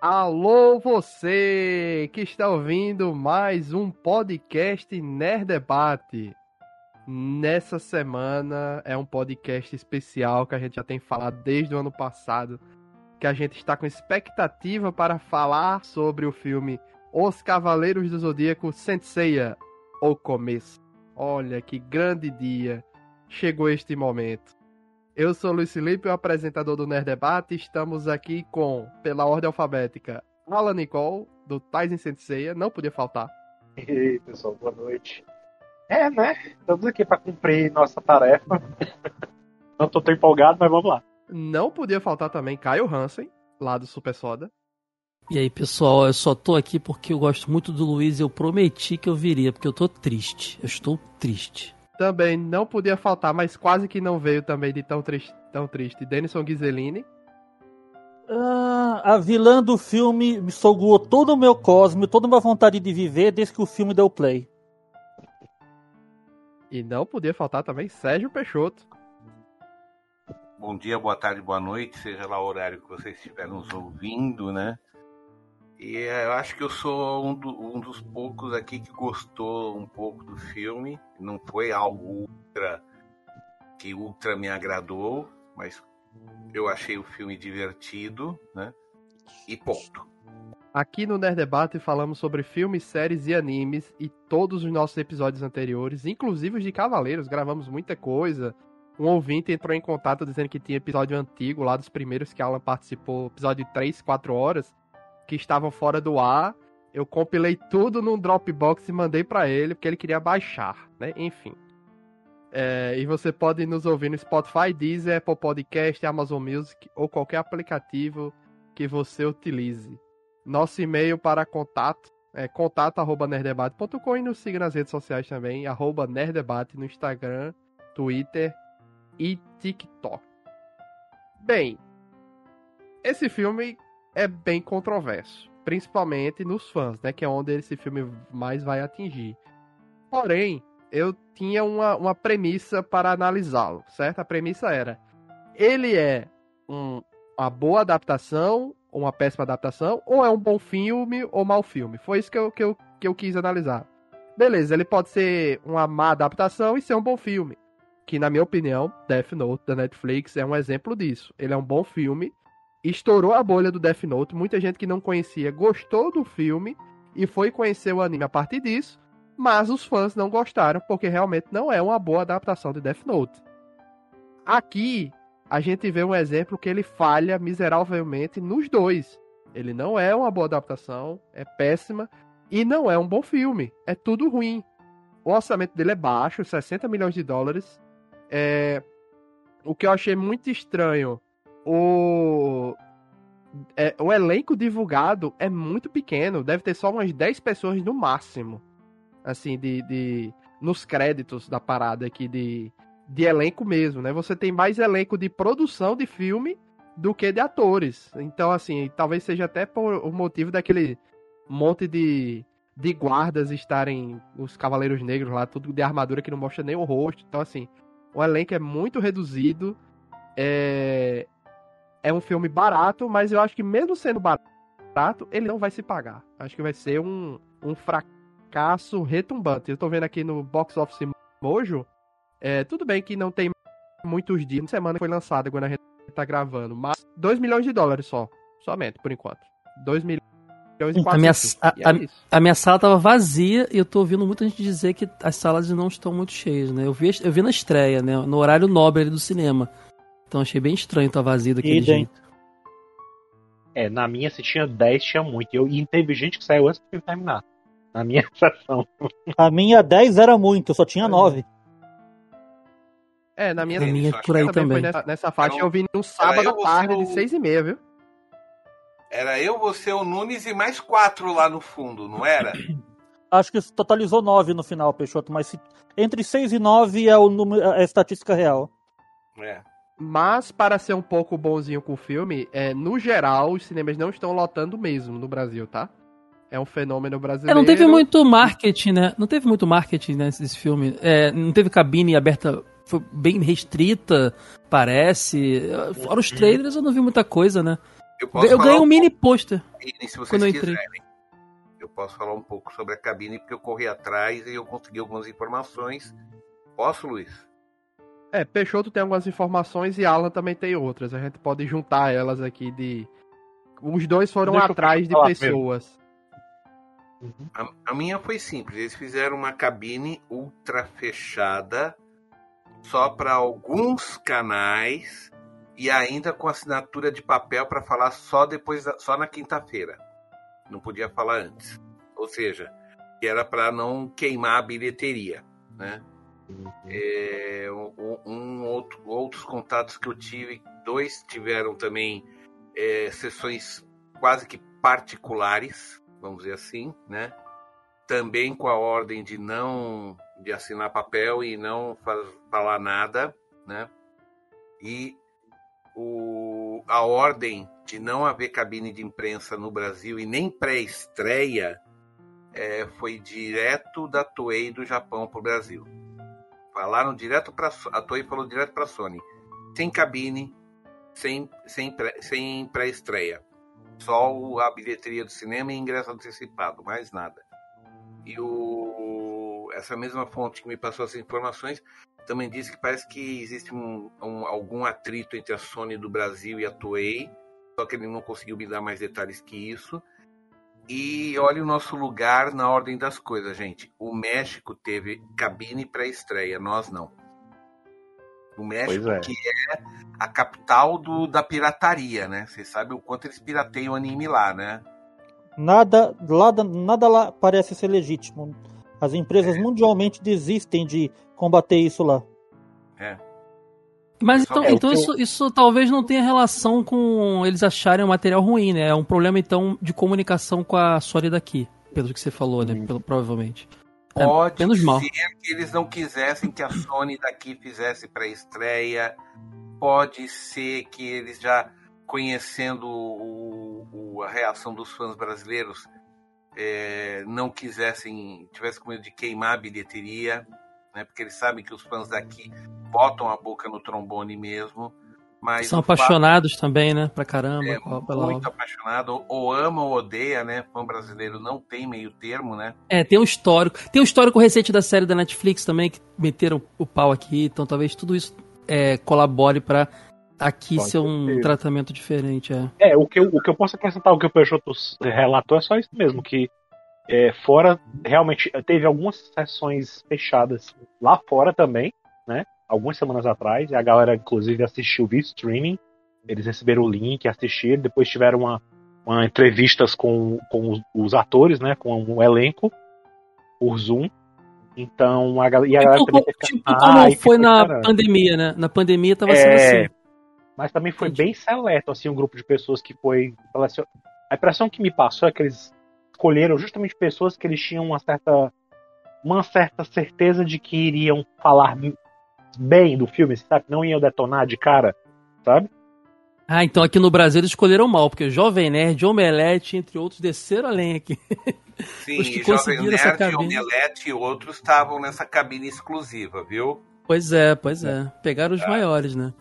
Alô, você que está ouvindo mais um podcast Nerd Debate. Nessa semana é um podcast especial que a gente já tem falado desde o ano passado, que a gente está com expectativa para falar sobre o filme Os Cavaleiros do Zodíaco Senseiya, o começo. Olha que grande dia chegou este momento. Eu sou Luiz Felipe, o apresentador do Nerd Debate. Estamos aqui com, pela ordem alfabética, Alan Nicole, do Tyson Senseiya, não podia faltar. E aí, pessoal, boa noite. É, né? Estamos aqui para cumprir nossa tarefa. não tô tão empolgado, mas vamos lá. Não podia faltar também Caio Hansen, lá do Super Soda. E aí, pessoal, eu só tô aqui porque eu gosto muito do Luiz e eu prometi que eu viria, porque eu tô triste. Eu estou triste. Também não podia faltar, mas quase que não veio também de tão triste, tão triste. Denison Ghiseline. Ah, a vilã do filme me sugou todo o meu cosmo, toda a minha vontade de viver desde que o filme deu play. E não podia faltar também Sérgio Peixoto. Bom dia, boa tarde, boa noite, seja lá o horário que vocês estiverem nos ouvindo, né? E eu acho que eu sou um, do, um, dos poucos aqui que gostou um pouco do filme. Não foi algo ultra que ultra me agradou, mas eu achei o filme divertido, né? E ponto. Aqui no Nerd Debate falamos sobre filmes, séries e animes e todos os nossos episódios anteriores, inclusive os de Cavaleiros, gravamos muita coisa. Um ouvinte entrou em contato dizendo que tinha episódio antigo lá dos primeiros que Alan participou, episódio de 3, 4 horas que estavam fora do ar. Eu compilei tudo num Dropbox e mandei para ele, porque ele queria baixar, né? Enfim. É, e você pode nos ouvir no Spotify, Deezer, Apple Podcast, Amazon Music ou qualquer aplicativo que você utilize. Nosso e-mail para contato é contato@nerdebate.com e nos siga nas redes sociais também, arroba nerdebate no Instagram, Twitter e TikTok. Bem, esse filme é bem controverso, principalmente nos fãs, né, que é onde esse filme mais vai atingir. Porém, eu tinha uma, uma premissa para analisá-lo, certo? A premissa era: ele é um, uma boa adaptação, uma péssima adaptação, ou é um bom filme ou mau filme? Foi isso que eu, que eu, que eu quis analisar. Beleza, ele pode ser uma má adaptação e ser um bom filme. Que, na minha opinião, Death Note da Netflix é um exemplo disso. Ele é um bom filme, estourou a bolha do Death Note. Muita gente que não conhecia gostou do filme e foi conhecer o anime a partir disso, mas os fãs não gostaram porque realmente não é uma boa adaptação de Death Note. Aqui a gente vê um exemplo que ele falha miseravelmente nos dois. Ele não é uma boa adaptação, é péssima e não é um bom filme. É tudo ruim. O orçamento dele é baixo, 60 milhões de dólares. É... O que eu achei muito estranho o, é, o elenco divulgado é muito pequeno, deve ter só umas 10 pessoas no máximo. Assim, de, de nos créditos da parada aqui de, de elenco mesmo, né? Você tem mais elenco de produção de filme do que de atores. Então, assim, talvez seja até por o motivo daquele monte de, de guardas estarem os Cavaleiros Negros lá, tudo de armadura que não mostra nem o rosto. Então, assim, o elenco é muito reduzido. É, é um filme barato, mas eu acho que mesmo sendo barato, ele não vai se pagar. Acho que vai ser um, um fracasso retumbante. Eu tô vendo aqui no Box Office Mojo, é, tudo bem que não tem muitos dias, uma semana foi lançada quando a gente tá gravando, mas 2 milhões de dólares só, somente, por enquanto. 2 milhões e a minha, a, é a, a, minha sala tava vazia e eu tô ouvindo muita gente dizer que as salas não estão muito cheias, né? Eu vi, eu vi na estreia, né? No horário nobre do cinema. Então achei bem estranho estar tá vazio daquele e, jeito. É, na minha se tinha 10, tinha muito. E, eu, e teve gente que saiu antes filme terminar. Na minha sessão. A minha 10 era muito, eu só tinha 9. É, na minha, na minha por aí também. também. Nessa, nessa faixa eu vi no sábado à tarde, de 6 e meia, viu? Era eu, você, o Nunes e mais quatro lá no fundo, não era? Acho que totalizou 9 no final, Peixoto, mas se, entre 6 e 9 é, o número, é a estatística real. É. Mas, para ser um pouco bonzinho com o filme, é, no geral, os cinemas não estão lotando mesmo no Brasil, tá? É um fenômeno brasileiro. É, não teve muito marketing, né? Não teve muito marketing nesse né, filme. É, não teve cabine aberta, foi bem restrita, parece. Fora os trailers, eu não vi muita coisa, né? Eu, eu ganhei um, um mini pôster. Se vocês quando quiserem. Eu posso falar um pouco sobre a cabine, porque eu corri atrás e eu consegui algumas informações. Posso, Luiz? É, Peixoto tem algumas informações e Alan também tem outras. A gente pode juntar elas aqui de. Os dois foram Deixa atrás de pessoas. Uhum. A, a, minha foi simples. Eles fizeram uma cabine ultra fechada, só para alguns canais e ainda com assinatura de papel para falar só depois, da, só na quinta-feira. Não podia falar antes. Ou seja, que era para não queimar a bilheteria, né? É, um, outro, outros contatos que eu tive, dois tiveram também é, sessões quase que particulares, vamos dizer assim, né? Também com a ordem de não de assinar papel e não falar nada, né? E o, a ordem de não haver cabine de imprensa no Brasil e nem pré-estreia é, foi direto da Toei do Japão para o Brasil. Falaram direto para a Toei falou direto para a Sony, sem cabine, sem sem pré, sem pré-estreia, só a bilheteria do cinema e ingresso antecipado, mais nada. E o essa mesma fonte que me passou essas informações também disse que parece que existe um, um, algum atrito entre a Sony do Brasil e a Toei, só que ele não conseguiu me dar mais detalhes que isso. E olha o nosso lugar na ordem das coisas, gente. O México teve cabine pré-estreia, nós não. O México, é. que é a capital do, da pirataria, né? Vocês sabem o quanto eles pirateiam o anime lá, né? Nada, lá, nada lá parece ser legítimo. As empresas é. mundialmente desistem de combater isso lá. É. Mas então, é, então isso, isso talvez não tenha relação com eles acharem o material ruim, né? É um problema, então, de comunicação com a Sony daqui, pelo que você falou, né? Pelo, provavelmente. É, Pode é, ser mal. que eles não quisessem que a Sony daqui fizesse pré-estreia. Pode ser que eles já conhecendo o, o, a reação dos fãs brasileiros é, não quisessem, tivessem com medo de queimar a bilheteria, né? Porque eles sabem que os fãs daqui botam a boca no trombone mesmo. Mas São apaixonados fato, também, né? Pra caramba. É, muito apaixonado. Ou ama ou odeia, né? Fã brasileiro não tem meio termo, né? É, tem um histórico. Tem um histórico recente da série da Netflix também, que meteram o pau aqui. Então talvez tudo isso é, colabore para aqui Pode ser um ser. tratamento diferente. É, é o, que eu, o que eu posso acrescentar, o que o Peixoto relatou é só isso mesmo, que é, fora, realmente, teve algumas sessões fechadas lá fora também, né? Algumas semanas atrás, e a galera, inclusive, assistiu via streaming. Eles receberam o link, assistiram, depois tiveram uma, uma entrevistas com, com os, os, atores, né? Com o elenco, por Zoom. Então, a, e a galera tipo, também tipo como ah, foi na caramba. pandemia, né? Na pandemia tava sendo é, assim. Mas também foi Entendi. bem seleto, assim, um grupo de pessoas que foi. A impressão que me passou é que eles escolheram justamente pessoas que eles tinham uma certa uma certa certeza de que iriam falar bem do filme, sabe? Não iam detonar de cara, sabe? Ah, então aqui no Brasil eles escolheram mal, porque o Jovem Nerd, Omelete, entre outros, desceram além aqui. Sim, Os que Jovem Nerd, Omelete e outros estavam nessa cabine exclusiva, viu? Pois é, pois é. é. Pegaram os é. maiores, né?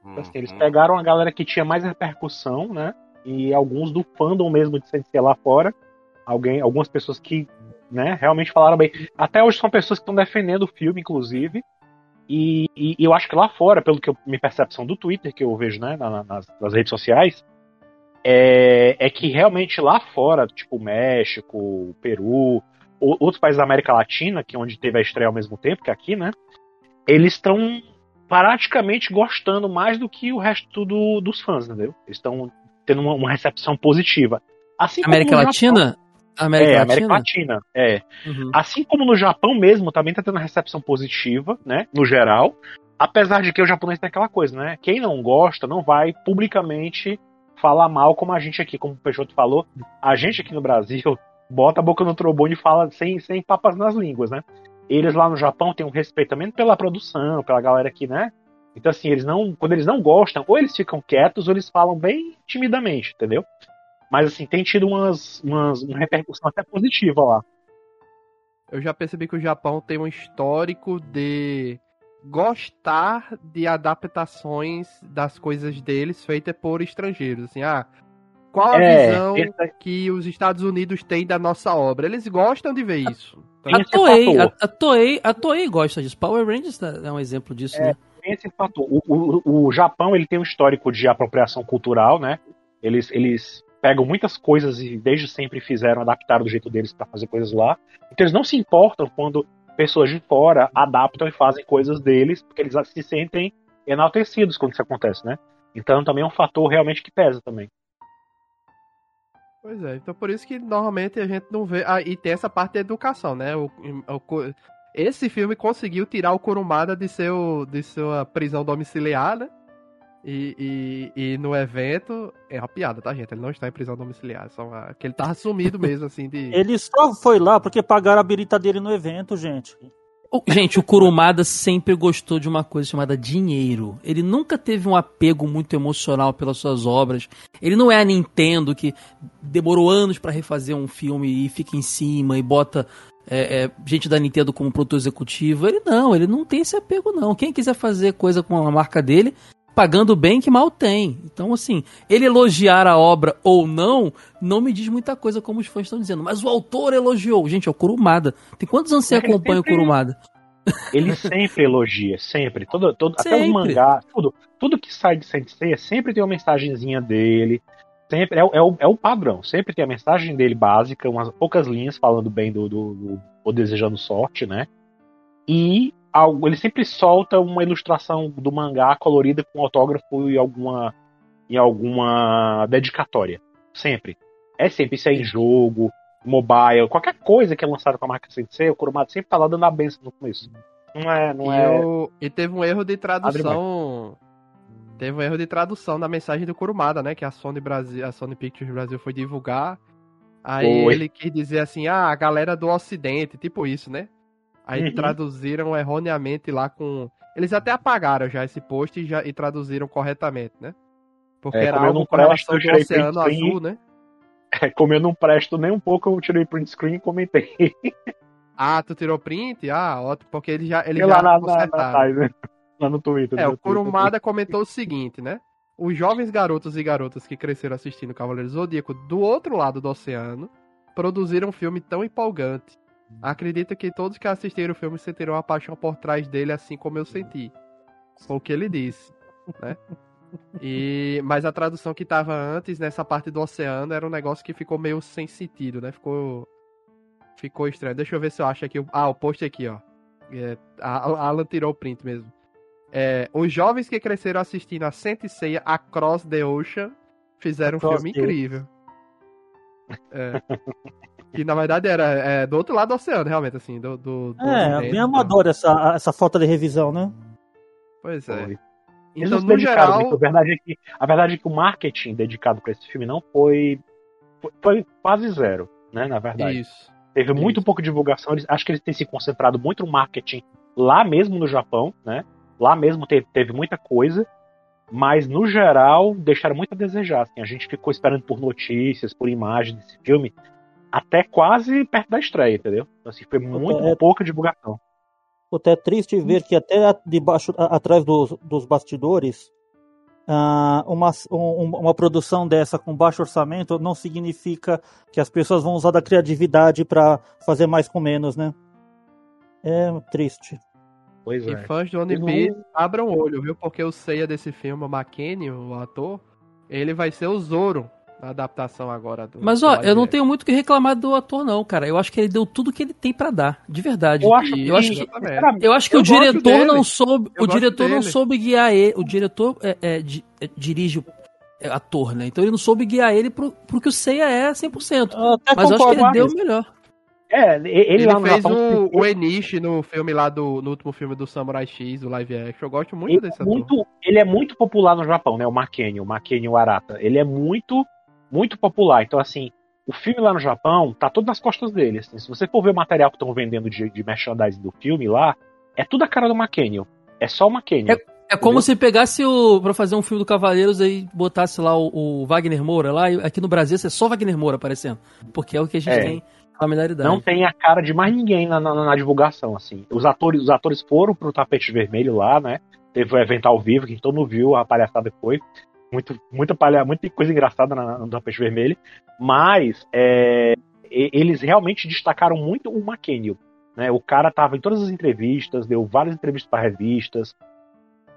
Então, assim, eles pegaram a galera que tinha mais repercussão, né? E alguns do fandom mesmo de CNC lá fora. Alguém, algumas pessoas que né, realmente falaram bem. Até hoje são pessoas que estão defendendo o filme, inclusive. E, e, eu acho que lá fora, pelo que eu, minha percepção do Twitter, que eu vejo né, nas, nas redes sociais, é, é, que realmente lá fora, tipo México, Peru, outros países da América Latina, que é onde teve a estreia ao mesmo tempo que aqui, né? Eles estão praticamente gostando mais do que o resto do, dos fãs, entendeu? Eles estão tendo uma, uma, recepção positiva. Assim América Latina? Japão, América é, Latina? América Latina, é. Uhum. Assim como no Japão mesmo, também tá tendo uma recepção positiva, né? No geral. Apesar de que o japonês tem aquela coisa, né? Quem não gosta não vai publicamente falar mal como a gente aqui, como o Peixoto falou. A gente aqui no Brasil bota a boca no trombone e fala sem, sem papas nas línguas, né? Eles lá no Japão têm um respeitamento pela produção, pela galera aqui, né? Então, assim, eles não. Quando eles não gostam, ou eles ficam quietos, ou eles falam bem timidamente, entendeu? Mas assim, tem tido umas, umas, uma repercussão até positiva lá. Eu já percebi que o Japão tem um histórico de gostar de adaptações das coisas deles feitas por estrangeiros. Assim, ah, qual a É, visão esse- que os Estados Unidos têm da nossa obra. Eles gostam de ver isso. Então, A Toei, a, a Toei, a Toei gosta disso. Power Rangers é um exemplo disso, É. né? tem esse fator. O, o, o Japão ele tem um histórico de apropriação cultural, né? Eles, eles pegam muitas coisas e desde sempre fizeram, adaptaram do jeito deles para fazer coisas lá. Então eles não se importam quando pessoas de fora adaptam e fazem coisas deles, porque eles se sentem enaltecidos quando isso acontece, né? Então também é um fator realmente que pesa também. Pois é, então por isso que normalmente a gente não vê. Ah, e tem essa parte da educação, né? O, o esse filme conseguiu tirar o Kurumada de, seu, de sua prisão domiciliar, né? E, e, e no evento. É uma piada, tá, gente? Ele não está em prisão domiciliar. Só uma, que ele tava sumido mesmo, assim, de. Ele só foi lá porque pagaram a birita dele no evento, gente. O- Gente, o Kurumada sempre gostou de uma coisa chamada dinheiro. Ele nunca teve um apego muito emocional pelas suas obras. Ele não é a Nintendo que demorou anos pra refazer um filme e fica em cima e bota é, é, gente da Nintendo como produtor executivo. Ele não, ele não tem esse apego não. Quem quiser fazer coisa com a marca dele, pagando bem que mal tem. Então, assim, ele elogiar a obra ou não, não me diz muita coisa como os fãs estão dizendo. Mas o autor elogiou. Gente, é o Kurumada. Tem quantos anos você ele acompanha o sempre- Kurumada? Ele sempre elogia, sempre. Todo, todo, até Sempre. os mangás, tudo. Tudo que sai de Sensei sempre tem uma mensagenzinha dele. Sempre é, o- é, o, é o padrão. Sempre tem a mensagem dele básica, umas poucas linhas falando bem do, do, do ou desejando sorte, né? E algo, ele sempre solta uma ilustração do mangá colorida com autógrafo e alguma e alguma dedicatória. Sempre. É sempre isso é em jogo, mobile, qualquer coisa que é lançada com a marca Sensei, o Kurumada sempre tá lá dando a benção no começo. Não é, não e, é. e teve um erro de tradução. Teve um erro de tradução na mensagem do Kurumada, né? Que a Sony Brasil, a Sony Pictures Brasil foi divulgar. Aí Foi. ele quis dizer assim, ah, a galera do Ocidente, tipo isso, né? Aí Uhum. traduziram erroneamente lá com. Eles até apagaram já esse post e, já, e traduziram corretamente, né? Porque É, era algo com relação do Oceano screen. Azul, né? Como eu não presto nem um pouco, eu tirei print screen e comentei. Ah, tu tirou print? Ah, ótimo, porque ele já, ele E já lá na, na, na timeline, lá no Twitter. É, o. Kurumada comentou o seguinte, né? Os jovens garotos e garotas que cresceram assistindo Cavaleiro Zodíaco do outro lado do oceano produziram um filme tão empolgante. Acredito que todos que assistiram o filme sentirão a paixão por trás dele, assim como eu senti. Foi o que ele disse, né? E, mas a tradução que tava antes, nessa parte do oceano, era um negócio que ficou meio sem sentido, né? Ficou, ficou estranho. Deixa eu ver se eu acho aqui. Ah, o post aqui, ó. É, a Alan tirou o print mesmo. É, os jovens que cresceram assistindo a Sentai Across the Ocean fizeram um Across filme the- incrível. É. que na verdade era é, do outro lado do oceano, realmente, assim. Do, do, do É, Ocidente, bem então. amador essa, essa falta de revisão, né? Pois é. Foi. Eles Então, não se no dedicaram geral. muito. A verdade, é que, a verdade é que o marketing dedicado para esse filme não foi, foi. foi quase zero, né? Na verdade. Isso. Teve muito Isso. pouco divulgação. Eles, acho que eles têm se concentrado muito no marketing lá mesmo no Japão, né? Lá mesmo teve, teve muita coisa. Mas, no geral, deixaram muito a desejar. assim. a gente ficou esperando por notícias, por imagens desse filme, até quase perto da estreia, entendeu? Então, assim, foi muito é- pouca divulgação. Puta, é triste ver que até debaixo, atrás dos, dos bastidores, ah, uma, um- uma produção dessa com baixo orçamento não significa que as pessoas vão usar da criatividade para fazer mais com menos, né? É triste. Pois E é. fãs do não- Piece abram o olho, viu? Porque o Seiya desse filme, o McKinney, o ator, ele vai ser o Zoro na adaptação agora do. Mas do ó, live eu não tenho muito o que reclamar do ator, não, cara. Eu acho que ele deu tudo que ele tem pra dar, de verdade. Eu acho que, eu acho que, eu acho que Eu o diretor dele. não soube, Eu o diretor não soube guiar ele. O diretor é, é, di- é, dirige o é, ator, né? Então ele não soube guiar ele pro, pro que o Seiya é 100%. Eu Mas eu acho que ele deu o melhor. É, ele, Ele, lá no fez Japão o, o Enishi no filme lá do. No último filme do Samurai X, do live action. Eu gosto muito ele desse é ator. muito, ele é muito popular no Japão, né? O Makeni, o Makeni Arata. Ele é muito, muito popular. Então, assim, o filme lá no Japão tá tudo nas costas dele. assim. se você for ver o material que estão vendendo de, de merchandising do filme lá, é tudo a cara do Makeni. É só o Makeni. É como Entendeu? se pegasse o. pra fazer um filme do Cavaleiros aí botasse lá o, o Wagner Moura lá, e aqui no Brasil é só Wagner Moura aparecendo. Porque é o que a gente É. tem familiaridade. Não tem a cara de mais ninguém na, na- na divulgação, assim. Os atores, os atores foram pro tapete vermelho lá, né? Teve o evento ao vivo, que todo mundo viu, a palhaçada foi. Muito, muita, palha, muita coisa engraçada na, no Tapete Vermelho, mas é, eles realmente destacaram muito o McKenny. Né? O cara tava em todas as entrevistas, deu várias entrevistas para revistas.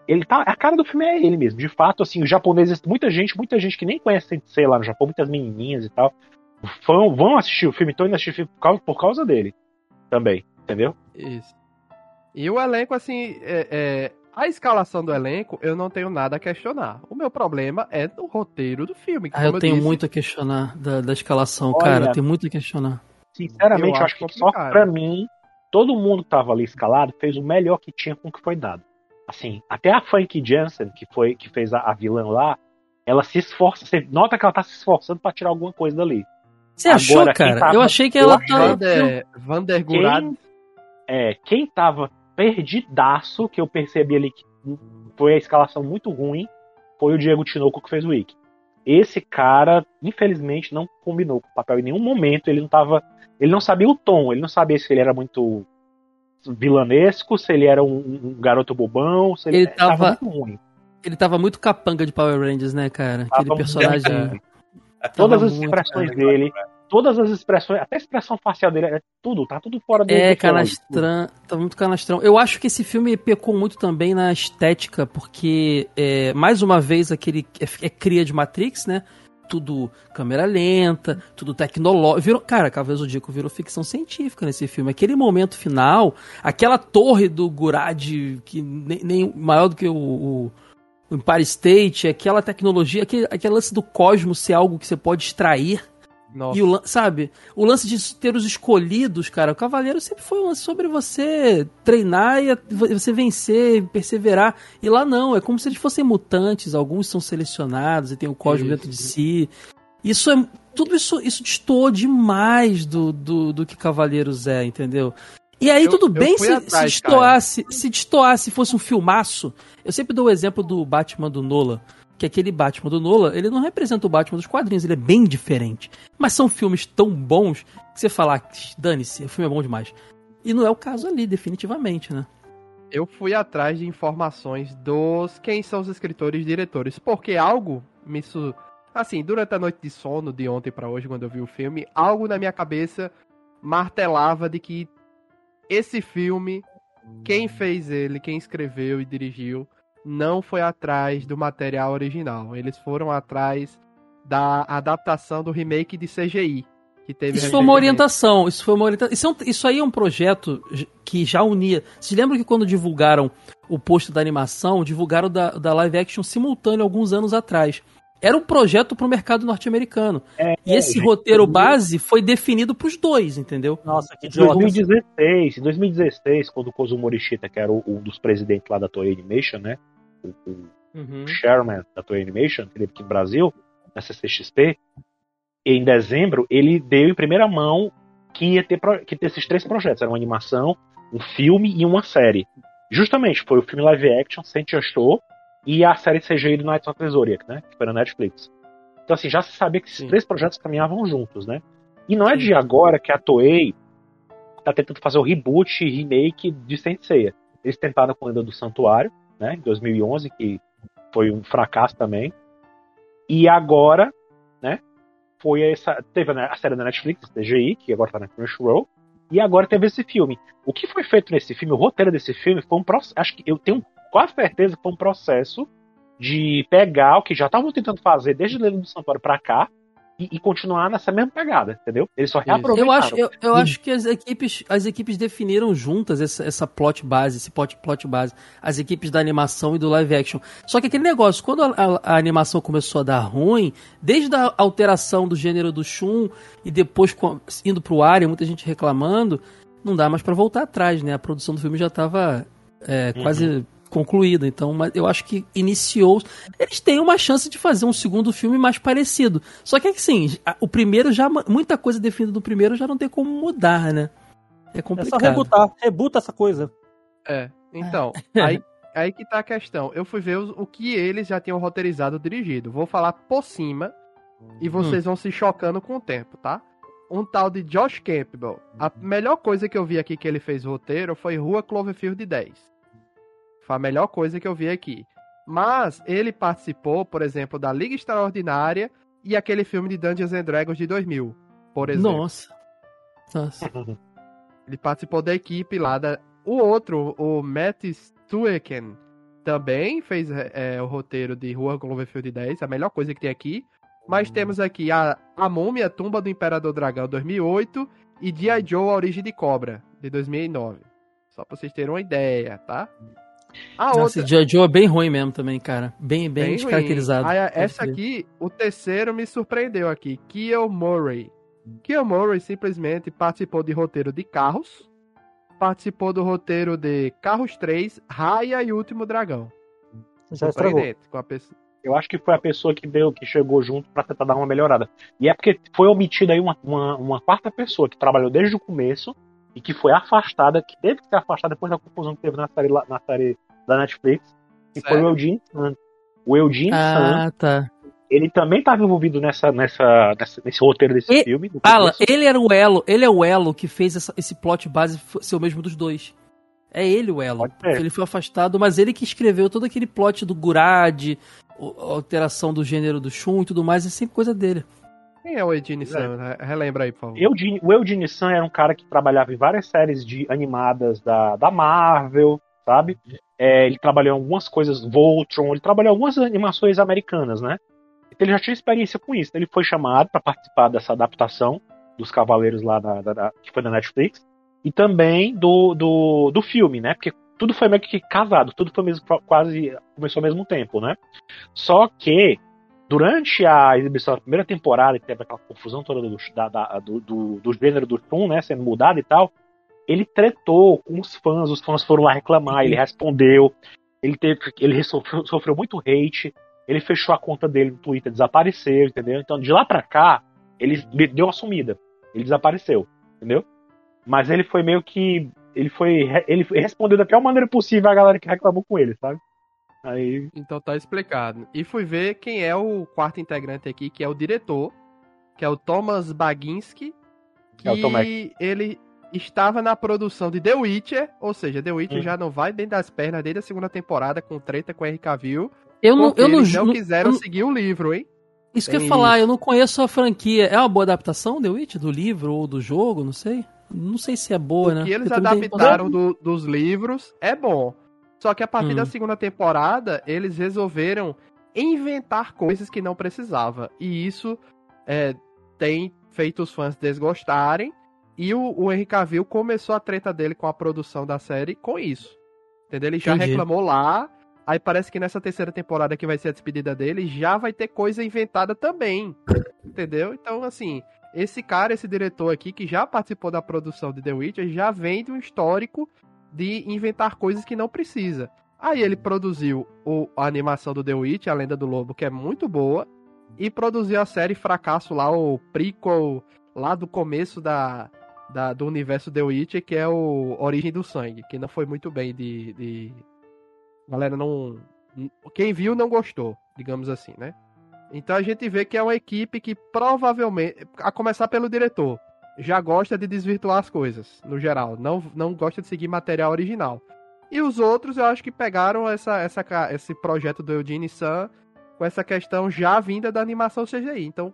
Ele tá, a cara do filme é ele mesmo. De fato, assim, os japoneses, muita gente, muita gente que nem conhece sei lá no Japão, muitas menininhas e tal, vão, vão assistir o filme, estão indo assistir por causa, por causa dele também, entendeu? Isso. E o elenco, assim, é, é, a escalação do elenco, eu não tenho nada a questionar. O meu problema é o roteiro do filme. Ah, eu, eu tenho disse, muito a questionar da, da escalação, Olha, cara. Tenho muito a questionar. Sinceramente, eu, eu acho, que só pra mim, todo mundo que tava ali escalado fez o melhor que tinha com o que foi dado. Assim, até a Frankie Jansen, que foi que fez a, a vilã lá, ela se esforça, você nota que ela tá se esforçando para tirar alguma coisa dali. Você achou, cara? Tava, eu achei que ela tá. Vander, Vander quem, é, quem tava perdidaço, que eu percebi ali que foi a escalação muito ruim, foi o Diego Tinoco que fez o Wiki. Esse cara, infelizmente, não combinou com o papel em nenhum momento. Ele não tava. Ele não sabia o tom, ele não sabia se ele era muito vilanesco, se ele era um, um garoto bobão, se ele, ele tava, tava, muito ruim. Ele tava muito capanga de Power Rangers, né, cara? Aquele tava personagem. Todas as expressões dele, todas as expressões, até a expressão facial dele, é tudo, tá tudo fora do É, canastrão, tá muito canastrão. Eu acho que esse filme pecou muito também na estética, porque, é, mais uma vez, aquele é, é cria de Matrix, né? Tudo câmera lenta, tudo tecnológico. Cara, Cavaleiro Zodíaco virou ficção científica nesse filme. Aquele momento final, aquela torre do Gurad, que nem, nem maior do que o, o o Empire State, aquela tecnologia, aquele, aquele lance do cosmos ser algo que você pode extrair nossa. E o sabe? O lance de ter os escolhidos, cara, o Cavaleiro sempre foi um lance sobre você treinar e você vencer, perseverar. E lá não, é como se eles fossem mutantes, alguns são selecionados e tem o cosmos dentro de si. Isso é. Tudo isso, isso destoou demais do, do, do que Cavaleiros é, entendeu? E aí, eu, tudo bem se, atrás, se destoasse, se destoasse fosse um filmaço. Eu sempre dou o exemplo do Batman do Nolan que aquele Batman do Nolan, ele não representa o Batman dos quadrinhos, ele é bem diferente. Mas são filmes tão bons que você fala, ah, dane-se, o filme é bom demais. E não é o caso ali, definitivamente, né? Eu fui atrás de informações dos quem são os escritores e diretores, porque algo me su... assim, durante a noite de sono de ontem para hoje quando eu vi o filme, algo na minha cabeça martelava de que esse filme, quem fez ele, quem escreveu e dirigiu, não foi atrás do material original. Eles foram atrás da adaptação do remake de CGI. Que teve isso foi uma orientação, isso foi uma orientação. Isso, é um, isso aí é um projeto que já unia. Se lembra que quando divulgaram o posto da animação, divulgaram da, da live action simultâneo alguns anos atrás. Era um projeto para o mercado norte-americano. É, e esse é, roteiro base foi definido para os dois, entendeu? Nossa, que idiota. 2016, 2016, quando o Kozo Morishita, que era um dos presidentes lá da Toei Animation, né? O, uhum. chairman da Toei Animation, que teve aqui no Brasil, na CCXP, em dezembro, ele deu em primeira mão que ia ter, que ia ter esses três projetos. Era uma animação, um filme e uma série. Justamente, foi o filme live action, Saint Show, e a série CGI do Knights of the Zodiac, né? Que foi na Netflix. Então, assim, já se sabia que esses Sim. três projetos caminhavam juntos, né? E não é de agora que a Toei tá tentando fazer o reboot e remake de Saint Seiya. Eles tentaram com a Lenda do Santuário, né, em 2011, que foi um fracasso também. E agora, né, foi essa, teve a série da Netflix, CGI, que agora tá na Crunchyroll, e agora teve esse filme. O que foi feito nesse filme, o roteiro desse filme, foi um processo, acho que eu tenho quase certeza que foi um processo de pegar o que já estavam tentando fazer desde o Lendo do Santuário para cá, e, e, continuar nessa mesma pegada, entendeu? Eles só reaproveitaram. Eu acho, eu, eu acho que as equipes, as equipes definiram juntas essa, essa plot base, esse plot, plot base, as equipes da animação e do live action. Só que aquele negócio, quando a, a, a animação começou a dar ruim, desde a alteração do gênero do Shun e depois indo pro ar e muita gente reclamando, não dá mais para voltar atrás, né? A produção do filme já tava é, uhum. quase concluída. Então, eu acho que iniciou. Eles têm uma chance de fazer um segundo filme mais parecido. Só que assim, o primeiro já. Muita coisa definida do primeiro já não tem como mudar, né? É complicado. É só rebutar, rebuta essa coisa. É. Então, aí, aí que tá a questão. Eu fui ver o, o que eles já tinham roteirizado dirigido. Vou falar por cima e vocês hum. vão se chocando com o tempo, tá? Um tal de Josh Campbell. A melhor coisa que eu vi aqui que ele fez roteiro foi Rua Cloverfield 10. Foi a melhor coisa que eu vi aqui. Mas ele participou, por exemplo, da Liga Extraordinária e aquele filme de Dungeons and Dragons de 2000, por exemplo. Nossa. Nossa. Ele participou da equipe lá da. O outro, o Matt Stueken, também fez é, o roteiro de Rua Cloverfield 10, a melhor coisa que tem aqui. Mas Uhum. temos aqui a, a Múmia, Tumba do Imperador Dragão 2008 e G.I. Joe, A Origem de Cobra, de 2009. Só pra vocês terem uma ideia, tá? A Nossa, outra... esse Jojo é bem ruim mesmo também, cara. Bem, bem, Bem descaracterizado. ruim. Ah, essa Pode aqui, o terceiro me surpreendeu aqui. Kiel Murray. Kiel Murray simplesmente participou de roteiro de Carros, participou do roteiro de Carros 3, Raia e Último Dragão. Já. Surpreendente. Com a pessoa... Eu acho que foi a pessoa que deu, que chegou junto pra tentar dar uma melhorada. E é porque foi omitida aí uma, uma, uma quarta pessoa que trabalhou desde o começo e que foi afastada, que teve que ser afastada depois da confusão que teve na série, na série da Netflix, que foi o Eugene Sun. O Eugene Sun, Ah, tá. ele também estava envolvido nessa, nessa, nessa- nesse roteiro desse E- filme. Fala, ele era o elo, ele é o elo que fez essa- esse plot base ser o mesmo dos dois. É ele o elo. Ele foi afastado, mas ele que escreveu todo aquele plot do Gurad, alteração do gênero do Shun e tudo mais, é sempre coisa dele. Quem é o É. Sam? Re- Relembra aí, por favor. Eugene- o Eugene Sun era um cara que trabalhava em várias séries de animadas da, da Marvel, sabe? É, ele trabalhou em algumas coisas, Voltron, ele trabalhou em algumas animações americanas, né? Então ele já tinha experiência com isso. Ele foi chamado para participar dessa adaptação dos Cavaleiros lá da, da- da- que foi da Netflix e também do, do, do filme, né? Porque tudo foi meio que casado, tudo foi mesmo quase começou ao mesmo tempo, né? Só que durante a exibição da primeira temporada, que teve aquela confusão toda do, da- da- do, do, do gênero do Shun, né, sendo mudado e tal, ele tretou com os fãs, os fãs foram lá reclamar, ele respondeu, ele teve, ele sofreu, sofreu muito hate, ele fechou a conta dele no Twitter, desapareceu, entendeu? Então de lá pra cá, ele deu uma sumida, ele desapareceu, entendeu? Mas ele foi meio que ele foi ele respondeu da pior maneira possível a galera que reclamou com ele, sabe? Aí Então tá explicado. E fui ver quem é o quarto integrante aqui, que é o diretor, que é o Thomas Baginski, que É o Tom ele estava na produção de The Witcher, ou seja, The Witcher Hum. já não vai dentro das pernas desde a segunda temporada com treta com o Cavill, Eu não, porque eu não, eles não não- quiseram eu- seguir o livro, hein? Isso que eu ia falar, eu não conheço a franquia. É uma boa adaptação, The Witch, do livro ou do jogo, não sei. Não sei se é boa, O né? que eles Porque também tem- adaptaram do- dos livros é bom. Só que a partir Hum. da segunda temporada, eles resolveram inventar coisas que não precisava. E isso é, tem feito os fãs desgostarem. E o, o Henry Cavill começou a treta dele com a produção da série com isso. Entendeu? Ele já Entendi. reclamou lá. Aí parece que nessa terceira temporada que vai ser a despedida dele, já vai ter coisa inventada também. Entendeu? Então, assim, esse cara, esse diretor aqui, que já participou da produção de The Witcher, já vem de um histórico de inventar coisas que não precisa. Aí ele produziu o- a animação do The Witch, A Lenda do Lobo, que é muito boa, e produziu a série Fracasso lá, o prequel lá do começo da, da- do universo The Witcher, que é o Origem do Sangue, que não foi muito bem de... de... Galera, não... Quem viu não gostou, digamos assim, né? Então a gente vê que é uma equipe que provavelmente, a começar pelo diretor, já gosta de desvirtuar as coisas, no geral. Não, não gosta de seguir material original. E os outros, eu acho que pegaram essa, essa, esse projeto do Eugene Sun com essa questão já vinda da animação CGI. Então,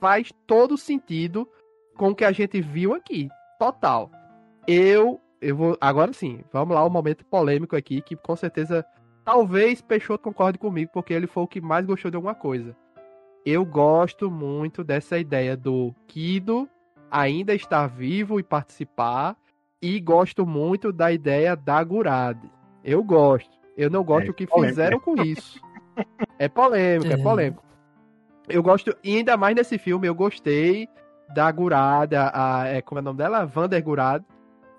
faz todo sentido com o que a gente viu aqui. Total. Eu, eu vou. Agora sim, vamos lá, o momento polêmico aqui, que com certeza. Talvez Peixoto concorde comigo, porque ele foi o que mais gostou de alguma coisa. Eu gosto muito dessa ideia do Kido ainda estar vivo e participar. E gosto muito da ideia da Gurad. Eu gosto. Eu não gosto É do que polêmico, fizeram com isso. É polêmico, é. É. polêmico. Eu gosto, e ainda mais nesse filme, eu gostei da Gurad, a, a- é, como é o nome dela? Vander Gurad,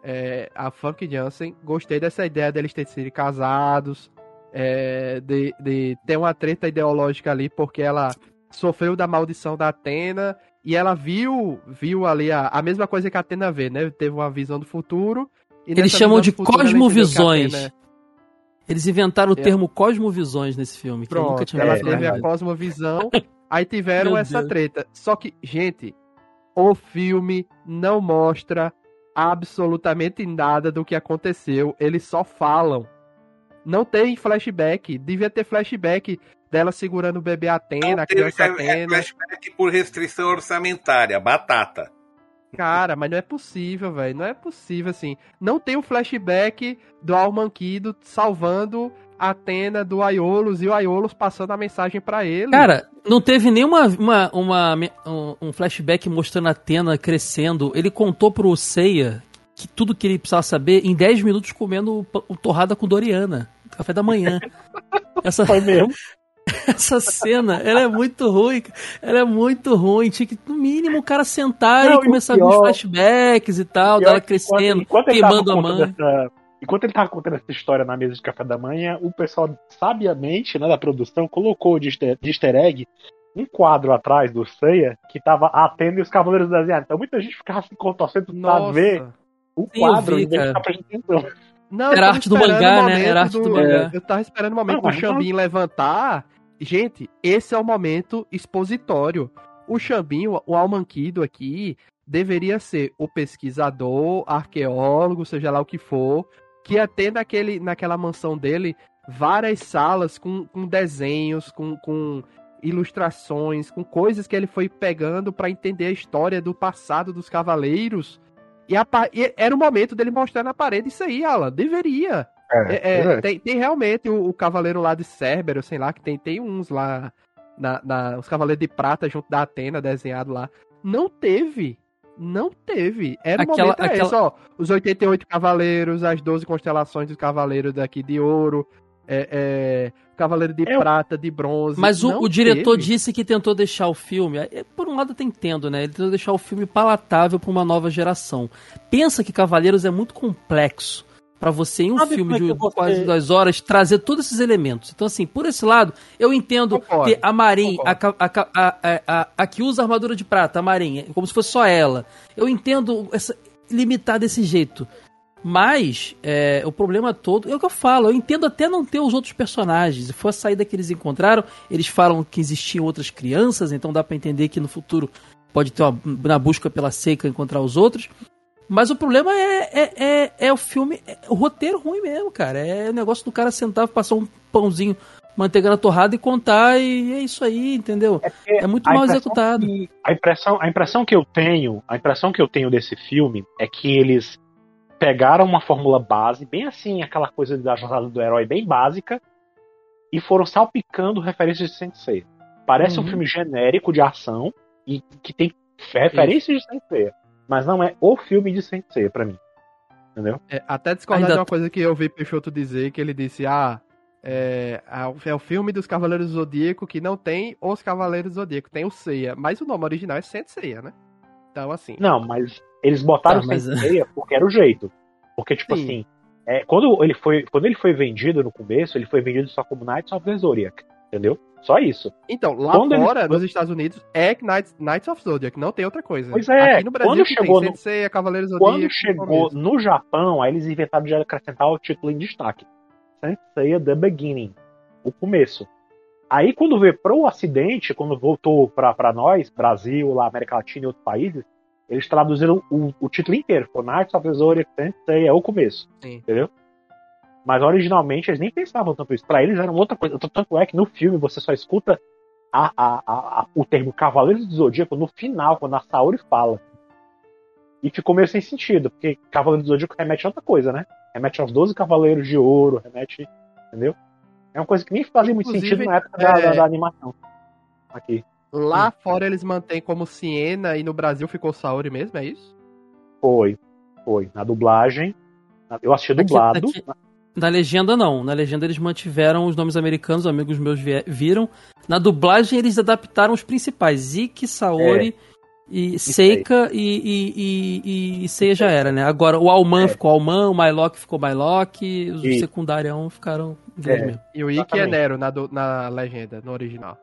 é, a Funk Jansen. Gostei dessa ideia deles terem sido casados, é, de, de ter uma treta ideológica ali, porque ela sofreu da maldição da Atena e ela viu viu ali a, a mesma coisa que a Atena vê, né? Teve uma visão do futuro. e Eles chamam de futuro cosmovisões. Atena- Eles inventaram o É. termo cosmovisões nesse filme, que eu nunca Pronto, tinha ela teve a cosmovisão, aí tiveram essa Deus. treta. Só que, gente, o filme não mostra absolutamente nada do que aconteceu. Eles só falam. Não tem flashback. Devia ter flashback dela segurando o bebê Atena, a criança Atena. É flashback por restrição orçamentária, batata. Cara, mas não é possível, velho. Não é possível, assim. Não tem o flashback do Almanquido salvando a Atena do Aiolos e o Aiolos passando a mensagem para ele. Cara, não teve nenhuma uma, uma, um flashback mostrando a Atena crescendo. Ele contou pro Seiya que tudo que ele precisava saber em 10 minutos comendo o, o torrada com Doriana. Café da manhã. Essa... Foi mesmo. Essa cena, ela é muito ruim. Ela é muito ruim. Tinha que, no mínimo, o cara sentar Não, e começar pior, a ver os flashbacks e tal, dela crescendo, enquanto, enquanto queimando a mãe. Dessa, enquanto ele tava contando essa história na mesa de café da manhã, o pessoal, sabiamente, né, da produção, colocou de easter, de easter egg um quadro atrás do Seiya que tava atendo e os Cavaleiros desenhados. Então muita gente ficava se contorcendo pra ver o quadro vi, ficar prestando atenção. Não, Era arte do mangá, né? Era arte do, do mangá. Eu tava esperando o momento não, do Xambin levantar. Gente, esse é o momento expositório. O Xambinho, o Almanquido aqui, deveria ser o pesquisador, arqueólogo, seja lá o que for, que ia ter naquele, naquela mansão dele várias salas com, com desenhos, com, com ilustrações, com coisas que ele foi pegando para entender a história do passado dos cavaleiros e, a, e, era o momento dele mostrar na parede isso aí, Alan. Deveria. É, é, é, tem, tem, realmente o, o, cavaleiro lá de Cérbero, sei lá, que tem, tem uns lá, na, na, os cavaleiros de prata junto da Atena desenhado lá. Não teve. Não teve. Era aquela, o momento aquela... esse, ó. Os 88 cavaleiros, as 12 constelações dos cavaleiros daqui de ouro, é, é, cavaleiro de é, prata, de bronze. Mas o, o diretor teve. disse que tentou deixar o filme. É, por um lado, eu entendo, né? Ele tentou deixar o filme palatável para uma nova geração. Pensa que Cavaleiros é muito complexo para você em um Sabe filme é de você... quase duas horas trazer todos esses elementos. Então, assim, por esse lado, eu entendo concordo, ter a Marin, a, a, a, a, que usa armadura de prata, a Marin, como se fosse só ela. Eu entendo essa, limitar desse jeito. Mas é, o problema todo é o que eu falo. Eu entendo até não ter os outros personagens. Se for a saída que eles encontraram, eles falam que existiam outras crianças, então dá para entender que no futuro pode ter uma, na busca pela seca encontrar os outros. Mas o problema é, é, é, é o filme, é o roteiro ruim mesmo, cara. É o negócio do cara sentar, passar um pãozinho, manteiga na torrada e contar, e é isso aí, entendeu? É, é muito mal executado. Que, a, impressão, a impressão que eu tenho, a impressão que eu tenho desse filme é que eles pegaram uma fórmula base, bem assim, aquela coisa da jornada do herói bem básica, e foram salpicando referências de Sensei. Parece uhum. um filme genérico de ação e que tem referências de Sensei, mas não é o filme de Sensei para mim. Entendeu? É, até discordar Ainda... de uma coisa que eu vi Peixoto dizer, que ele disse, ah, é, é, o filme dos Cavaleiros do Zodíaco que não tem os Cavaleiros do Zodíaco, tem o Seiya, mas o nome original é Sensei, né? Então, assim. Não, mas eles botaram tá, mas... porque era o jeito. Porque, tipo Sim. assim, é, quando, ele foi, quando ele foi vendido no começo, ele foi vendido só como Knights of the Zodiac. Entendeu? Só isso. Então, lá quando fora, nos Estados Unidos, é Knights, Knights of Zodiac, não tem outra coisa. Pois é, Aqui no Brasil quando chegou tem no... Sensei, Cavaleiros Zodiac. Quando chegou no Japão, aí eles inventaram de acrescentar o título em destaque. Sensei The Beginning. O começo. Aí quando veio pro Ocidente, quando voltou pra, pra nós, Brasil, lá, América Latina e outros países, eles traduziram o, o título inteiro. Foi Knights of Zodiac Sensei, é o começo. Sim. Entendeu? Mas originalmente eles nem pensavam tanto isso. Pra eles era outra coisa. Tanto é que no filme você só escuta a, a, a, o termo Cavaleiros do Zodíaco no final, quando a Saori fala. E ficou meio sem sentido, porque Cavaleiro do Zodíaco remete a outra coisa, né? Remete aos 12 Cavaleiros de Ouro, remete. Entendeu? É uma coisa que nem fazia Inclusive, muito sentido na época é... da, da, animação. Aqui. Lá hum. fora eles mantêm como Siena e no Brasil ficou Saori mesmo, é isso? Foi, foi. Na dublagem. Eu assisti dublado. Aqui, aqui, na legenda não. Na legenda eles mantiveram os nomes americanos, amigos meus viram. Na dublagem eles adaptaram os principais. Zeke, Saori é. e Seika e, e, e, e Seiya já era, né? Agora o Alman é. ficou Alman, o Mylock ficou Mylock, os secundários ficaram é. E o Ikki é Nero na, do, na legenda, no original.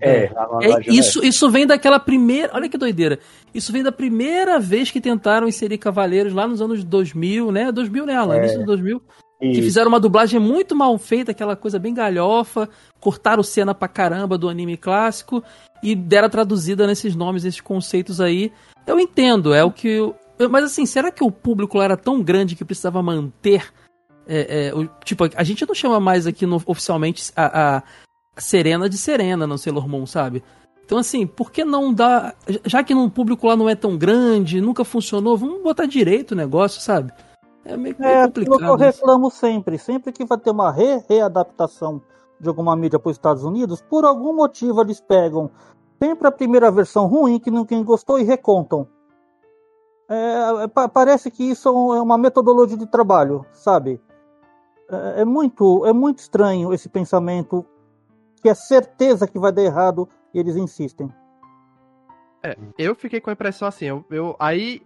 É, é, é isso, isso vem daquela primeira. Olha que doideira. Isso vem da primeira vez que tentaram inserir Cavaleiros lá nos anos 2000, né? 2000, né, Alan? É. Início de 2000. Isso. Que fizeram uma dublagem muito mal feita, aquela coisa bem galhofa, cortaram cena pra caramba do anime clássico e deram traduzida nesses nomes, esses conceitos aí. Eu entendo, é o que. Eu... Mas assim, será que o público lá era tão grande que precisava manter É, é, o, tipo, a gente não chama mais aqui no, oficialmente a, a, Serena de Serena no Sailor Moon, sabe? Então, assim, por que não dar. Já que no público lá não é tão grande, nunca funcionou, vamos botar direito o negócio, sabe? É meio, meio é, complicado. É, eu reclamo sempre. Sempre que vai ter uma re readaptação de alguma mídia para os Estados Unidos, por algum motivo eles pegam sempre a primeira versão ruim que ninguém gostou e recontam. É, é parece que isso é uma metodologia de trabalho, sabe? É, é, muito, é muito estranho esse pensamento que é certeza que vai dar errado e eles insistem. É, eu fiquei com a impressão assim, eu, eu aí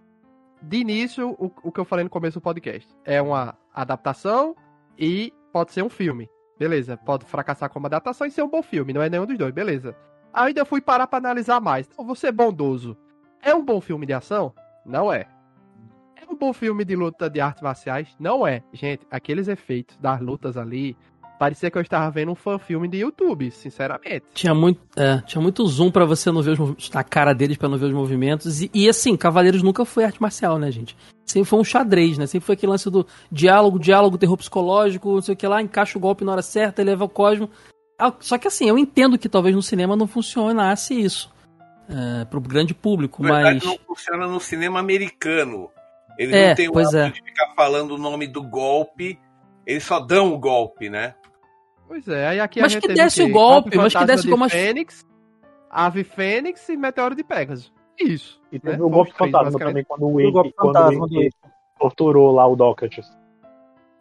de início o, o que eu falei no começo do podcast é uma adaptação e pode ser um filme. Beleza, pode fracassar como adaptação e ser um bom filme, não é nenhum dos dois, beleza. Ainda fui parar para analisar mais. Então, vou ser bondoso. É um bom filme de ação? Não é. É um bom filme de luta de artes marciais? Não é. Gente, aqueles efeitos das lutas ali, parecia que eu estava vendo um fã-filme de YouTube, sinceramente. Tinha muito, é, tinha muito zoom para você não ver os, na cara deles para não ver os movimentos. E, e, assim, Cavaleiros nunca foi arte marcial, né, gente? Sempre foi um xadrez, né? Sempre foi aquele lance do diálogo, diálogo, terror psicológico, não sei o que lá, encaixa o golpe na hora certa, eleva o cosmo. Ah, só que assim, eu entendo que talvez no cinema não funcionasse isso. É, pro grande público, Na verdade, mas. não funciona no cinema americano. Eles é, não têm o hábito é. de ficar falando o nome do golpe, eles só dão o golpe, né? Pois é, aí aqui mas a gente que desse o golpe, mas que desse como a Fênix, Ave Fênix e Meteoro de Pegasus. Isso. E teve né? o golpe fantasma também, quando o Wink, quando o Wink torturou lá o Docket.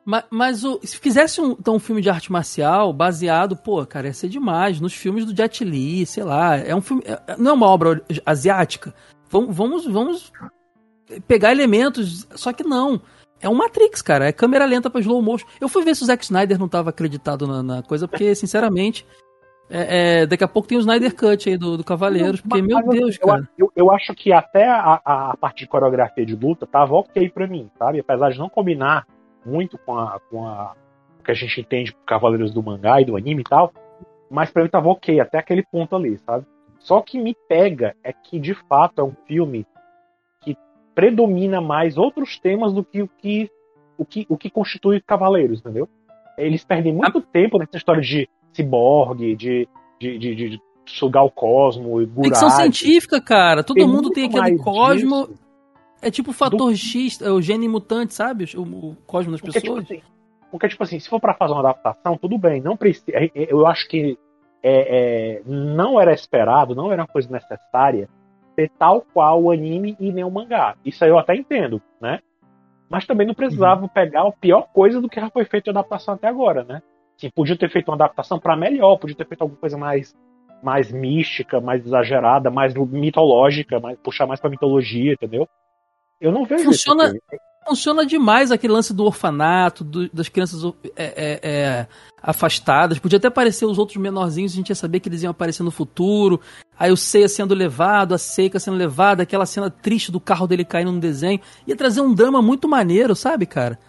Mas, mas o, se fizesse um, então, um filme de arte marcial baseado, pô, cara, ia ser demais. Nos filmes do Jet Li, sei lá. É um filme. É, não é uma obra asiática. Vamos, vamos, vamos pegar elementos. Só que não. É um Matrix, cara. É câmera lenta pra slow motion. Eu fui ver se o Zack Snyder não tava acreditado na, na coisa, porque, sinceramente, é, é, daqui a pouco tem o Snyder Cut aí do, do Cavaleiros, porque, meu Deus, eu, cara. Eu, eu, acho que até a, a, parte de coreografia de luta tava ok pra mim, sabe? Apesar de não combinar muito com a, com a o que a gente entende por Cavaleiros do mangá e do anime e tal, mas pra mim tava ok, até aquele ponto ali, sabe? Só que me pega é que, de fato, é um filme predomina mais outros temas do que o que, o que, o que constitui Cavaleiros, entendeu? Eles perdem muito ah. tempo nessa história de ciborgue, de, de, de, de sugar o cosmo e Gurad. Ficção científica, cara. Todo tem mundo tem aquele cosmo. Disso. É tipo o fator do... X, é o gene mutante, sabe? O, o cosmo das porque, tipo pessoas. Tipo assim, porque, tipo assim, se for para fazer uma adaptação, tudo bem. Não precisa. Eu acho que é, é, não era esperado, não era uma coisa necessária ser tal qual o anime e nem o mangá. Isso aí eu até entendo, né? Mas também não precisava uhum. pegar a pior coisa do que já foi feito de adaptação até agora, né? Assim, podia ter feito uma adaptação para melhor, podia ter feito alguma coisa mais mais mística, mais exagerada, mais mitológica, mais puxar mais para mitologia, entendeu? Eu não vejo Funciona, funciona demais aquele lance do orfanato, do, das crianças é, é, é, afastadas. Podia até aparecer os outros menorzinhos, a gente ia saber que eles iam aparecer no futuro. Aí o Seiya sendo levado, a Seika sendo levada, aquela cena triste do carro dele caindo no desenho. Ia trazer um drama muito maneiro, sabe, cara?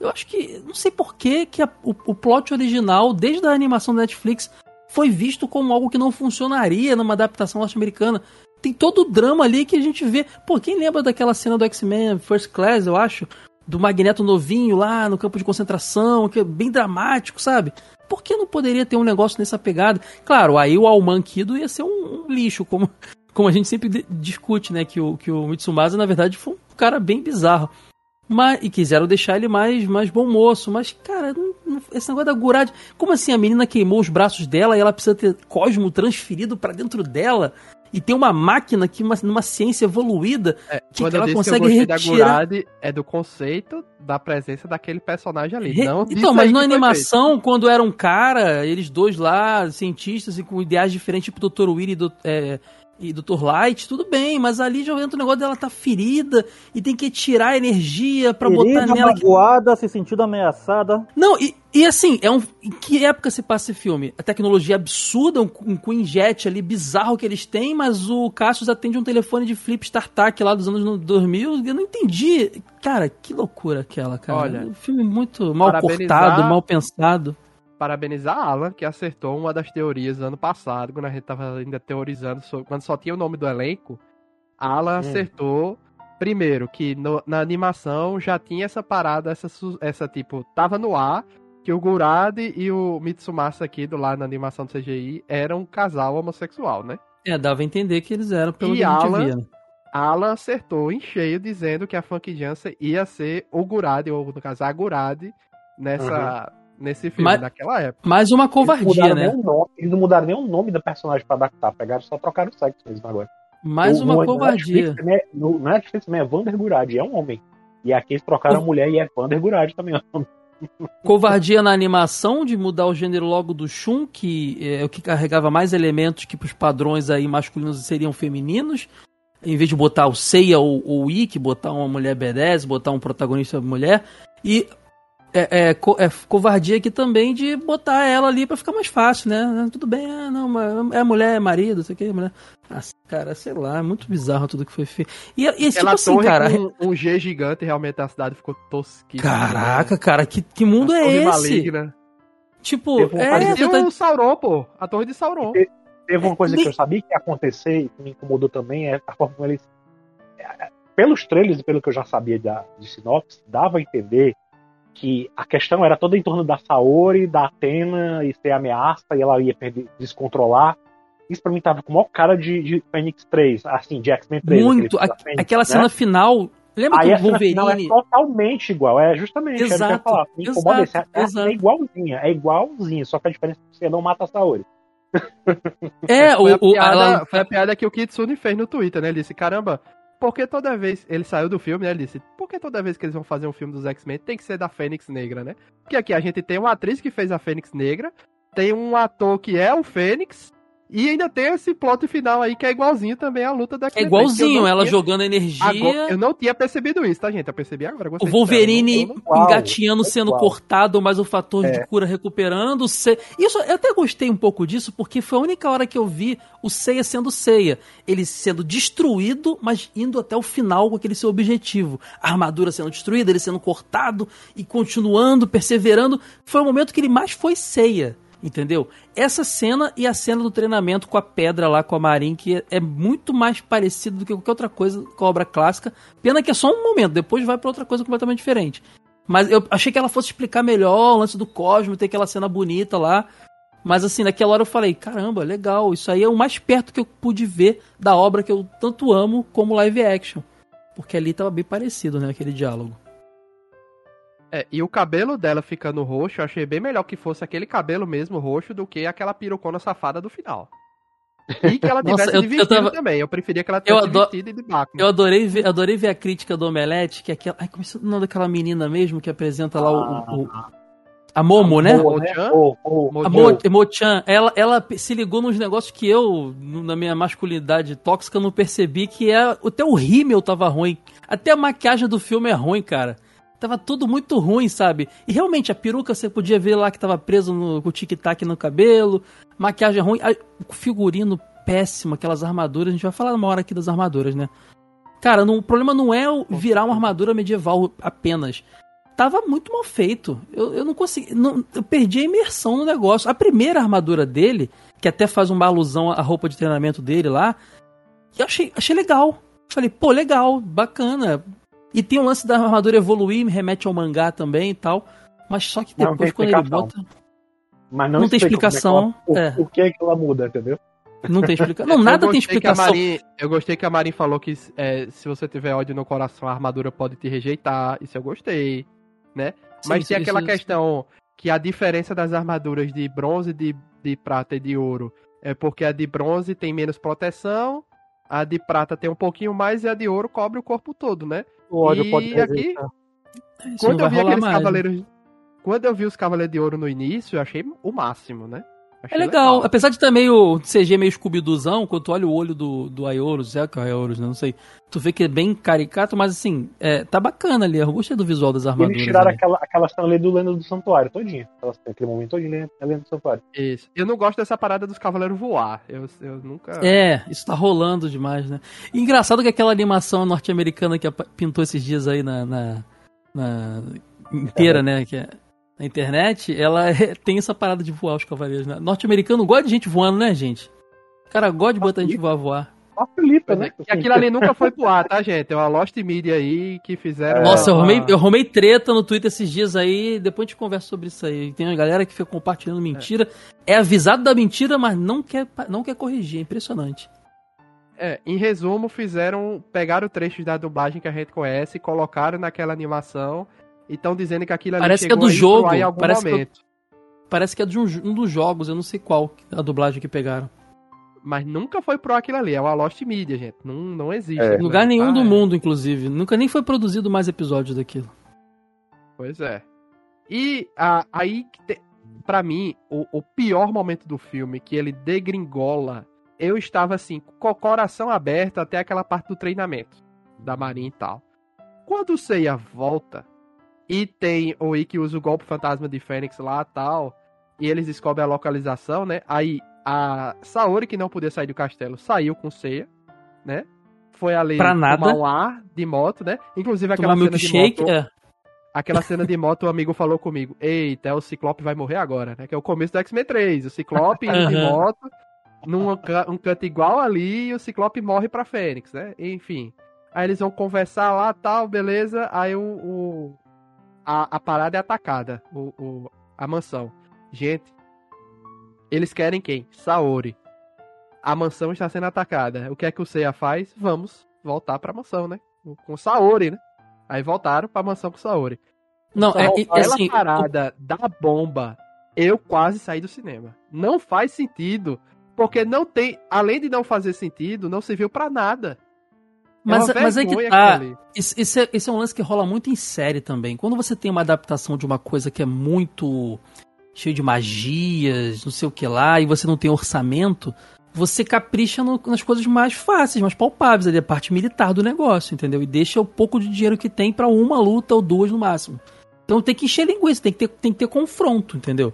Eu acho que. Não sei por que, a, o, o plot original, desde a animação da Netflix, foi visto como algo que não funcionaria numa adaptação norte-americana tem todo o drama ali que a gente vê. Pô, quem lembra daquela cena do X-Men First Class, eu acho? Do Magneto novinho lá no campo de concentração, que é bem dramático, sabe? Por que não poderia ter um negócio nessa pegada? Claro, aí o Almanquido ia ser um, um, lixo, como, como a gente sempre discute, né? Que o, que o Mitsumasa, na verdade, foi um cara bem bizarro. Mas, e quiseram deixar ele mais, mais bom moço. Mas, cara, não, não, esse negócio da Gurad. Como assim a menina queimou os braços dela e ela precisa ter cosmo transferido para dentro dela? E tem uma máquina que, uma, numa ciência evoluída, é, que, quando ela consegue que retirar... da é do conceito da presença daquele personagem ali. Re... Não então, mas na animação, quando era um cara, eles dois lá, cientistas e com ideais diferentes, tipo Dr. Weir e do, é, e Dr. Light, tudo bem, mas ali já entra o negócio dela tá ferida e tem que tirar energia para botar nela. magoada, que... se sentindo ameaçada. Não, e, e assim, é um, em que época se passa esse filme? A tecnologia absurda, um, um Queen Jet ali bizarro que eles têm, mas o Cassius atende um telefone de flip StarTAC lá dos anos 2000, eu não entendi. Cara, que loucura aquela, cara. Olha, um filme muito mal cortado, mal pensado parabenizar a Alan, que acertou uma das teorias ano passado, quando a gente tava ainda teorizando, sobre, quando só tinha o nome do elenco. A Alan hum. acertou Primeiro, que no- na animação já tinha essa parada, essa, essa tipo, tava no ar, que o Gurade e o Mitsumasa aqui do lado na animação do CGI eram um casal homossexual, né? É, dava a entender que eles eram, pelo E que Alan? via. né? Alan acertou em cheio dizendo que a Funk Jansen ia ser o Gurade, ou no caso a Gurade, nessa, nesse filme, Mas- naquela época. Mais uma Eles covardia, mudaram né? nome, eles não mudaram nem o nome da personagem pra adaptar, pegaram só trocaram o sexo mesmo agora. Mais O- uma no- covardia. Netflix, também é- no Netflix também é Vander Gurad, é um homem. E aqui eles trocaram a mulher e é Vander Gurad também. ó. Covardia na animação de mudar o gênero logo do Shun, que é o que carregava mais elementos que pros padrões aí masculinos seriam femininos. Em vez de botar o Seiya ou o Ikki, botar uma mulher B10, botar um protagonista mulher. E é, é, co- é covardia aqui também de botar ela ali pra ficar mais fácil, né? Tudo bem, ah, não, é mulher, é marido, sei o que, mulher. Ah, cara, sei lá, é muito bizarro tudo que foi feito. E, e tipo assim, cara. com um G gigante, realmente a cidade ficou tosquíssima. Caraca, cara, que, que mundo A é torre esse? maligna. Tipo, Teve um é, tá- o Sauron, pô. A torre de Sauron. Teve uma coisa Nem- que eu sabia que ia acontecer e que me incomodou também, é a forma como eles. é, Pelos trailers e pelo que eu já sabia da, de sinopse, dava a entender que a questão era toda em torno da Saori, da Atena e ser ameaça e ela ia perder, descontrolar. Isso pra mim tava com o maior cara de, de Phoenix 3, assim, de X-Men 3. Muito. A- Fênix, aquela né? cena final. Lembra Aí que a o cena final é Wolverine. totalmente igual, é justamente, era o que eu ia Exato, falar. Me incomoda exato, esse, é, exato. é igualzinha, é igualzinha, só que a diferença é que você não mata a Saori. É, foi, a o, o, piada, ela- foi a piada que o Kitsune fez no Twitter, né? Ele disse, caramba, por que toda vez... Ele saiu do filme, né? Ele disse, por que toda vez que eles vão fazer um filme dos X-Men tem que ser da Fênix Negra, né? Porque aqui a gente tem uma atriz que fez a Fênix Negra, tem um ator que é o Fênix, e ainda tem esse plot final aí que é igualzinho também à luta da é igualzinho, não ela tinha- jogando energia. Agora, eu não tinha percebido isso, tá, gente? Eu percebi agora. O Wolverine igual, engatinhando, sendo igual. cortado, mas o fator É. de cura recuperando. Se... Isso eu até gostei um pouco disso, porque foi a única hora que eu vi o Seiya sendo Seiya. Ele sendo destruído, mas indo até o final com aquele seu objetivo. A armadura sendo destruída, ele sendo cortado e continuando, perseverando. Foi o momento que ele mais foi Seiya. Entendeu? Essa cena e a cena do treinamento com a pedra lá, com a Marin, que é- muito mais parecido do que qualquer outra coisa com a obra clássica. Pena que é só um momento, depois vai pra outra coisa completamente diferente. Mas eu achei que ela fosse explicar melhor o lance do Cosmo, ter aquela cena bonita lá. Mas assim, naquela hora eu falei, caramba, legal, isso aí é o mais perto que eu pude ver da obra que eu tanto amo como live action. Porque ali tava bem parecido, né, aquele diálogo. É, e o cabelo dela ficando roxo, eu achei bem melhor que fosse aquele cabelo mesmo roxo do que aquela pirucona safada do final. E que ela Nossa, tivesse eu- de eu vestido tava- também. Eu preferia que ela Eu tivesse adoro- vestido de Batman. Eu adorei ver, adorei ver a crítica do Omelete, que é aquela. Ai, como é o nome daquela menina mesmo que apresenta lá o. o- a Momo, né? Momo. né? Ô, A Mo- Mo, Mo-chan, ela, ela se ligou nos negócios que eu, na minha masculinidade tóxica, não percebi, que é até o rímel tava ruim. Até a maquiagem do filme é ruim, cara. Tava tudo muito ruim, sabe? E realmente, a peruca você podia ver lá que tava preso no, com o tic-tac no cabelo, maquiagem ruim, a- figurino péssimo, aquelas armaduras. A gente vai falar uma hora aqui das armaduras, né? Cara, não- o problema não é virar uma armadura medieval apenas. Tava muito mal feito. Eu, eu não consegui. não- eu perdi a imersão no negócio. A primeira armadura dele, que até faz uma alusão à roupa de treinamento dele lá, eu achei, achei legal. Falei, pô, legal, bacana. E tem o lance da armadura evoluir, me remete ao mangá também e tal. Mas só que depois, quando ele bota. Mas não, Não tem explicação, é que ela- é. o, o que é que ela muda, entendeu? Não tem explicação. Não, nada tem explicação. Marin- eu gostei que a Marin falou que é, se você tiver ódio no coração, a armadura pode te rejeitar. Isso eu gostei, né? Sim, Mas isso- tem aquela isso- questão que a diferença das armaduras de bronze, de, de prata e de ouro é porque a de bronze tem menos proteção, a de prata tem um pouquinho mais e a de ouro cobre o corpo todo, né? O ódio E pode aqui-. Isso não Quando eu vi aqueles mais. cavaleiros. Quando eu vi os Cavaleiros de Ouro no início, eu achei o máximo, né? Achei É legal, apesar de estar meio CG meio Scooby-Doozão, quando tu olha o olho do, do Aioros, é que é o Aioros, né? Não sei. Tu vê que é bem caricato, mas assim, é, tá bacana ali. Eu gostei do visual das E armaduras. eles tiraram ali. aquela, aquela cena ali do Lenda do Santuário, todinha. Aquela- Aquele momento todinho, né? a Lenda do Santuário. Isso. Eu não gosto dessa parada dos Cavaleiros voar. Eu, eu nunca. É, isso tá rolando demais, né? E engraçado que aquela animação norte-americana que pintou esses dias aí na. na, na- inteira, né? Que é, na internet, ela é- tem essa parada de voar os cavaleiros, né? Norte-americano gosta de gente voando, né, gente? O cara gosta de botar a gente voar voar. facilita, né? É, aquilo ali nunca foi pro ar, tá, gente? É uma Lost Media aí que fizeram. Nossa, uma... eu arrumei, eu arrumei treta no Twitter esses dias aí, depois a gente conversa sobre isso aí. Tem uma galera que fica compartilhando mentira. É, é avisado da mentira, mas não quer, não quer corrigir. É impressionante. É, em resumo, fizeram. Pegaram trechos da dublagem que a gente conhece, colocaram naquela animação e estão dizendo que aquilo ali Parece que é do jogo. Em algum parece, momento. Que, parece que é de um, um, dos jogos, eu não sei qual a dublagem que pegaram. Mas nunca foi pro aquilo ali, é uma Lost Media, gente. Não, não existe. É. Lugar nenhum ah, do é. mundo, inclusive. Nunca nem foi produzido mais episódios daquilo. Pois é. E a, aí, para mim, o, o pior momento do filme, que ele degringola, eu estava assim, com o coração aberto até aquela parte do treinamento da Marinha e tal. Quando o Seiya volta, e tem o Ikki usa o golpe fantasma de Fênix lá tal. E eles descobrem a localização, né? Aí a Saori, que não podia sair do castelo, saiu com Seiya, né? Foi ali pra nada. tomar um ar de moto, né? Inclusive aquela Tomar cena de moto. É. Aquela cena de moto, o amigo falou comigo: Eita, o Ciclope vai morrer agora, né? Que é o começo do X-Men 3. O Ciclope indo de moto, num um canto igual ali, e o Ciclope morre pra Fênix, né? Enfim. Aí eles vão conversar lá, tal, beleza. Aí o, o, a, a parada é atacada, o, o, a mansão. Gente, eles querem quem? Saori. A mansão está sendo atacada. O que é que o Seiya faz? Vamos voltar pra mansão, né? Com Saori, né? Aí voltaram pra mansão com Saori. Não, é, é assim, parada o... da bomba, eu quase saí do cinema. Não faz sentido, porque não tem, além de não fazer sentido, não serviu para nada. Mas, é mas é que tá. Isso, isso, é, isso é um lance que rola muito em série também. Quando você tem uma adaptação de uma coisa que é muito cheio de magias, não sei o que lá, e você não tem orçamento, você capricha no, nas coisas mais fáceis, mais palpáveis, ali, a parte militar do negócio, entendeu? E deixa o pouco de dinheiro que tem para uma luta ou duas no máximo. Então tem que encher linguiça, tem que ter, tem que ter confronto, entendeu?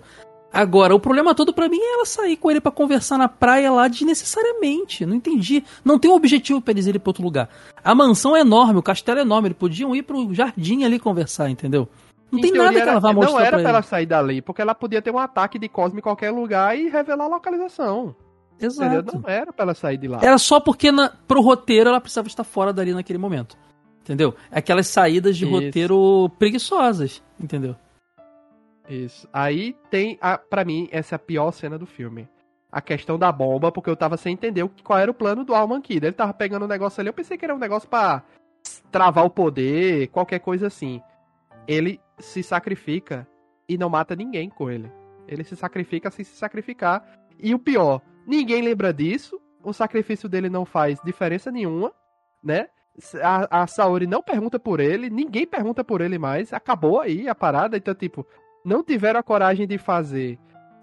Agora, o problema todo para mim é ela sair com ele para conversar na praia lá desnecessariamente. Não entendi. Não tem um objetivo para eles irem pra outro lugar. A mansão é enorme, o castelo é enorme. Eles podiam ir pro jardim ali conversar, entendeu? Não em tem nada que ela vá mostrar. Não era pra, pra ela sair dali, porque ela podia ter um ataque de Cosme em qualquer lugar e revelar a localização. Exato. Entendeu? Não era pra ela sair de lá. Era só porque na, pro roteiro ela precisava estar fora dali naquele momento. Entendeu? Aquelas saídas de Isso. roteiro preguiçosas, entendeu? Isso. Aí tem, a, pra mim, essa é a pior cena do filme. A questão da bomba, porque eu tava sem entender qual era o plano do Alman Kid. Ele tava pegando um negócio ali, eu pensei que era um negócio pra travar o poder, qualquer coisa assim. Ele se sacrifica e não mata ninguém com ele. Ele se sacrifica sem se sacrificar. E o pior, ninguém lembra disso. O sacrifício dele não faz diferença nenhuma, né? A, a Saori não pergunta por ele, ninguém pergunta por ele mais. Acabou aí a parada. Então, tipo, não tiveram a coragem de fazer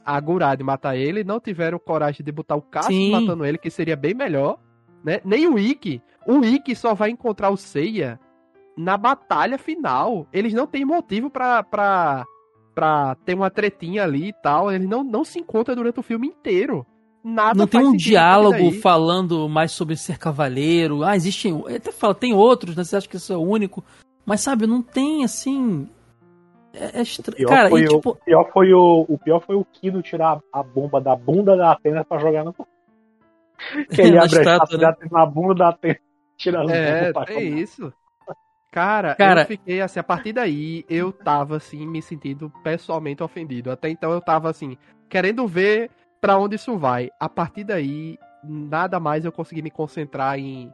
a Gurad matar ele, não tiveram coragem de botar o Cassius matando ele, que seria bem melhor, né? Nem o Ikki. O Ikki só vai encontrar o Seiya na batalha final. Eles não têm motivo pra, pra, pra ter uma tretinha ali e tal. Eles não, não se encontram durante o filme inteiro. Nada não tem um diálogo falando mais sobre ser cavaleiro. Ah, existem. Até fala, tem outros, né? Você acha que isso é o único. Mas sabe, não tem assim. É, é estranho. Cara, foi e, o, tipo... pior foi o, o pior foi o Kino tirar a bomba da bunda da Atena pra jogar no. Que ele abre estátua, a né? na bunda da Atena, tirando É, é isso. Cara, Cara, eu fiquei assim, a partir daí eu tava assim, me sentindo pessoalmente ofendido. Até então eu tava assim, querendo ver para onde isso vai. A partir daí, nada mais eu consegui me concentrar em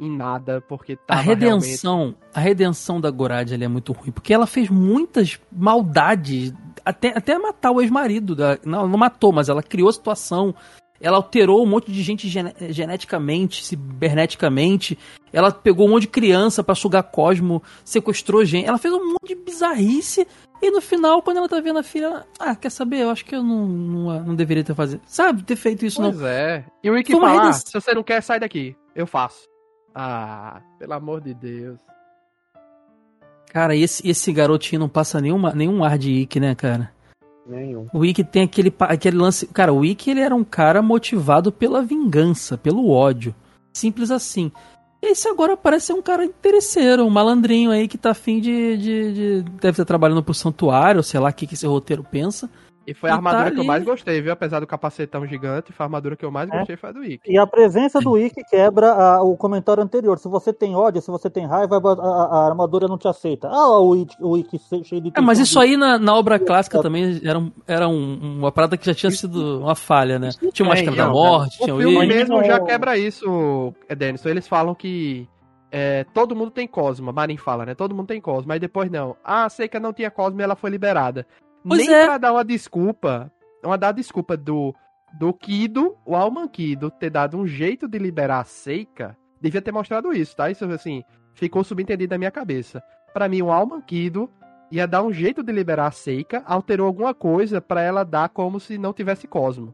em nada, porque tava a redenção, realmente... a redenção da Gorad é muito ruim, porque ela fez muitas maldades, até, até matar o ex-marido, não, não matou, mas ela criou a situação, ela alterou um monte de gente gen geneticamente, ciberneticamente, ela pegou um monte de criança para sugar Cosmo, sequestrou gente, ela fez um monte de bizarrice e no final, quando ela tá vendo a filha, ela, ah, quer saber? Eu acho que eu não, não, não deveria ter fazer, sabe, ter feito isso pois não. Pois é. E o Wiki fala, ah, se você não quer, sai daqui, eu faço. Ah, pelo amor de Deus. Cara, esse, esse garotinho não passa nenhuma, nenhum ar de Ikki, né, cara? Nenhum. O Ikki tem aquele, aquele lance. Cara, o Ikki ele era um cara motivado pela vingança, pelo ódio. Simples assim. Esse agora parece ser um cara interesseiro, um malandrinho aí que tá afim de, de, de Deve estar trabalhando pro santuário, sei lá o que, que esse roteiro pensa. E foi a tá armadura que eu mais gostei, viu? Apesar do capacetão gigante, foi a armadura que eu mais É. gostei foi a do Ikki. E a presença do Ikki quebra a- o comentário anterior. Se você tem ódio, se você tem raiva, a, a- a armadura não te aceita. Ah, o Ikki, o Ikki cheio de É, mas isso aí na, na obra clássica também era, um- era um- uma parada que já tinha sido uma falha, né? Tinha o Máscara É, da então, Morte, O tinha o filme Ikki. mesmo Não- já quebra isso, é, Denison. Eles falam que é, todo mundo tem Cosmo. Marin fala, né? Todo mundo tem Cosmo. Aí depois não. Ah, a Seika não tinha Cosmo e ela foi liberada. Pois Nem é. pra dar uma desculpa, uma dar desculpa do, do Kido, o Alman Kido, ter dado um jeito de liberar a Seika, devia ter mostrado isso, tá? Isso, assim, ficou subentendido na minha cabeça. Pra mim, o Alman Kido ia dar um jeito de liberar a Seika, alterou alguma coisa pra ela dar como se não tivesse Cosmo,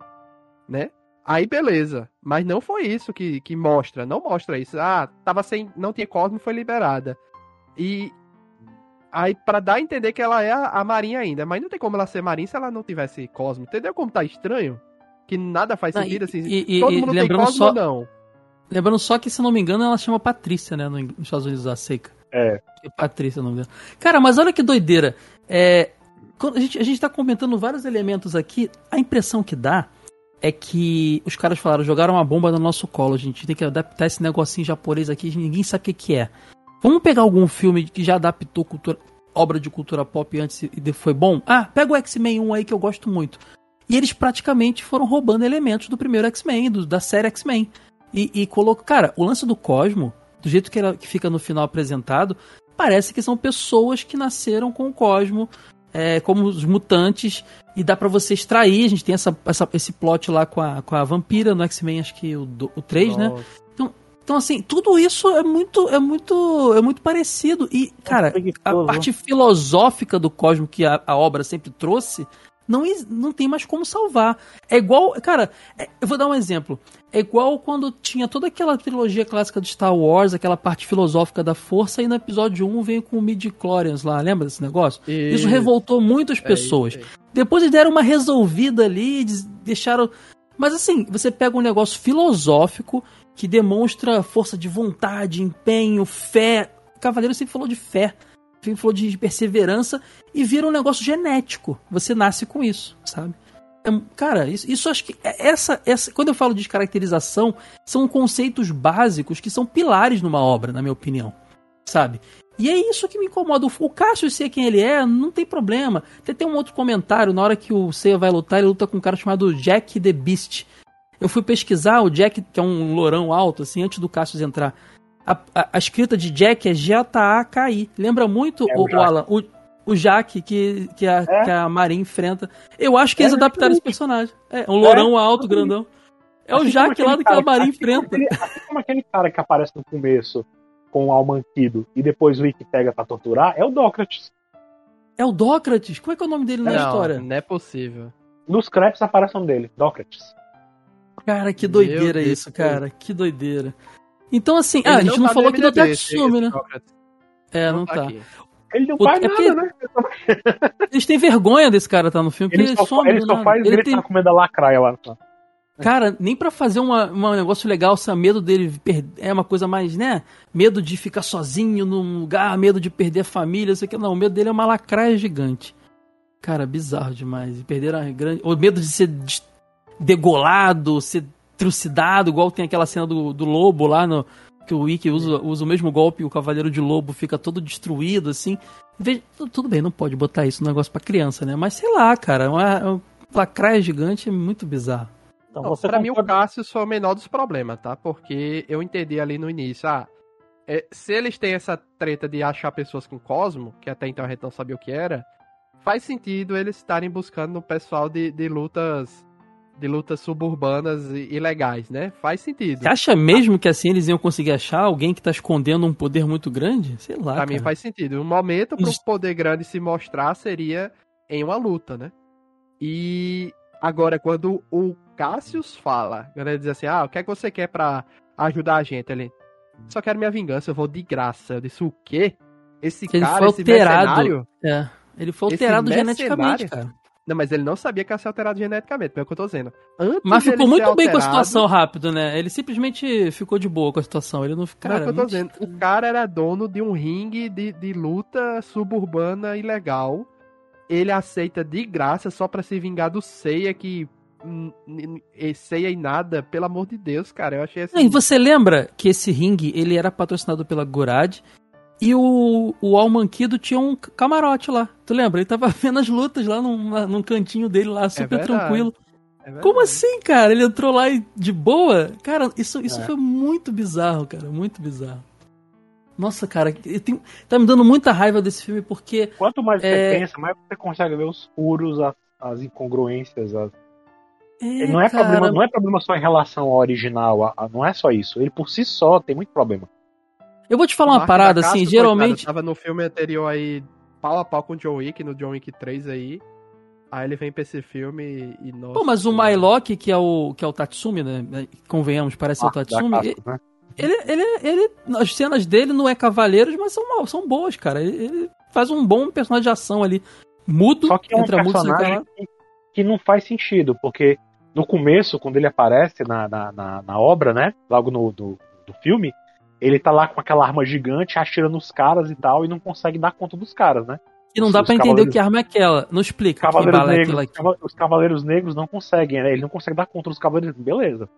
né? Aí beleza, mas não foi isso que, que mostra, não mostra isso. Ah, tava sem, não tinha Cosmo, foi liberada. E aí pra dar a entender que ela é a, a Marinha ainda, mas não tem como ela ser Marinha se ela não tivesse Cosmo. Entendeu como tá estranho? Que nada faz Não, sentido e- assim. e- e- todo e mundo tem lembrando Cosmo só- não? Lembrando só que, se não me engano, ela chama Patrícia, né? no- Nos Estados Unidos, a Seika. É. É Patrícia o nome dela. Cara, mas olha que doideira. É, quando a, gente, a gente tá comentando vários elementos aqui. A impressão que dá é que os caras falaram, jogaram uma bomba no nosso colo. A gente tem que adaptar esse negocinho japonês aqui, ninguém sabe o que, que é. Vamos pegar algum filme que já adaptou cultura, obra de cultura pop antes e foi bom? Ah, pega o X-Men 1 aí que eu gosto muito. E eles praticamente foram roubando elementos do primeiro X-Men, da série X-Men. E, e colocou. Cara, o lance do Cosmo, do jeito que, ela, que fica no final apresentado, parece que são pessoas que nasceram com o Cosmo, é, como os mutantes, e dá pra você extrair. A gente tem essa, essa- esse plot lá com a, com a vampira no X-Men, acho que o, o 3, né? Nossa. Então, assim, tudo isso é muito, é muito, é muito parecido. E, cara, a parte filosófica do Cosmo que a, a obra sempre trouxe, não, não tem mais como salvar. É igual, cara, é- eu vou dar um exemplo. É igual quando tinha toda aquela trilogia clássica de Star Wars, aquela parte filosófica da força, e no episódio 1 veio com o midi-chlorians lá, lembra desse negócio? Isso revoltou muitas É pessoas. isso aí. Depois eles deram uma resolvida ali, deixaram. Mas assim, você pega um negócio filosófico que demonstra força de vontade, empenho, fé. O Cavaleiro sempre falou de fé, sempre falou de perseverança e vira um negócio genético. Você nasce com isso, sabe? É, cara, isso, isso acho que. é- Essa, essa, quando eu falo de caracterização, são conceitos básicos que são pilares numa obra, na minha opinião. Sabe? E é isso que me incomoda. O- Cássio ser quem ele é, não tem problema. Até tem um outro comentário, na hora que o Seiya vai lutar, ele luta com um cara chamado Jack the Beast. Eu fui pesquisar, o Jack, que é um lourão alto, assim, antes do Cassius entrar. A, a- a escrita de Jack é J-A-K-I. Lembra muito, É, o, o o Jack. Alan, o, o Jack que, que, a, É. que a Marin enfrenta. Eu acho que eles É, adaptaram esse personagem. É, um lourão alto, grandão. É o Assim Jack como lá do que a cara- Marin assim como enfrenta. aquele- Assim como aquele cara que aparece no começo com o Almanquido e depois o Ikki pega pra torturar, é o Dócrates. É o Dócrates. Como é que é o nome dele na Não, história? não é possível. Nos créditos aparece o nome dele, Dócrates. Cara, que Meu doideira Deus. isso, cara. Que doideira. Então, assim, Ele ah, a gente não tá falou que do MDB, Tatsumi, esse né? É, não tá. aqui. Ele não faz é nada, porque- né? Eles têm vergonha desse cara tá no filme, porque Ele ele, só, some ele do só faz Ele ele tem- tá comendo a lacraia lá. Cara, nem pra fazer uma, uma negócio legal, se é medo dele perder, é uma coisa mais, né? Medo de ficar sozinho num lugar, medo de perder a família, sei que não, o medo dele é uma lacraia gigante. Cara, bizarro demais. E perder a grande, o medo de ser degolado, ser trucidado, igual tem aquela cena do, do lobo lá no que o Ikki usa, usa o mesmo golpe e o cavaleiro de lobo fica todo destruído assim. Veja, tu- tudo bem, não pode botar isso no negócio pra criança, né? Mas sei lá, cara, uma, uma lacraia gigante é muito bizarro. Então, Não, você pra mim o concorda- Cassius foi o menor dos problemas, tá? Porque eu entendi ali no início, ah, é, se eles têm essa treta de achar pessoas com Cosmo, que até então a gente não sabia o que era, faz sentido eles estarem buscando no pessoal de, de lutas de lutas suburbanas e, legais, né? Faz sentido. Você acha mesmo que assim eles iam conseguir achar alguém que tá escondendo um poder muito grande? Sei lá. Pra mim cara. faz sentido. Um momento para um poder grande se mostrar seria em uma luta, né? E agora, quando o Cassius fala, ele diz assim, ah, o que é que você quer pra ajudar a gente? Ele, só quero minha vingança, eu vou de graça. Eu disse, o quê? Esse Ele cara, foi esse alterado. É. Ele foi alterado geneticamente, cara. Não, mas ele não sabia que ia ser alterado geneticamente, é o que eu tô dizendo. Antes Mas ficou muito ser bem com a alterado- situação rápido, né? Ele simplesmente ficou de boa com a situação. Ele não Não, cara, é o que eu tô dizendo. O cara era dono de um ringue de, de luta suburbana ilegal. ele aceita de graça só pra se vingar do Seiya que Seiya e nada, pelo amor de Deus, cara. Eu achei assim. E você lembra que esse ringue ele era patrocinado pela Gurad e o, o Almanquido tinha um camarote lá. Tu lembra? Ele tava vendo as lutas lá num, num cantinho dele lá, super é tranquilo. É Como assim, cara? Ele entrou lá de boa? Cara, isso, isso é. foi muito bizarro, cara. Muito bizarro. Nossa, cara, tenho, tá me dando muita raiva desse filme porque. Quanto mais é... você pensa, mais você consegue ver os furos, as, as incongruências, as... É, não, é cara... problema, não é problema só em relação ao original, a, a, não é só isso. Ele por si só tem muito problema. Eu vou te falar uma parada, assim, geralmente. Coitado, tava no filme anterior aí, pau a pau com o John Wick, no John Wick 3 aí. Aí ele vem pra esse filme e. Nossa, Pô, mas o Mylock, que é o, que é o Tatsumi, né? Convenhamos, parece ah, o Tatsumi. Né? ele, ele, ele, As cenas dele não é Cavaleiros, mas são, são boas, cara. Ele, ele faz um bom personagem de ação ali. Mudo Só que é um entre a personagem que, que não faz sentido, porque no começo, quando ele aparece na, na, na, na obra, né? Logo no do, do filme, ele tá lá com aquela arma gigante, atirando os caras e tal, e não consegue dar conta dos caras, né? E não dá para entender o que arma é aquela. Não explica. Cavaleiros que negros, é aquela Os cavaleiros negros não conseguem, né? Ele não consegue dar conta dos cavaleiros. Beleza.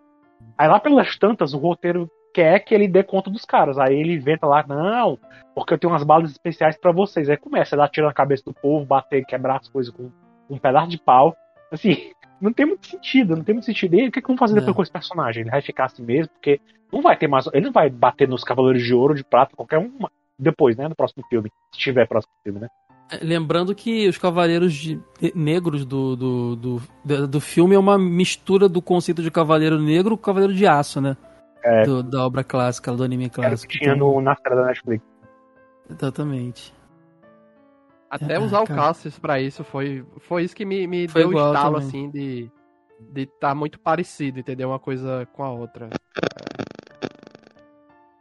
Aí lá pelas tantas, o roteiro quer que ele dê conta dos caras. Aí ele inventa lá, não, porque eu tenho umas balas especiais para vocês. Aí começa a dar tiro na cabeça do povo, bater, quebrar as coisas com um pedaço de pau. Assim, não tem muito sentido, não tem muito sentido. E o que, que vão fazer depois com esse personagem? Ele vai ficar assim mesmo, porque não vai ter mais. Ele não vai bater nos Cavaleiros de Ouro, de Prata, qualquer um depois, né? No próximo filme. Se tiver próximo filme, né? É, lembrando que os Cavaleiros de, negros do, do, do, do, filme é uma mistura do conceito de Cavaleiro Negro com Cavaleiro de Aço, né? É. Do, da obra clássica, do anime clássico. Era que tinha no, na série da Netflix. Exatamente. Até é, usar cara. o Cassius pra isso foi, foi isso que me, me deu o estalo, também. assim, de de estar tá muito parecido, entendeu? Uma coisa com a outra. É.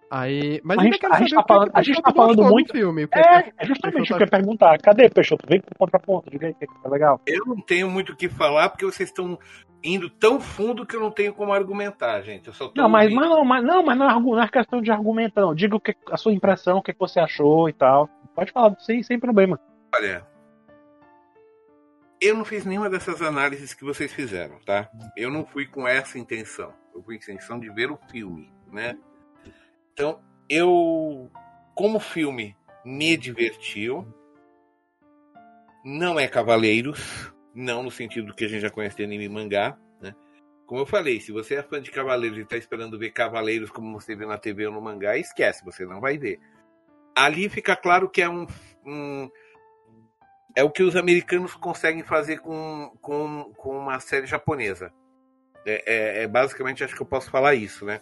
Aí, mas a gente, a gente tá falando, a gente tá falando muito filme. É, é justamente o que eu ia perguntar. Cadê, Peixoto? Vem pro contraponto, diga aí que tá legal. Eu não tenho muito o que falar porque vocês estão indo tão fundo que eu não tenho como argumentar, gente. não, mas, mas, não, mas não, mas não é, não é questão de argumentar, não. Diga o que, a sua impressão, o que você achou e tal. Pode falar sem, sem problema. Olha, eu não fiz nenhuma dessas análises que vocês fizeram, tá? Eu não fui com essa intenção. Eu fui com a intenção de ver o filme, né? Então, eu, como filme, me divertiu. Não é Cavaleiros, não no sentido que a gente já conhece de anime e mangá, né? Como eu falei, se você é fã de Cavaleiros e está esperando ver Cavaleiros como você vê na TV ou no mangá, esquece, você não vai ver. Ali fica claro que é um, um é o que os americanos conseguem fazer com, com, com uma série japonesa. É, é, é basicamente, acho que eu posso falar isso, né?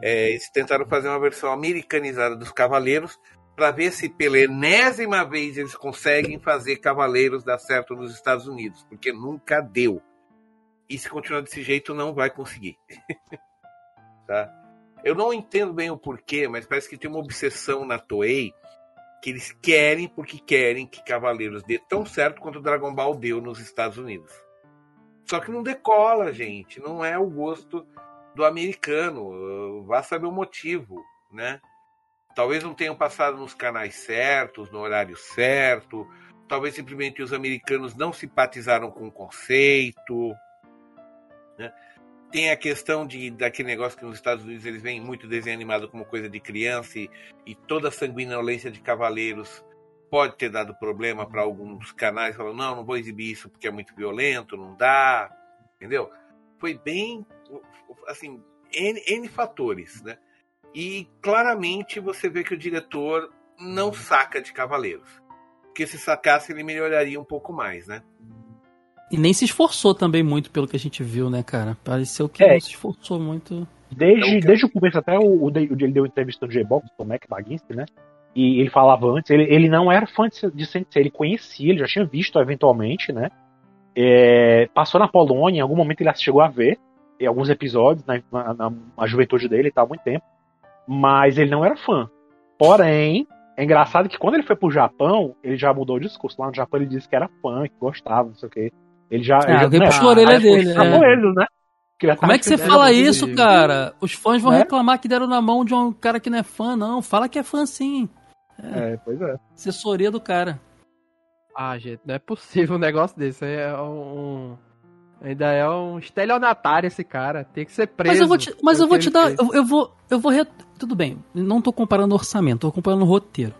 É, eles tentaram fazer uma versão americanizada dos Cavaleiros para ver se pela enésima vez eles conseguem fazer Cavaleiros dar certo nos Estados Unidos, porque nunca deu. E se continuar desse jeito, não vai conseguir. tá? Eu não entendo bem o porquê, mas parece que tem uma obsessão na Toei que eles querem porque querem que Cavaleiros dê tão certo quanto Dragon Ball deu nos Estados Unidos. Só que não decola, gente. Não é o gosto do americano. Vá saber o motivo, né? Talvez não tenham passado nos canais certos, no horário certo. Talvez simplesmente os americanos não simpatizaram com o conceito. Tem a questão de daquele negócio que nos Estados Unidos eles veem muito desenho animado como coisa de criança e, e toda a sanguinolência de cavaleiros pode ter dado problema para alguns canais. Falam, não, não vou exibir isso porque é muito violento, não dá. Entendeu? Foi bem, assim, N, N fatores, né? E claramente você vê que o diretor não saca de cavaleiros. Porque se sacasse, ele melhoraria um pouco mais, né? E nem se esforçou também muito pelo que a gente viu, né, cara? Pareceu que é. não se esforçou muito. Desde, desde o começo, até o, o, ele deu entrevista no J-Box, o Mac Baginski, né? E ele falava antes, ele, ele não era fã de, de Sensei, ele conhecia, ele já tinha visto eventualmente, né? É, passou na Polônia, em algum momento ele chegou a ver em alguns episódios, na, na, na juventude dele, estava há muito tempo, mas ele não era fã. Porém, é engraçado que quando ele foi pro Japão, ele já mudou o discurso. Lá no Japão ele disse que era fã, que gostava, não sei o quê. Ele já. Ah, ele alguém já, puxou a orelha dele. É. Ele, né? Como é que você fala isso, dele. cara? Os fãs vão é? reclamar que deram na mão de um cara que não é fã, não. Fala que é fã sim. É, é pois é. Assessoria do cara. Ah, gente, não é possível um negócio desse. É um. Ainda é um estelionatário esse cara. Tem que ser preso. Mas eu vou te, mas eu vou te dar. Eu, eu, vou. Eu vou. Re... Tudo bem. Não tô comparando orçamento, tô comparando roteiro.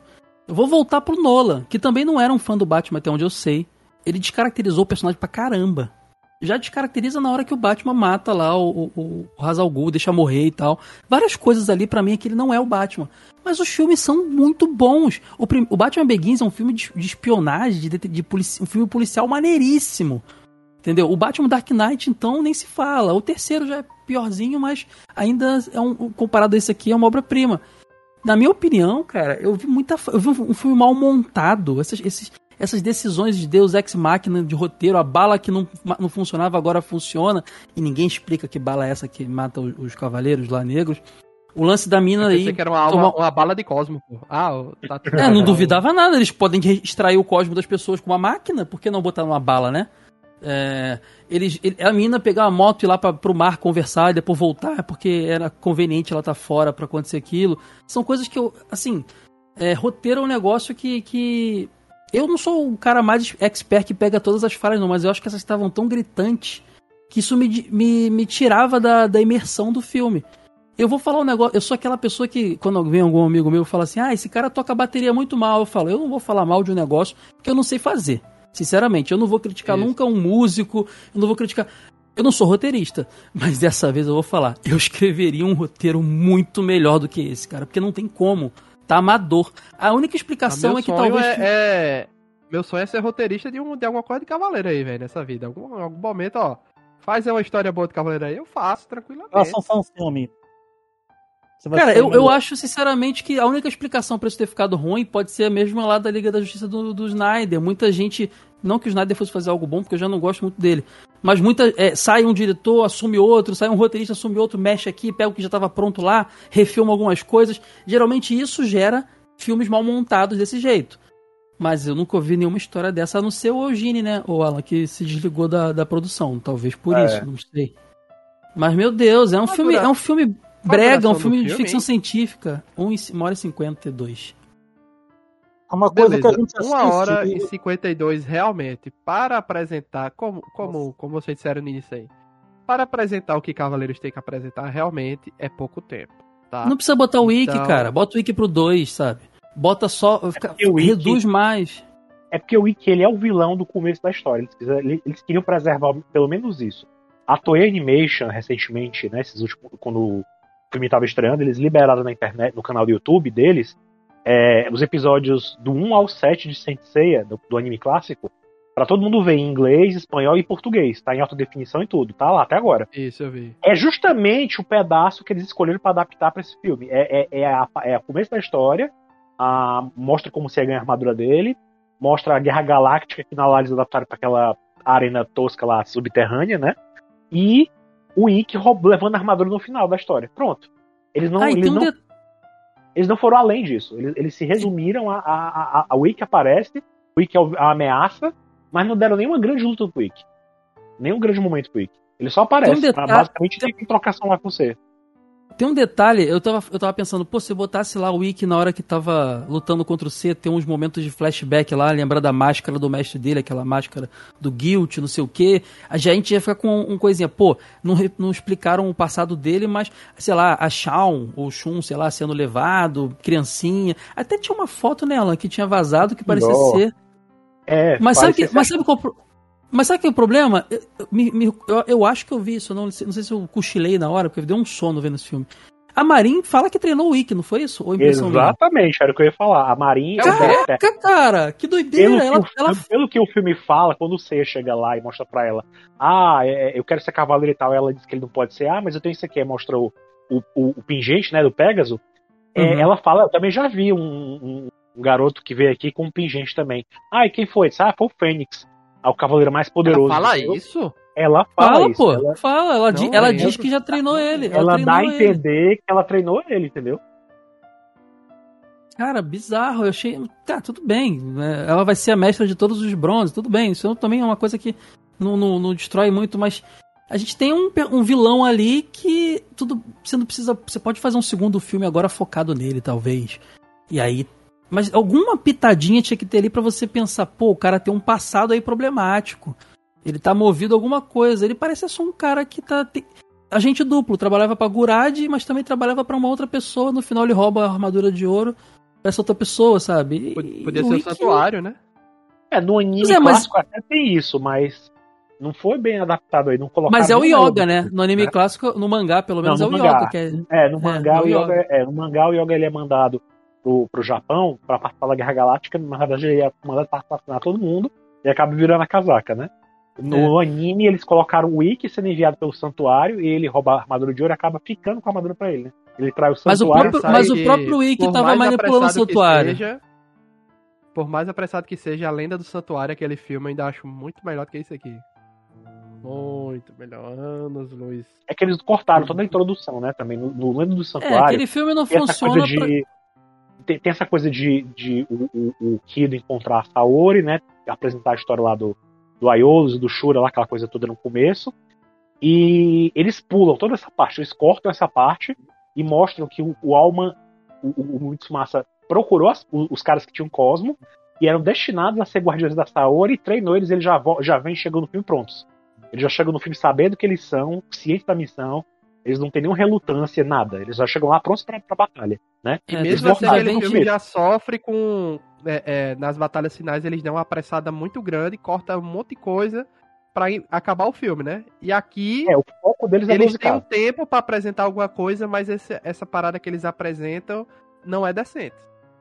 Eu vou voltar pro Nolan, que também não era um fã do Batman, até onde eu sei. Ele descaracterizou o personagem pra caramba. Já descaracteriza na hora que o Batman mata lá o, o, o Hazal deixa morrer e tal. Várias coisas ali para mim é que ele não é o Batman. Mas os filmes são muito bons. O, o Batman Begins é um filme de, de espionagem, de, de, de um filme policial maneiríssimo. Entendeu? O Batman Dark Knight, então, nem se fala. O terceiro já é piorzinho, mas ainda é um. Comparado a esse aqui, é uma obra-prima. Na minha opinião, cara, eu vi muita. Eu vi um, um filme mal montado. Essas, esses, essas decisões de Deus ex máquina de roteiro, a bala que não, não funcionava agora funciona, e ninguém explica que bala é essa que mata os, os cavaleiros lá negros. O lance da mina aí. que era uma, uma, uma, bala de cosmo, pô. Ah, tá É, não duvidava nada. Eles podem extrair o cosmo das pessoas com uma máquina, por que não botar uma bala, né? É, eles, ele, a menina pegar uma moto e ir lá pra, pro mar conversar e depois voltar, porque era conveniente ela estar tá fora para acontecer aquilo. São coisas que eu, assim, é, roteiro é um negócio que, que. Eu não sou o cara mais expert que pega todas as falhas, não, mas eu acho que essas estavam tão gritantes que isso me, me, me tirava da, da imersão do filme. Eu vou falar um negócio, eu sou aquela pessoa que, quando vem algum amigo meu fala assim, ah, esse cara toca bateria muito mal, eu falo, eu não vou falar mal de um negócio que eu não sei fazer. Sinceramente, eu não vou criticar Isso. nunca um músico, eu não vou criticar. Eu não sou roteirista, mas dessa vez eu vou falar. Eu escreveria um roteiro muito melhor do que esse, cara, porque não tem como. Tá amador. A única explicação ah, é que talvez. É, é, Meu sonho é ser roteirista de, um, de alguma coisa de cavaleiro aí, velho, nessa vida. Algum, algum momento, ó. Faz uma história boa de cavaleiro aí, eu faço, tranquilamente. Faça um filme. Cara, eu, eu acho sinceramente que a única explicação para isso ter ficado ruim pode ser a mesma lá da Liga da Justiça do, do Snyder. Muita gente. Não que o Snyder fosse fazer algo bom, porque eu já não gosto muito dele. Mas muita. É, sai um diretor, assume outro, sai um roteirista, assume outro, mexe aqui, pega o que já estava pronto lá, refilma algumas coisas. Geralmente isso gera filmes mal montados desse jeito. Mas eu nunca ouvi nenhuma história dessa, a não ser o Eugene, né? O Alan, que se desligou da, da produção. Talvez por é. isso, não sei. Mas, meu Deus, é um filme. É um filme Brega, um filme, filme de ficção hein? científica. 1 hora e 52. É uma coisa Beleza, que a gente assiste... 1 hora e 52 realmente, para apresentar, como, como, como vocês disseram no início aí, para apresentar o que Cavaleiros tem que apresentar, realmente é pouco tempo. Tá? Não precisa botar o wiki, então... cara. Bota o wiki pro 2, sabe? Bota só. É wiki, reduz mais. É porque o wiki ele é o vilão do começo da história. Eles, eles queriam preservar pelo menos isso. A Toei Animation, recentemente, né, esses últimos, quando o filme estava estreando, eles liberaram na internet, no canal do YouTube deles, é, os episódios do 1 ao 7 de Saint Seiya, do, do anime clássico, para todo mundo ver em inglês, espanhol e português. Tá em alta definição e tudo, tá lá até agora. Isso, eu vi. É justamente o pedaço que eles escolheram para adaptar para esse filme. É, é, é, a, é a começo da história, a, mostra como se ganha a armadura dele, mostra a Guerra Galáctica, que na lá eles adaptaram para aquela arena tosca lá, subterrânea, né? E o Ikki levando a armadura no final da história. Pronto. Eles não, ah, eles, não de... eles não foram além disso. Eles, eles se resumiram a, a, a, a, Ikki aparece, o Ikki é a ameaça, mas não deram nenhuma grande luta pro Ikki. Nenhum grande momento pro Ikki. Ele só aparece. Um detalhe... Basicamente tem trocação lá com você. Tem um detalhe, eu tava, eu tava pensando, pô, se eu botasse lá o Wiki na hora que tava lutando contra o C, tem uns momentos de flashback lá, lembrar da máscara do mestre dele, aquela máscara do Guilt, não sei o que, a gente ia ficar com um coisinha, pô, não, não explicaram o passado dele, mas, sei lá, a Shawn, ou Shun, sei lá, sendo levado, criancinha, até tinha uma foto nela que tinha vazado que parecia não. ser... É, mas sabe, que, mas sabe qual... Mas sabe que é o problema? Eu, eu, eu, acho que eu vi isso, não, não sei se eu cochilei na hora, porque deu um sono vendo esse filme. A Marin fala que treinou o Ikki, não foi isso? Ou Exatamente, minha? era o que eu ia falar. A Marin. Caraca, é, cara, que doideira. Pelo, ela, que o, ela... pelo que o filme fala, quando o Seiya chega lá e mostra pra ela, ah, é, é eu quero ser cavaleiro e tal, ela diz que ele não pode ser, ah, mas eu tenho isso aqui, mostra o, o, o, o pingente, né, do Pegasus. É, uhum. ela fala, eu também já vi um, um, um, garoto que veio aqui com um pingente também. Ah, e quem foi? Ah, foi o Fênix ao cavaleiro mais poderoso. Ela fala isso? Ela fala, fala isso. Pô, ela fala, ela, di, ela diz que já treinou ele. Ela, ela dá a entender ele. que ela treinou ele, entendeu? Cara, bizarro. Eu achei. Tá, tudo bem. Né? Ela vai ser a mestra de todos os bronzes, tudo bem. Isso também é uma coisa que não, não, não destrói muito, mas a gente tem um, um vilão ali que tudo. Você não precisa. Você pode fazer um segundo filme agora focado nele, talvez. E aí Mas alguma pitadinha tinha que ter ali para você pensar, pô, o cara tem um passado aí problemático. Ele tá movido a alguma coisa. Ele parece só um cara que tá. Tem... Agente duplo, trabalhava pra Gurad, mas também trabalhava para uma outra pessoa. No final ele rouba a armadura de ouro pra essa outra pessoa, sabe? E, Podia ser o santuário, né? É, no anime é, mas... clássico até tem isso, mas não foi bem adaptado aí, não colocaram. Mas é o yoga, né? No anime é. clássico, no mangá, pelo menos, não, é o mangá. yoga. Que é... é, no mangá, é, o yoga, yoga. É, no mangá o yoga ele é mandado pro, pro Japão pra participar da Guerra Galáctica, na verdade ele mandado pra assassinar todo mundo e acaba virando a casaca, né? No é. anime, eles colocaram o Ikki sendo enviado pelo santuário e ele rouba a armadura de ouro e acaba ficando com a armadura pra ele, né? Ele trai o santuário. Mas o próprio, mas o próprio Ikki tava manipulando o santuário. Seja, por mais apressado que seja, a lenda do santuário, aquele filme, eu ainda acho muito melhor do que isso aqui. Muito melhor. Anos, Luiz. É que eles cortaram toda a introdução, né? Também no, no Lendo do Santuário. É, aquele filme não funciona. De, pra... tem, tem, essa coisa de, de o, o, o, Kido encontrar a Saori, né? Apresentar a história lá do, do Aiolos e do Shura, lá, aquela coisa toda no começo. E eles pulam toda essa parte, eles cortam essa parte e mostram que o, o Alma, o, o Mitsumasa, procurou as, os, caras que tinham Cosmo e eram destinados a ser guardiões da Saori e treinou eles, eles já, já vêm chegando no filme prontos. Eles já chegam no filme sabendo que eles são, cientes da missão, eles não têm nenhuma relutância, nada. Eles já chegam lá prontos pra, pra batalha, né? E mesmo assim, aquele filme já sofre com... É, é, nas batalhas finais eles dão uma apressada muito grande, corta um monte de coisa para acabar o filme, né? E aqui é, o foco deles é eles têm um tempo para apresentar alguma coisa, mas esse, essa parada que eles apresentam não é decente.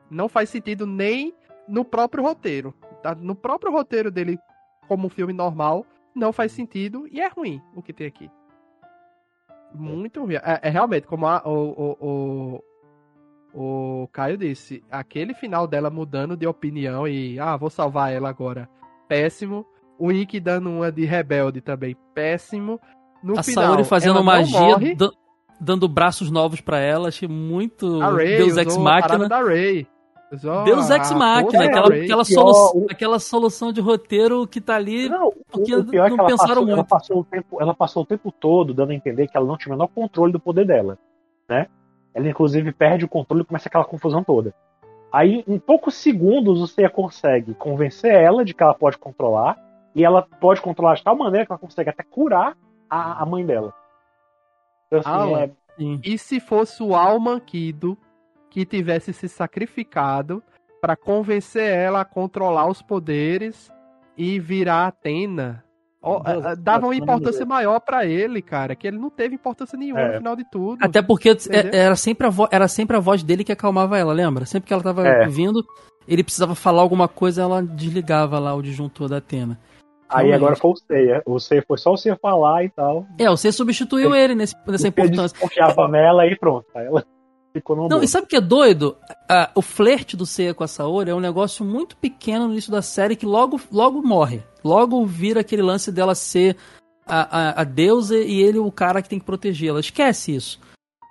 Não faz sentido nem no próprio roteiro. Tá? No próprio roteiro dele, como um filme normal, não faz sentido e é ruim o que tem aqui. Muito ruim. É, é realmente, como a, o, o, o, o Caio disse, aquele final dela mudando de opinião e, ah, vou salvar ela agora. Péssimo. O Ikki dando uma de rebelde também. Péssimo. No a final, Saori fazendo magia, dando braços novos para ela. Achei muito Deus Ex Machina. Da Ray. Deus Ex Machina, aquela, aquela, solu aquela solução de roteiro que tá ali não, porque o pior não é que pensaram passou, muito. Ela passou, o tempo, ela passou o tempo todo dando a entender que ela não tinha o menor controle do poder dela, né? Ela inclusive perde o controle e começa aquela confusão toda. Aí, em poucos segundos, você consegue convencer ela de que ela pode controlar, e ela pode controlar de tal maneira que ela consegue até curar a, a mãe dela. Então, assim, é... E se fosse o Alman Kido que tivesse se sacrificado para convencer ela a controlar os poderes e virar Atena. Oh, dava uma importância maior para ele, cara, que ele não teve importância nenhuma é. no final de tudo. Até porque é, era sempre, a era sempre a voz dele que acalmava ela, lembra? Sempre que ela tava é. vindo, ele precisava falar alguma coisa, ela desligava lá o disjuntor da Atena. Aí agora foi o Seiya. O Seiya foi só o Seiya falar e tal. É, o Seiya substituiu ele, ele nesse, nessa importância. Ele confiava nela e pronto. Aí ela ficou no Não, e sabe o que é doido? Ah, o flerte do Seiya com a Saori é um negócio muito pequeno no início da série que logo, logo morre. Logo vira aquele lance dela ser a, a, a deusa e ele o cara que tem que protegê-la. Esquece isso.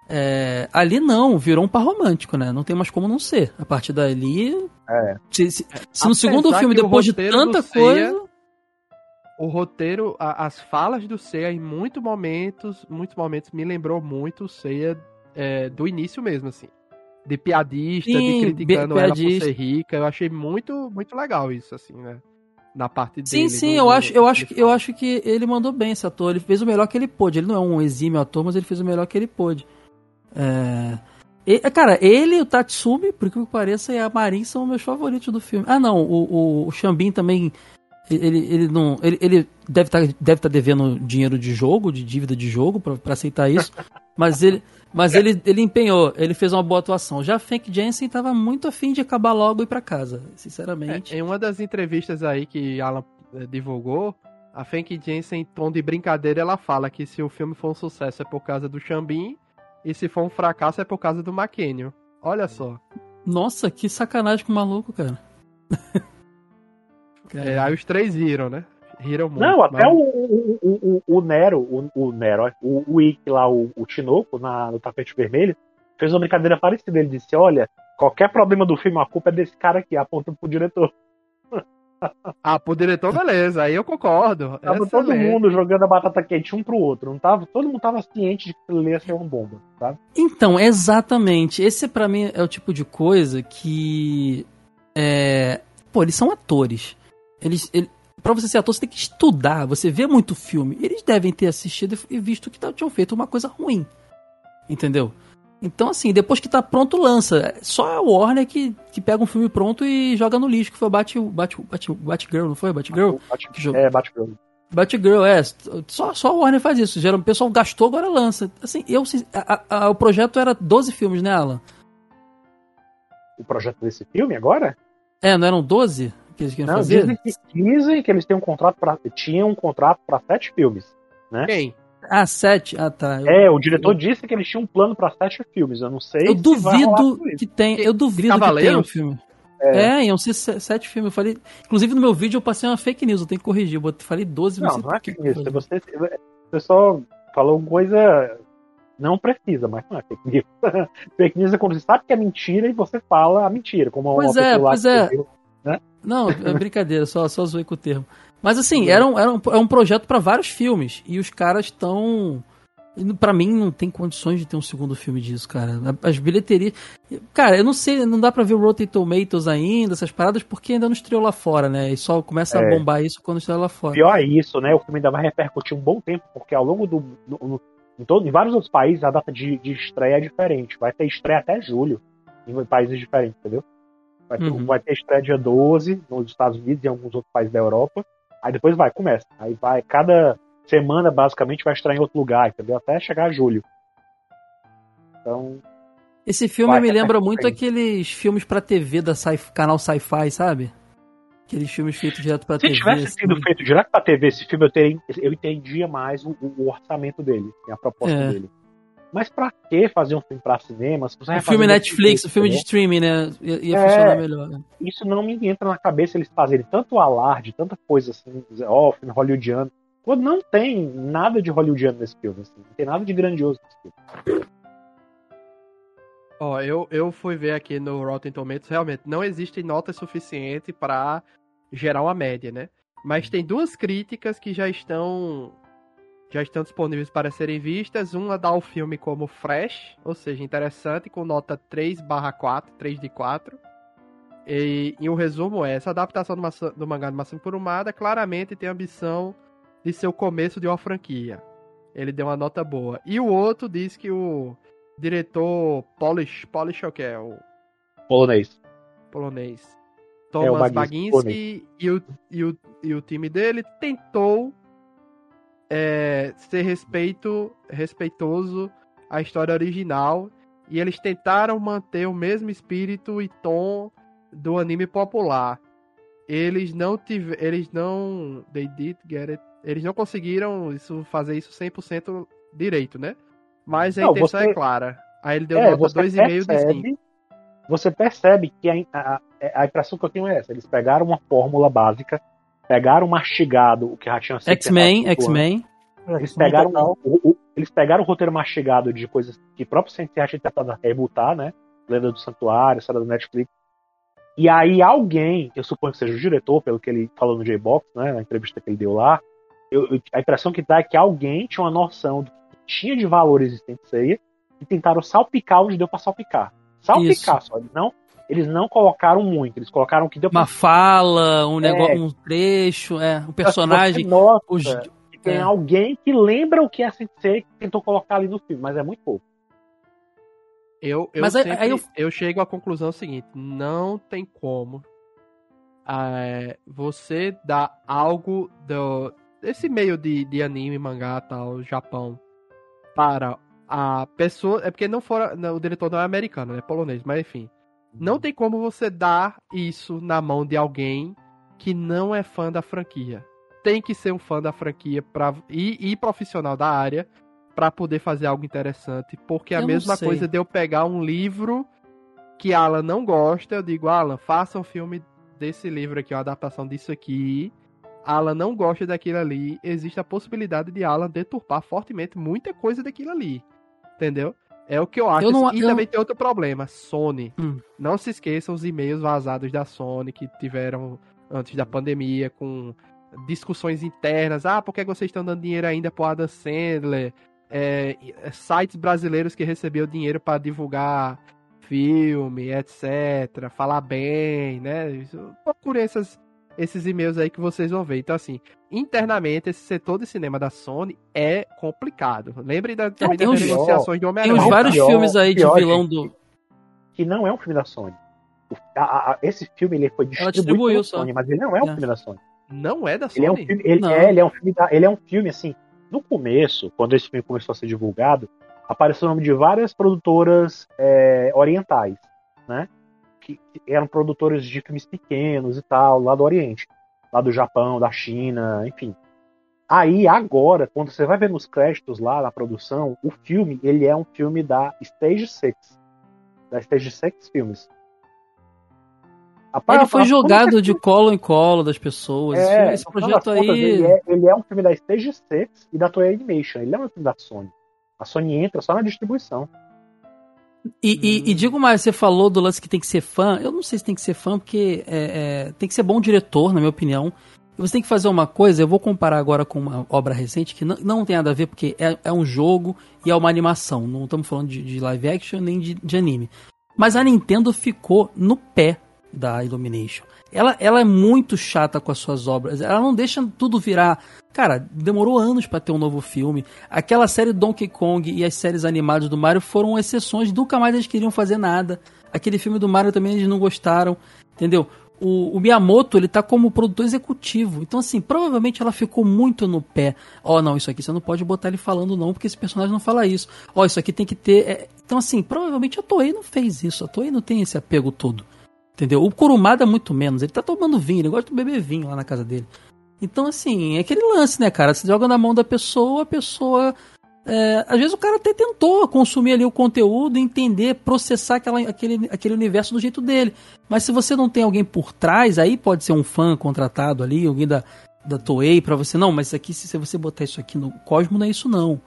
É, ali não, virou um par romântico, né? Não tem mais como não ser. A partir dali. É. Se, se, se no segundo filme, depois de tanta coisa. o roteiro, a, as falas do Seiya em muitos momentos, muitos momentos me lembrou muito o Seiya é, do início mesmo, assim. De piadista, Sim, de criticando ela por ser rica. Eu achei muito, muito legal isso, assim, né? Na parte dele. Sim, sim, eu acho, eu acho, eu acho que ele mandou bem esse ator. Ele fez o melhor que ele pôde. Ele não é um exímio ator, mas ele fez o melhor que ele pôde. É... E, cara, ele o Tatsumi, por que pareça, e a Marin são meus favoritos do filme. Ah, não, o, o, o Xambin também. Ele, ele não. Ele, ele deve estar tá, deve tá devendo dinheiro de jogo, de dívida de jogo, para aceitar isso. Mas ele. Mas ele, ele empenhou, ele fez uma boa atuação. Já Frank Jensen estava muito afim de acabar logo e ir para casa, sinceramente. É, em uma das entrevistas aí que Alan eh, divulgou, a Frank Jensen, em tom de brincadeira, ela fala que se o filme for um sucesso é por causa do Xambin e se for um fracasso é por causa do McKenny. Olha só. Nossa, que sacanagem com o maluco, cara. é, aí os três viram, né? Riram muito. Não, até mas... o, o, o, o, Nero, o, o Nero, o, o Ikki lá, o, o Tinoco, na, no tapete vermelho, fez uma brincadeira parecida. Ele disse: Olha, qualquer problema do filme, a culpa é desse cara aqui, apontando pro diretor. Ah, pro diretor, beleza, aí eu concordo. Tava Excelente. todo mundo jogando a batata quente um pro outro, não tava? Todo mundo tava ciente de que ele ia ser uma bomba, sabe? Então, exatamente. Esse para mim é o tipo de coisa que. É... Pô, eles são atores. Eles, ele, para você ser ator, você tem que estudar, você vê muito filme. Eles devem ter assistido e visto que tinham feito uma coisa ruim. Entendeu? Então, assim, depois que tá pronto, lança. Só a Warner que, que pega um filme pronto e joga no lixo, que foi o Bat, Bat, Bat, Batgirl, não foi? Batgirl? Bat, é, Batgirl. Batgirl, é. Só, só a Warner faz isso. O pessoal gastou, agora lança. Assim, eu, a, a, o projeto era 12 filmes, né, Alan? O projeto desse filme agora? É, não eram 12 que eles queriam não, fazer? Dizem que, dizem que eles têm um contrato pra, tinham um contrato para sete filmes, né? Quem? Ah, sete? Ah, tá. Eu... É, o diretor eu... disse que eles tinham um plano para sete filmes. Eu não sei. Eu duvido que tem. Eu duvido Cavaleiro? que tenha um filme. É, é iam ser sete filmes. Eu falei. Inclusive no meu vídeo eu passei uma fake news, eu tenho que corrigir. Eu falei 12 Não, não é fake news. Você, você só falou coisa não precisa, mas não é fake news. fake news é quando você sabe que é mentira e você fala a mentira. Como pois uma é, pois é. Viu, né? Não, é brincadeira, só, só zoei com o termo. Mas assim, era um, era um, é um projeto para vários filmes. E os caras estão. para mim, não tem condições de ter um segundo filme disso, cara. As bilheterias. Cara, eu não sei, não dá pra ver o Rotten Tomatoes ainda, essas paradas, porque ainda não estreou lá fora, né? E só começa é. a bombar isso quando estreia lá fora. Pior é isso, né? O filme ainda vai repercutir um bom tempo, porque ao longo do. No, em, todo, em vários outros países, a data de, de estreia é diferente. Vai ter estreia até julho, em países diferentes, entendeu? Vai ter, uhum. vai ter estreia dia 12 nos Estados Unidos e em alguns outros países da Europa. Aí depois vai, começa. Aí vai, cada semana basicamente vai estar em outro lugar, entendeu? Até chegar a julho. Então. Esse filme me lembra muito aqueles filmes pra TV da sci canal Sci-Fi, sabe? Aqueles filmes feitos direto pra Se TV. Se tivesse assim. sido feito direto pra TV esse filme, eu, teria, eu entendia mais o, o orçamento dele, a proposta é. dele. Mas pra que fazer um filme pra cinema? Se você o filme Netflix, o filme de streaming, né? Ia, ia é, funcionar melhor. Né? Isso não me entra na cabeça eles fazerem tanto alarde, tanta coisa assim, ó, oh, filme hollywoodiano. Quando não tem nada de hollywoodiano nesse filme, assim, não tem nada de grandioso nesse filme. Ó, oh, eu, eu fui ver aqui no Rotten Tomatoes, realmente, não existe nota suficiente para gerar uma média, né? Mas tem duas críticas que já estão já estão disponíveis para serem vistas. Uma dá o filme como fresh, ou seja, interessante, com nota 3 4, 3 de 4. E, e o resumo é, essa adaptação do, do mangá de Massimo Kurumada claramente tem a ambição de ser o começo de uma franquia. Ele deu uma nota boa. E o outro diz que o diretor Polish, Polish é o que é? O... Polonês. Polonês. Thomas é Baginski e o, e, o, e o time dele tentou é, ser respeito, respeitoso à história original e eles tentaram manter o mesmo espírito e tom do anime popular. Eles não tiveram, eles não they did get it, eles não conseguiram isso fazer isso 100% direito, né? Mas a não, intenção você... é clara. Aí ele deu é, nota 2,5 de 5. Você percebe que a, a, a impressão que eu tenho é essa, eles pegaram uma fórmula básica Pegaram mastigado o que já tinha sido. X-Men, X-Men. Eles pegaram, o, o, eles pegaram o roteiro mastigado de coisas que o próprio Sensei tinha tentado rebutar, né? Lenda do Santuário, história do Netflix. E aí alguém, eu suponho que seja o diretor, pelo que ele falou no J-Box, né? Na entrevista que ele deu lá, eu, eu, a impressão que dá é que alguém tinha uma noção do que tinha de valores em Sensei e tentaram salpicar onde deu pra salpicar. Salpicar Isso. só. Eles não, eles não colocaram muito, eles colocaram o que deu pra... Uma fala, um negócio, é. um trecho, é, um personagem. Nossa, os, tem é. alguém que lembra o que é Sensei que tentou colocar ali no filme, mas é muito pouco. Eu, eu, mas sempre, aí eu... eu chego à conclusão seguinte: não tem como é, você dar algo do, desse meio de, de anime, mangá tal, Japão, para a pessoa. É porque não fora. Não, o diretor não é americano, é polonês, mas enfim. Não tem como você dar isso na mão de alguém que não é fã da franquia. Tem que ser um fã da franquia pra, e, e profissional da área para poder fazer algo interessante. Porque a eu mesma coisa de eu pegar um livro que Alan não gosta, eu digo, Alan, faça um filme desse livro aqui, uma adaptação disso aqui. Alan não gosta daquilo ali, existe a possibilidade de Alan deturpar fortemente muita coisa daquilo ali. Entendeu? É o que eu acho. Eu não, e eu... também tem outro problema. Sony. Hum. Não se esqueçam os e-mails vazados da Sony que tiveram antes da pandemia, com discussões internas. Ah, por que vocês estão dando dinheiro ainda pro Adam Sandler? É, sites brasileiros que receberam dinheiro para divulgar filme, etc. Falar bem, né? Procure essas, esses e-mails aí que vocês vão ver. Então, assim, internamente, esse setor de cinema da Sony é complicado. Lembre da, também das negociações do Homem-Aranha. Tem uns vários pior, filmes aí de vilão do. Que não é um filme da Sony. A, a, esse filme ele foi distribuído pela Sony, mas ele não é um é. filme da Sony. Não é da Sony? Ele é um filme, ele, é, ele é um filme, da, ele é um filme assim. No começo, quando esse filme começou a ser divulgado, apareceu o nome de várias produtoras é, orientais, né? Que, eram produtores de filmes pequenos e tal, lá do Oriente, lá do Japão, da China, enfim. Aí agora, quando você vai ver nos créditos lá na produção, o filme ele é um filme da Stage Six, da Stage Six Filmes. Ele foi jogado de colo em colo das pessoas. É, esse projeto aí. ele, é, ele é um filme da Stage Six e da Toei Animation. Ele é um filme da Sony. A Sony entra só na distribuição. E, hum. e, e, digo mais, você falou do lance que tem que ser fã. Eu não sei se tem que ser fã, porque é, é, tem que ser bom diretor, na minha opinião. Você tem que fazer uma coisa, eu vou comparar agora com uma obra recente que não, não tem nada a ver, porque é, é um jogo e é uma animação. Não estamos falando de, de, live action nem de, de anime. Mas a Nintendo ficou no pé da Illumination. Ela, ela é muito chata com as suas obras. Ela não deixa tudo virar. Cara, demorou anos para ter um novo filme. Aquela série Donkey Kong e as séries animadas do Mario foram exceções. Nunca mais eles queriam fazer nada. Aquele filme do Mario também eles não gostaram. Entendeu? O, o, Miyamoto, ele tá como produtor executivo. Então, assim, provavelmente ela ficou muito no pé. Ó, oh, não, isso aqui você não pode botar ele falando não, porque esse personagem não fala isso. Ó, oh, isso aqui tem que ter... É... Então, assim, provavelmente a Toei não fez isso. A Toei não tem esse apego todo. Entendeu? O Kurumada muito menos. Ele tá tomando vinho, ele gosta de beber vinho lá na casa dele. Então, assim, é aquele lance, né, cara? Você joga na mão da pessoa, a pessoa. É, às vezes o cara até tentou consumir ali o conteúdo, entender, processar aquela, aquele, aquele universo do jeito dele. Mas se você não tem alguém por trás, aí pode ser um fã contratado ali, alguém da, da Toei para você. Não, mas aqui, se você botar isso aqui no Cosmo, não é isso não.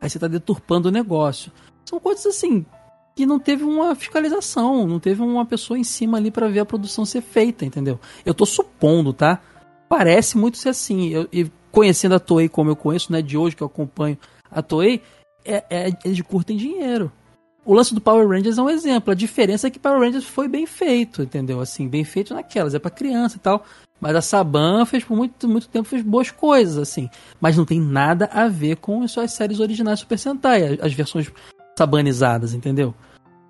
Aí você tá deturpando o negócio. São coisas assim, que não teve uma fiscalização, não teve uma pessoa em cima ali para ver a produção ser feita, entendeu? Eu tô supondo, tá? Parece muito ser assim. Eu, e conhecendo a Toei como eu conheço, né, de hoje que eu acompanho a Toei, é, é, eles curtem dinheiro. O lance do Power Rangers é um exemplo. A diferença é que Power Rangers foi bem feito, entendeu? Assim, bem feito naquelas, é para criança e tal. Mas a Saban fez por muito, muito tempo fez boas coisas, assim. Mas não tem nada a ver com as suas séries originais Super Sentai, as versões sabanizadas, entendeu?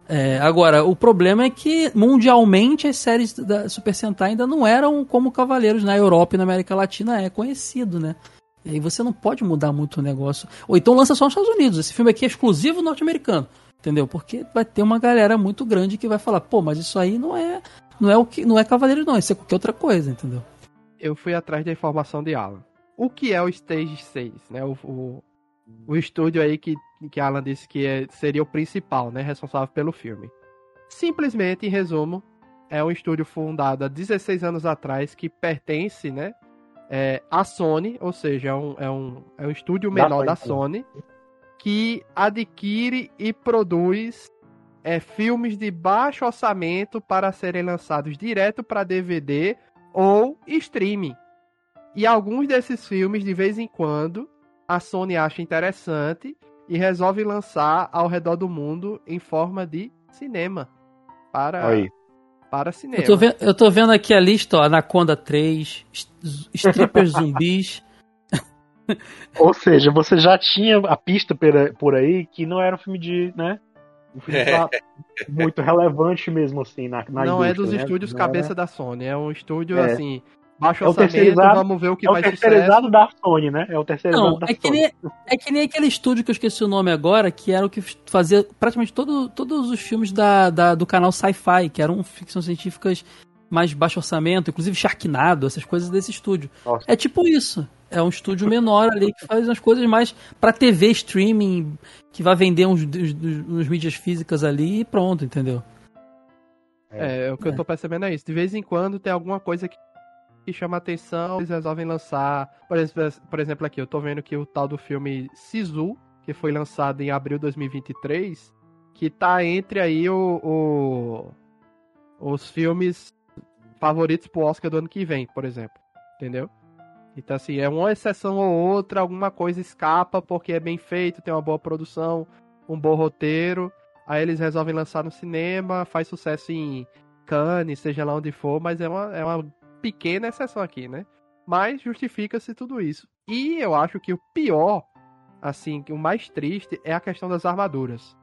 É, agora, o problema é que mundialmente as séries da Super Sentai ainda não eram como Cavaleiros na Europa e na América Latina é conhecido, né? E aí você não pode mudar muito o negócio. Ou então lança só nos Estados Unidos. Esse filme aqui é exclusivo norte-americano. Entendeu? Porque vai ter uma galera muito grande que vai falar, pô, mas isso aí não é. Não é o que. Não é Cavaleiros, não, isso é qualquer outra coisa, entendeu? Eu fui atrás da informação de Alan. O que é o Stage 6, né? O, o, o estúdio aí que, que Alan disse que é, seria o principal, né, responsável pelo filme. Simplesmente, em resumo, é um estúdio fundado há 16 anos atrás que pertence, né, é, à Sony, ou seja, é um, é um, é um estúdio menor da, da Sony, que adquire e produz é, filmes de baixo orçamento para serem lançados direto para DVD ou streaming. E alguns desses filmes, de vez em quando, a Sony acha interessante e resolve lançar ao redor do mundo em forma de cinema. Para, Aí. para cinema. Eu tô, vendo, eu tô vendo aqui a lista, ó, Anaconda 3, Strippers Zumbis. Ou seja, você já tinha a pista por aí que não era um filme de, né? Um filme é. muito relevante mesmo, assim, na, na Não é dos né? estúdios cabeça da Sony, é um estúdio, é. assim, Baixo é orçamento, vamos ver o que é vai ser. É o terceirizado da Sony, né? É o terceirizado Não, da é que Sony. Nem, é que nem aquele estúdio que eu esqueci o nome agora, que era o que fazia praticamente todo, todos os filmes da, da do canal Sci-Fi, que eram ficções científicas mais baixo orçamento, inclusive Sharknado, essas coisas desse estúdio. Nossa. É tipo isso. É um estúdio menor ali que faz umas coisas mais para TV, streaming, que vai vender uns, uns, uns mídias físicas ali e pronto, entendeu? É, é o que é. eu tô percebendo é isso. De vez em quando tem alguma coisa que que chama atenção, eles resolvem lançar. Por exemplo, por exemplo, aqui, eu tô vendo que o tal do filme Sisu, que foi lançado em abril de 2023, que tá entre aí o, o os filmes favoritos pro Oscar do ano que vem, por exemplo. Entendeu? Então, assim, é uma exceção ou outra, alguma coisa escapa porque é bem feito, tem uma boa produção, um bom roteiro. Aí eles resolvem lançar no cinema, faz sucesso em Cannes, seja lá onde for, mas é uma, é uma pequena exceção aqui, né? Mas justifica-se tudo isso. E eu acho que o pior, assim, o mais triste é a questão das armaduras.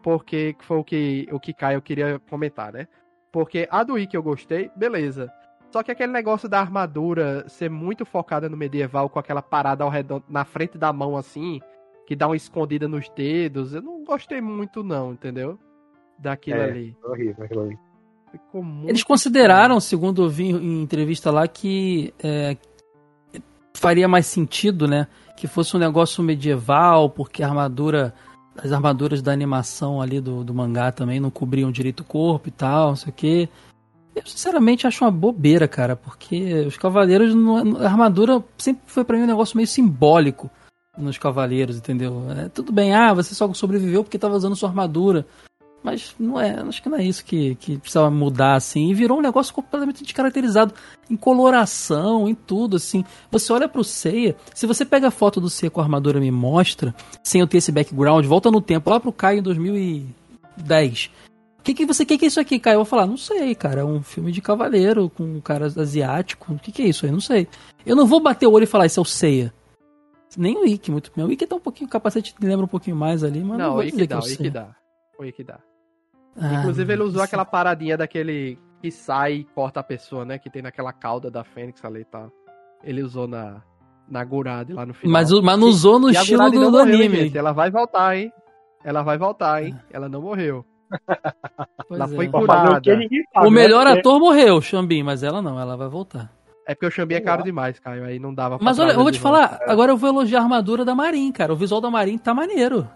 Porque foi o que o que Caio queria comentar, né? Porque a do Wiki eu gostei, beleza. Só que aquele negócio da armadura ser muito focada no medieval, com aquela parada ao redor, na frente da mão assim, que dá uma escondida nos dedos, eu não gostei muito, não, entendeu? Daquilo É, ali. horrível ali. Ficou muito Eles consideraram, segundo eu vi em entrevista lá, que é, faria mais sentido, né? Que fosse um negócio medieval, porque a armadura. As armaduras da animação ali do, do mangá também não cobriam direito o corpo e tal, não sei o quê. Eu sinceramente acho uma bobeira, cara, porque os cavaleiros. não- A armadura sempre foi pra mim um negócio meio simbólico nos cavaleiros, entendeu? É, tudo bem, ah, você só sobreviveu porque tava usando sua armadura. Mas não é, acho que não é isso que, que precisava mudar, assim. E virou um negócio completamente descaracterizado em coloração, em tudo, assim. Você olha pro Seiya, se você pega a foto do Seiya com a armadura e me mostra, sem eu ter esse background, volta no tempo, lá pro Caio em 2010. O que, que você que, que é isso aqui, Caio? Eu vou falar, não sei, cara. É um filme de cavaleiro com um cara asiático. O que, que é isso aí? Não sei. Eu não vou bater o olho e falar, isso é o Seiya. Nem o Ikki, muito bem. O Ikki tá um pouquinho, o capacete lembra um pouquinho mais ali, mas não, Não, vou dizer Ikki que é dá, o Ikki dá. O Ikki dá. Ah, Inclusive, ele usou aquela paradinha daquele que sai e corta a pessoa, né? Que tem naquela cauda da Fênix ali e tal. Ele usou na, na Gurade lá no final. Mas, mas não usou no E estilo do, não do anime. gente? Ela vai voltar, hein? Ela vai voltar, hein? Ela não morreu. Pois ela é. foi curada. que O né? melhor Porque- ator morreu, Xambim, mas ela não, ela vai voltar. É porque o Xambi é caro demais, Caio. Aí não dava pra Mas olha, eu vou te volta. falar, agora eu vou elogiar a armadura da Marin, cara. O visual da Marin tá maneiro.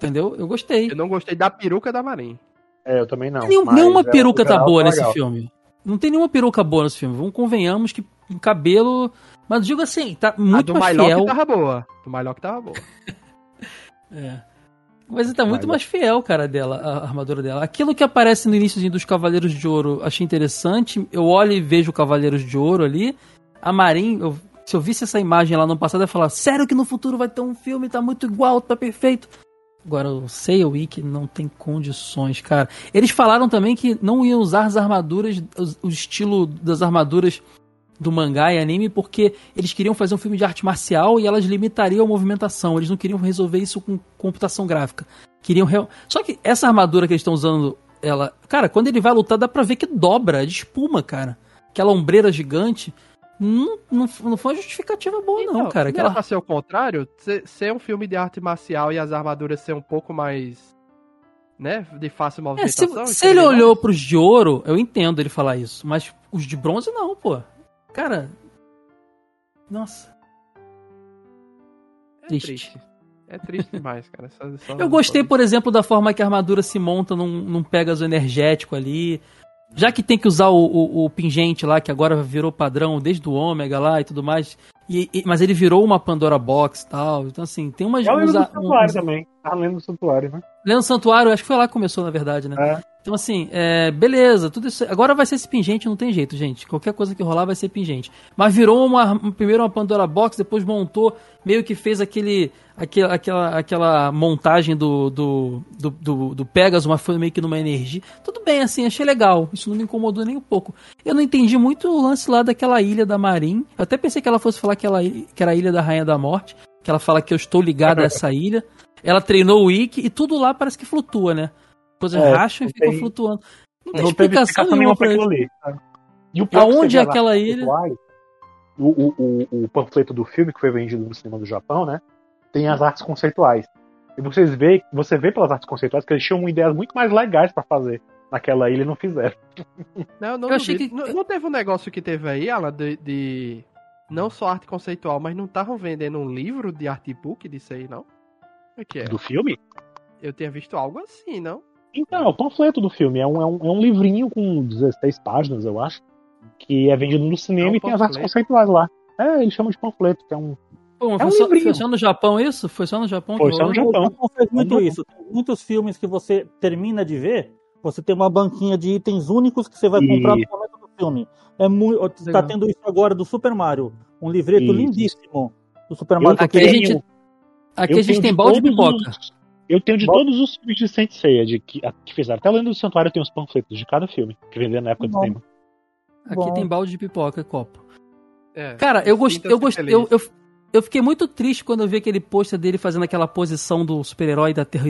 Entendeu? Eu gostei. Eu não gostei da peruca da Marin. É, eu também não. Nenhum- nenhuma é, peruca tá boa tá nesse legal. filme. Não tem nenhuma peruca boa nesse filme. Vamos convenhamos que o cabelo. Mas digo assim, tá a muito do mais Mylock fiel. tava boa. Do Mylock tava boa. É. Mas tá muito mais fiel, cara, dela, a armadura dela. Aquilo que aparece no início dos Cavaleiros de Ouro, achei interessante. Eu olho e vejo o Cavaleiros de Ouro ali. A Marin, eu- se eu visse essa imagem lá no passado, eu ia falar: sério que no futuro vai ter um filme, tá muito igual, tá perfeito. Agora, o Wiki não tem condições, cara. Eles falaram também que não iam usar as armaduras, o, estilo das armaduras do mangá e anime, porque eles queriam fazer um filme de arte marcial e elas limitariam a movimentação. Eles não queriam resolver isso com computação gráfica. Queriam real... Só que essa armadura que eles estão usando, ela. Cara, quando ele vai lutar, dá pra ver que dobra, de espuma, cara. Aquela ombreira gigante. Não, não, não foi uma justificativa boa, não, cara. Não era Aquela... pra ser o contrário? Ser, ser um filme de arte marcial e as armaduras ser um pouco mais. né? De fácil É, se, movimentação? se ele entendeu? olhou pros de ouro, eu entendo ele falar isso. Mas os de bronze, não, pô. Cara. Nossa. É triste. triste. É triste demais, cara. Só- só- Eu gostei, por exemplo, da forma que a armadura se monta num, num Pegasus energético ali. Já que tem que usar o, o- o pingente lá, que agora virou padrão desde o Ômega lá e tudo mais. E, e- mas ele virou uma Pandora Box e tal. Então, assim, tem umas. É o Lendo do Santuário uns- também. Tá lendo do Santuário, né? Lendo Santuário, acho que foi lá que começou, na verdade, né? É. Então, assim, é, beleza, tudo isso. Agora vai ser esse pingente, não tem jeito, gente. Qualquer coisa que rolar vai ser pingente. Mas virou uma. Primeiro uma Pandora Box, depois montou, meio que fez aquele. Aquela, aquela, aquela montagem do, do, do, do, do Pegasus, mas foi meio que numa energia. Tudo bem, assim, achei legal. Isso não me incomodou nem um pouco. Eu não entendi muito o lance lá daquela ilha da Marin. Eu até pensei que ela fosse falar que, ela, que era a ilha da Rainha da Morte. Que ela fala que eu estou ligado a essa ilha. Ela treinou o Ikki e tudo lá parece que flutua, né? Coisas É, racham e ficam flutuando. Não tem Não explicação explicação nenhuma pra aquilo ali. E o Aonde é aquela ilha? O, o, o, o panfleto do filme que foi vendido no cinema do Japão, né? Tem as artes conceituais. E vocês vê, você vê pelas artes conceituais que eles tinham ideias muito mais legais pra fazer naquela ilha e não fizeram. Não, não, Eu achei que- não, não teve um negócio que teve aí, Alan, de, de- Não só arte conceitual, mas não estavam vendendo um livro de artbook disso aí, não? O que é? Do filme? Eu tinha visto algo assim, não? Então, é o panfleto do filme. É um, é um, é um livrinho com 16 páginas, eu acho. Que é vendido no cinema É um e tem as artes conceituais lá. É, eles chamam de panfleto, que é um. Mas É um foi, só, livrinho. foi só no Japão isso? Foi só no Japão? Foi que só no? Japão. O Japão fez muito isso. Tem muitos filmes que você termina de ver, você tem uma banquinha de itens únicos que você vai comprar E- no momento do filme. É muito, tá tendo isso agora do Super Mario. Um livreto isso. lindíssimo do Super Mario. aqui a gente, aqui a gente tem balde de pipoca. Os, eu tenho de todos os filmes de Saint Seiya de, que, que fizeram. Até lendo do Santuário tem os panfletos de cada filme que venderam na época Bom. do cinema. Aqui Bom. tem balde de pipoca e copo. É, Cara, eu gostei, eu gostei, eu, eu, eu, fiquei muito triste quando eu vi aquele pôster dele fazendo aquela posição do super-herói da Terra.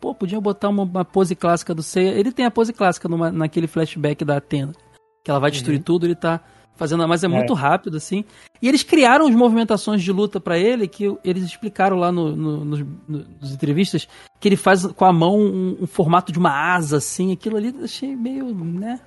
Pô, podiam botar uma, uma, pose clássica do Seiya. Ele tem a pose clássica numa, naquele flashback da Atena. Que ela vai destruir uhum. tudo, ele tá fazendo, mas é, é, muito rápido, assim. E eles criaram as movimentações de luta para ele, que eles explicaram lá no, no, nos, nos, entrevistas, que ele faz com a mão um, um, formato de uma asa, assim. Aquilo ali eu achei meio, né?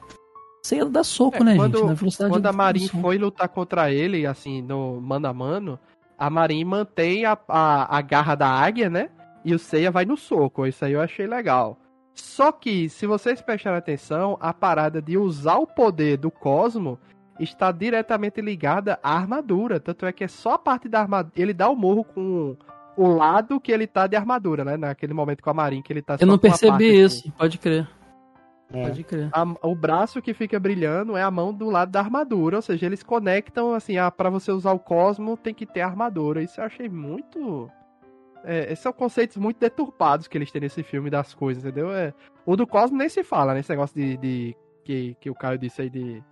Sei dar soco, é, né, quando, gente? Na velocidade quando a Marin foi lutar contra ele, assim, no mano a mano, a Marin mantém a, a, a garra da águia, né? E o Seiya vai no soco. Isso aí eu achei legal. Só que, se vocês prestarem atenção, a parada de usar o poder do Cosmo está diretamente ligada à armadura. Tanto é que é só a parte da armadura. Ele dá o morro com o lado que ele tá de armadura, né? Naquele momento com a Marin que ele tá Eu não percebi isso, assim. pode crer. É. Pode crer. A, o braço que fica brilhando é a mão do lado da armadura, ou seja, eles conectam assim, ah, para você usar o Cosmo tem que ter armadura. Isso eu achei muito é, esses são conceitos muito deturpados que eles têm nesse filme das coisas, entendeu? É, o do Cosmo nem se fala, nesse negócio de, de que, que o Caio disse aí de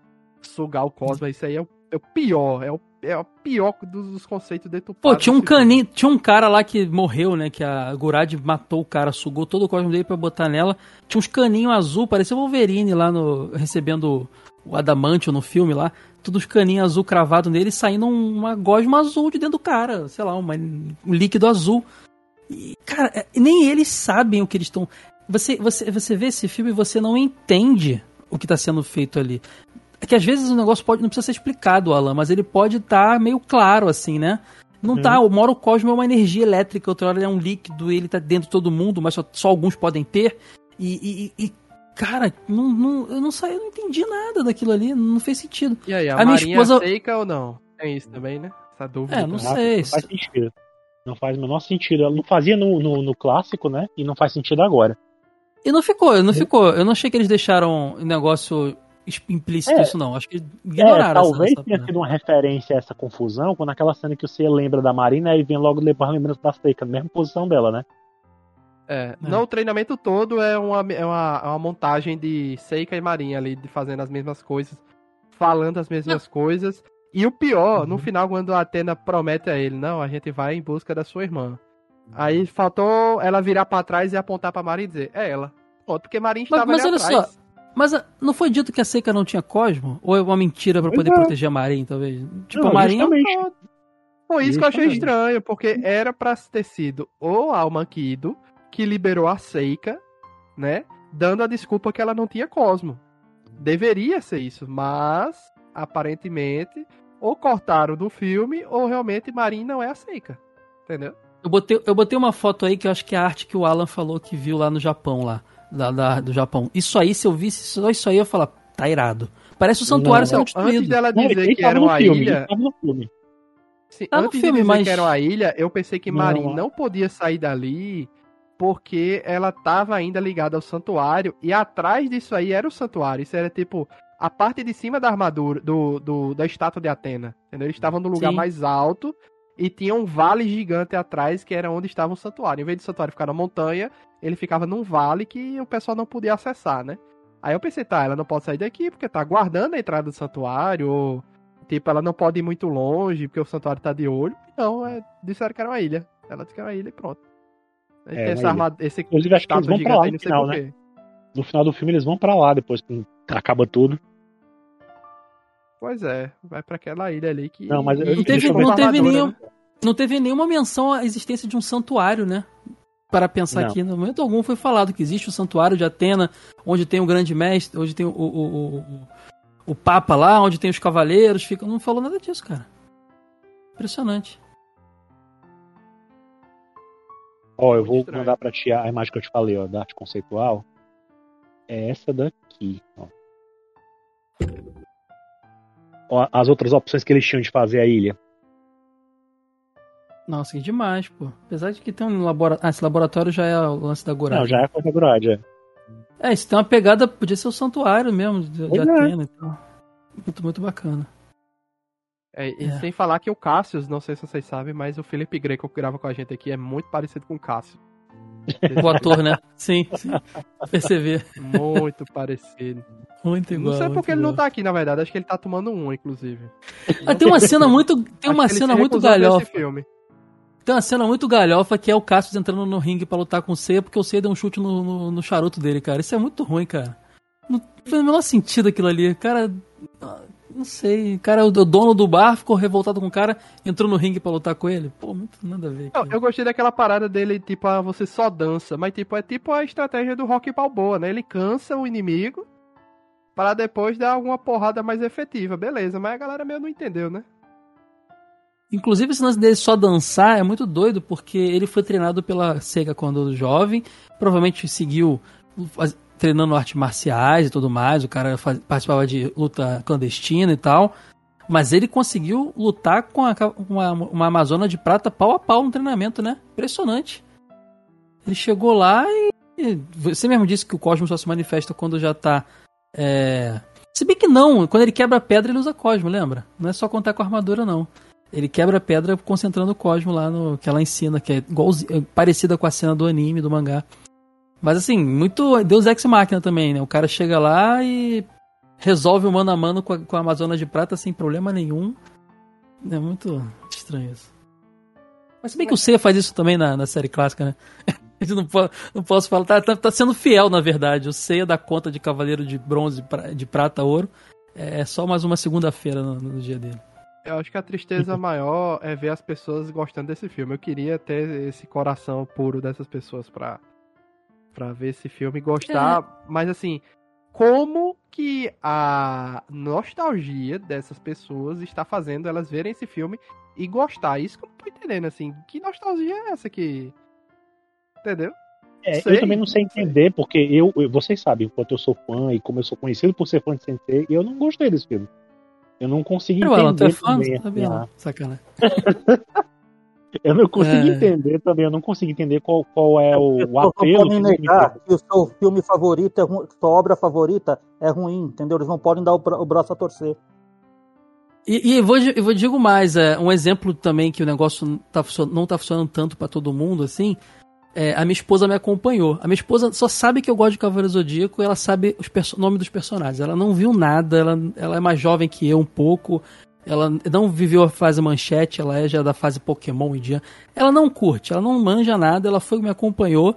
sugar o Cosmo, isso aí é o, é o pior, é o, é o pior dos conceitos deturpados. Pô, tinha um caninho, tinha um cara lá que morreu, né, que a Gurad matou o cara, sugou todo o Cosmo dele pra botar nela, tinha uns caninhos azul, parecia o Wolverine lá no, recebendo o Adamantio no filme lá, todos os caninhos azul cravado nele, saindo uma gosma azul de dentro do cara, sei lá, uma, um líquido azul. E, cara, é, nem eles sabem o que eles estão. Você, você, você vê esse filme e você não entende o que está sendo feito ali. É que às vezes o negócio pode não precisa ser explicado, Alan, mas ele pode estar tá meio claro, assim, né? Não tá, uhum. o Moro Cosmo é uma energia elétrica, outra hora ele é um líquido, ele tá dentro de todo mundo, mas só, só alguns podem ter. E, e, e cara, não, não, eu não saí, eu não entendi nada daquilo ali, não fez sentido. E aí, a, a minha esposa seca ou não? Tem isso também, né? Essa dúvida. É, não sei. Não faz sentido. Não faz o menor sentido. Ela não fazia no, no, no clássico, né? E não faz sentido agora. E não ficou, não ficou. Eu não achei que eles deixaram o negócio implícito é, isso não. Acho que ignoraram. É, talvez essa, tenha sido uma referência a essa confusão quando aquela cena que você lembra da Marina e vem logo depois a lembrança da Seika, na mesma posição dela, né? É, é. Não, o treinamento todo é uma, é uma, é uma montagem de Seika e Marinha ali, de fazendo as mesmas coisas, falando as mesmas não. coisas. E o pior, uhum. no final, quando a Atena promete a ele, não, a gente vai em busca da sua irmã. Aí faltou ela virar para trás e apontar pra Marin e dizer, é ela. Pô, porque Marin estava mas, mas olha atrás. Só, mas ah, não foi dito que a Seika não tinha Cosmo? Ou é uma mentira para poder proteger a Marin, talvez? Tipo, não, a Marin. É Foi isso que eu achei estranho, porque era pra ter sido o Almanquido que liberou a Seika, né? Dando a desculpa que ela não tinha Cosmo. Deveria ser isso, mas aparentemente ou cortaram do filme ou realmente Marin não é a Seika. Entendeu? Eu botei, eu botei uma foto aí que eu acho que é a arte que o Alan falou que viu lá no Japão, lá, da, da do Japão. Isso aí, se eu visse só isso aí, eu ia falar, tá irado. Parece o santuário sendo destruído. Antes dela dizer não, que era uma filme, ilha. no filme. Sim, tá antes filme, de dizer mas... que era uma ilha, eu pensei que Marin não podia sair dali porque ela estava ainda ligada ao santuário e atrás disso aí era o santuário. Isso era tipo a parte de cima da armadura do, do da estátua de Atena. Entendeu? Eles estavam no lugar Sim. mais alto e tinha um vale gigante atrás que era onde estava o santuário. Em vez do santuário ficar na montanha, ele ficava num vale que o pessoal não podia acessar, né? Aí eu pensei, tá, ela não pode sair daqui porque tá guardando a entrada do santuário, ou tipo, ela não pode ir muito longe porque o santuário tá de olho. Não, é, disseram que era uma ilha. Ela disse que era uma ilha e pronto. É, tem essa armada, esse Inclusive, acho que eles vão pra lá no final, né? No final do filme eles vão pra lá depois que acaba tudo. Pois é, vai para aquela ilha ali que. Não, mas não teve, não teve, nenhum, né? não teve nenhuma menção à existência de um santuário, né? Para pensar não. aqui, no momento algum foi falado que existe o santuário de Atena, onde tem o grande mestre, onde tem o, o, o, o Papa lá, onde tem os cavaleiros, fica, não falou nada disso, cara. Impressionante. Ó, oh, eu vou Estranho. mandar pra ti a imagem que eu te falei, ó, da arte conceitual. É essa daqui, ó. As outras opções que eles tinham de fazer a ilha. Nossa, que demais, pô. Apesar de que tem um laboratório. Ah, esse laboratório já é o lance da Gorad. Não, já é a coisa da Gorad, é. É, isso tem uma pegada, podia ser o santuário mesmo, de, de é. Atena. Então. Muito, muito bacana. É, e É. sem falar que o Cassius, não sei se vocês sabem, mas o Felipe Greco que grava com a gente aqui é muito parecido com o Cassius. O ator, né? Sim, sim. Perceber. Muito parecido. Muito igual. não sei porque ele não igual. tá aqui, na verdade. Acho que ele tá tomando um, inclusive. Ah, tem uma cena muito. Tem uma cena muito galhofa. Tem uma cena muito galhofa que é o Cassius entrando no ringue pra lutar com o Seiya, porque o Seiya deu um chute no, no, no charuto dele, cara. Isso é muito ruim, cara. Não faz o menor sentido aquilo ali. Cara, não sei. Cara, o dono do bar ficou revoltado com o cara, entrou no ringue pra lutar com ele. Pô, muito nada a ver. Não, eu gostei daquela parada dele, tipo, ah, você só dança. Mas, tipo, é tipo a estratégia do Rock Balboa, né? Ele cansa o inimigo para depois dar alguma porrada mais efetiva. Beleza, mas a galera meio não entendeu, né? Inclusive, esse lance dele só dançar é muito doido, porque ele foi treinado pela Sega quando jovem, provavelmente seguiu treinando artes marciais e tudo mais, o cara faz- participava de luta clandestina e tal, mas ele conseguiu lutar com, a uma, uma Amazona de prata pau a pau no treinamento, né? Impressionante. Ele chegou lá e, e você mesmo disse que o Cosmo só se manifesta quando já tá. é, Se bem que não, quando ele quebra a pedra ele usa Cosmo, lembra? Não é só contar com a armadura, não. Ele quebra a pedra concentrando o Cosmo lá no que ela ensina, que é, igualzi- é parecida com a cena do anime, do mangá. Mas assim, muito Deus Ex Machina também, né? O cara chega lá e resolve o mano a mano com a, com a Amazona de Prata sem problema nenhum. É muito estranho isso. Mas se bem que o Seiya faz isso também na, na série clássica, né? A gente não, po- não posso falar. Tá, tá, tá sendo fiel, na verdade. O Seiya dá conta de Cavaleiro de Bronze, de Prata, Ouro. É só mais uma segunda-feira no, no dia dele. Eu acho que a tristeza maior é ver as pessoas gostando desse filme. Eu queria ter esse coração puro dessas pessoas pra, pra ver esse filme e gostar. Mas assim, como que a nostalgia dessas pessoas está fazendo elas verem esse filme e gostar? Isso que eu não tô entendendo, assim. Que nostalgia é essa que. Entendeu? É, eu também não sei entender, porque eu, eu- vocês sabem, enquanto eu sou fã e como eu sou conhecido por ser fã de Sensei, eu não gostei desse filme. Eu não consegui o Alan, tu é entender fã? também. Sabia, eu não consegui É. entender também, eu não consegui entender qual, qual é o, o pessoas não apelo. podem negar que o seu filme favorito é ruim, sua obra favorita é ruim, entendeu? Eles não podem dar o, bra- o braço a torcer. E, e eu, vou, eu vou digo mais, é, um exemplo também que o negócio não tá, não tá funcionando tanto pra todo mundo, assim, é, a minha esposa me acompanhou. A minha esposa só sabe que eu gosto de Cavaleiro Zodíaco e ela sabe os nome dos personagens. Ela não viu nada, ela, ela é mais jovem que eu um pouco, ela não viveu a fase manchete, ela é já da fase Pokémon e dia. Ela não curte, ela não manja nada, ela foi me acompanhou.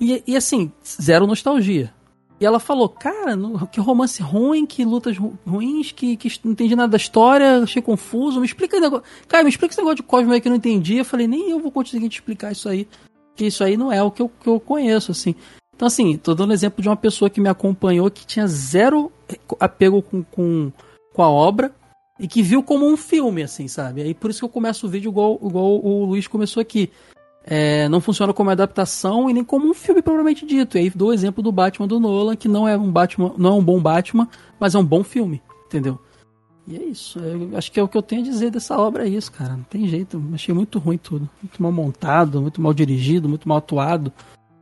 E, e assim, zero nostalgia. E ela falou, cara, que romance ruim, que lutas ru- ruins, que, que não entendi nada da história, achei confuso. Me explica negócio. Cara, me explica esse negócio de Cosmo aí que eu não entendi. Eu falei, nem eu vou conseguir te explicar isso aí. Que isso aí não é o que eu, que eu conheço, assim. Então, assim, tô dando exemplo de uma pessoa que me acompanhou, que tinha zero apego com, com, com a obra e que viu como um filme, assim, sabe? Aí por isso que eu começo o vídeo igual, igual o Luiz começou aqui. É, não funciona como adaptação e nem como um filme propriamente dito. E aí dou o exemplo do Batman do Nolan, que não é um Batman, não é um bom Batman, mas é um bom filme, entendeu? E é isso. Eu acho que é o que eu tenho a dizer dessa obra é isso, cara. Não tem jeito. Achei muito ruim tudo. Muito mal montado, muito mal dirigido, muito mal atuado,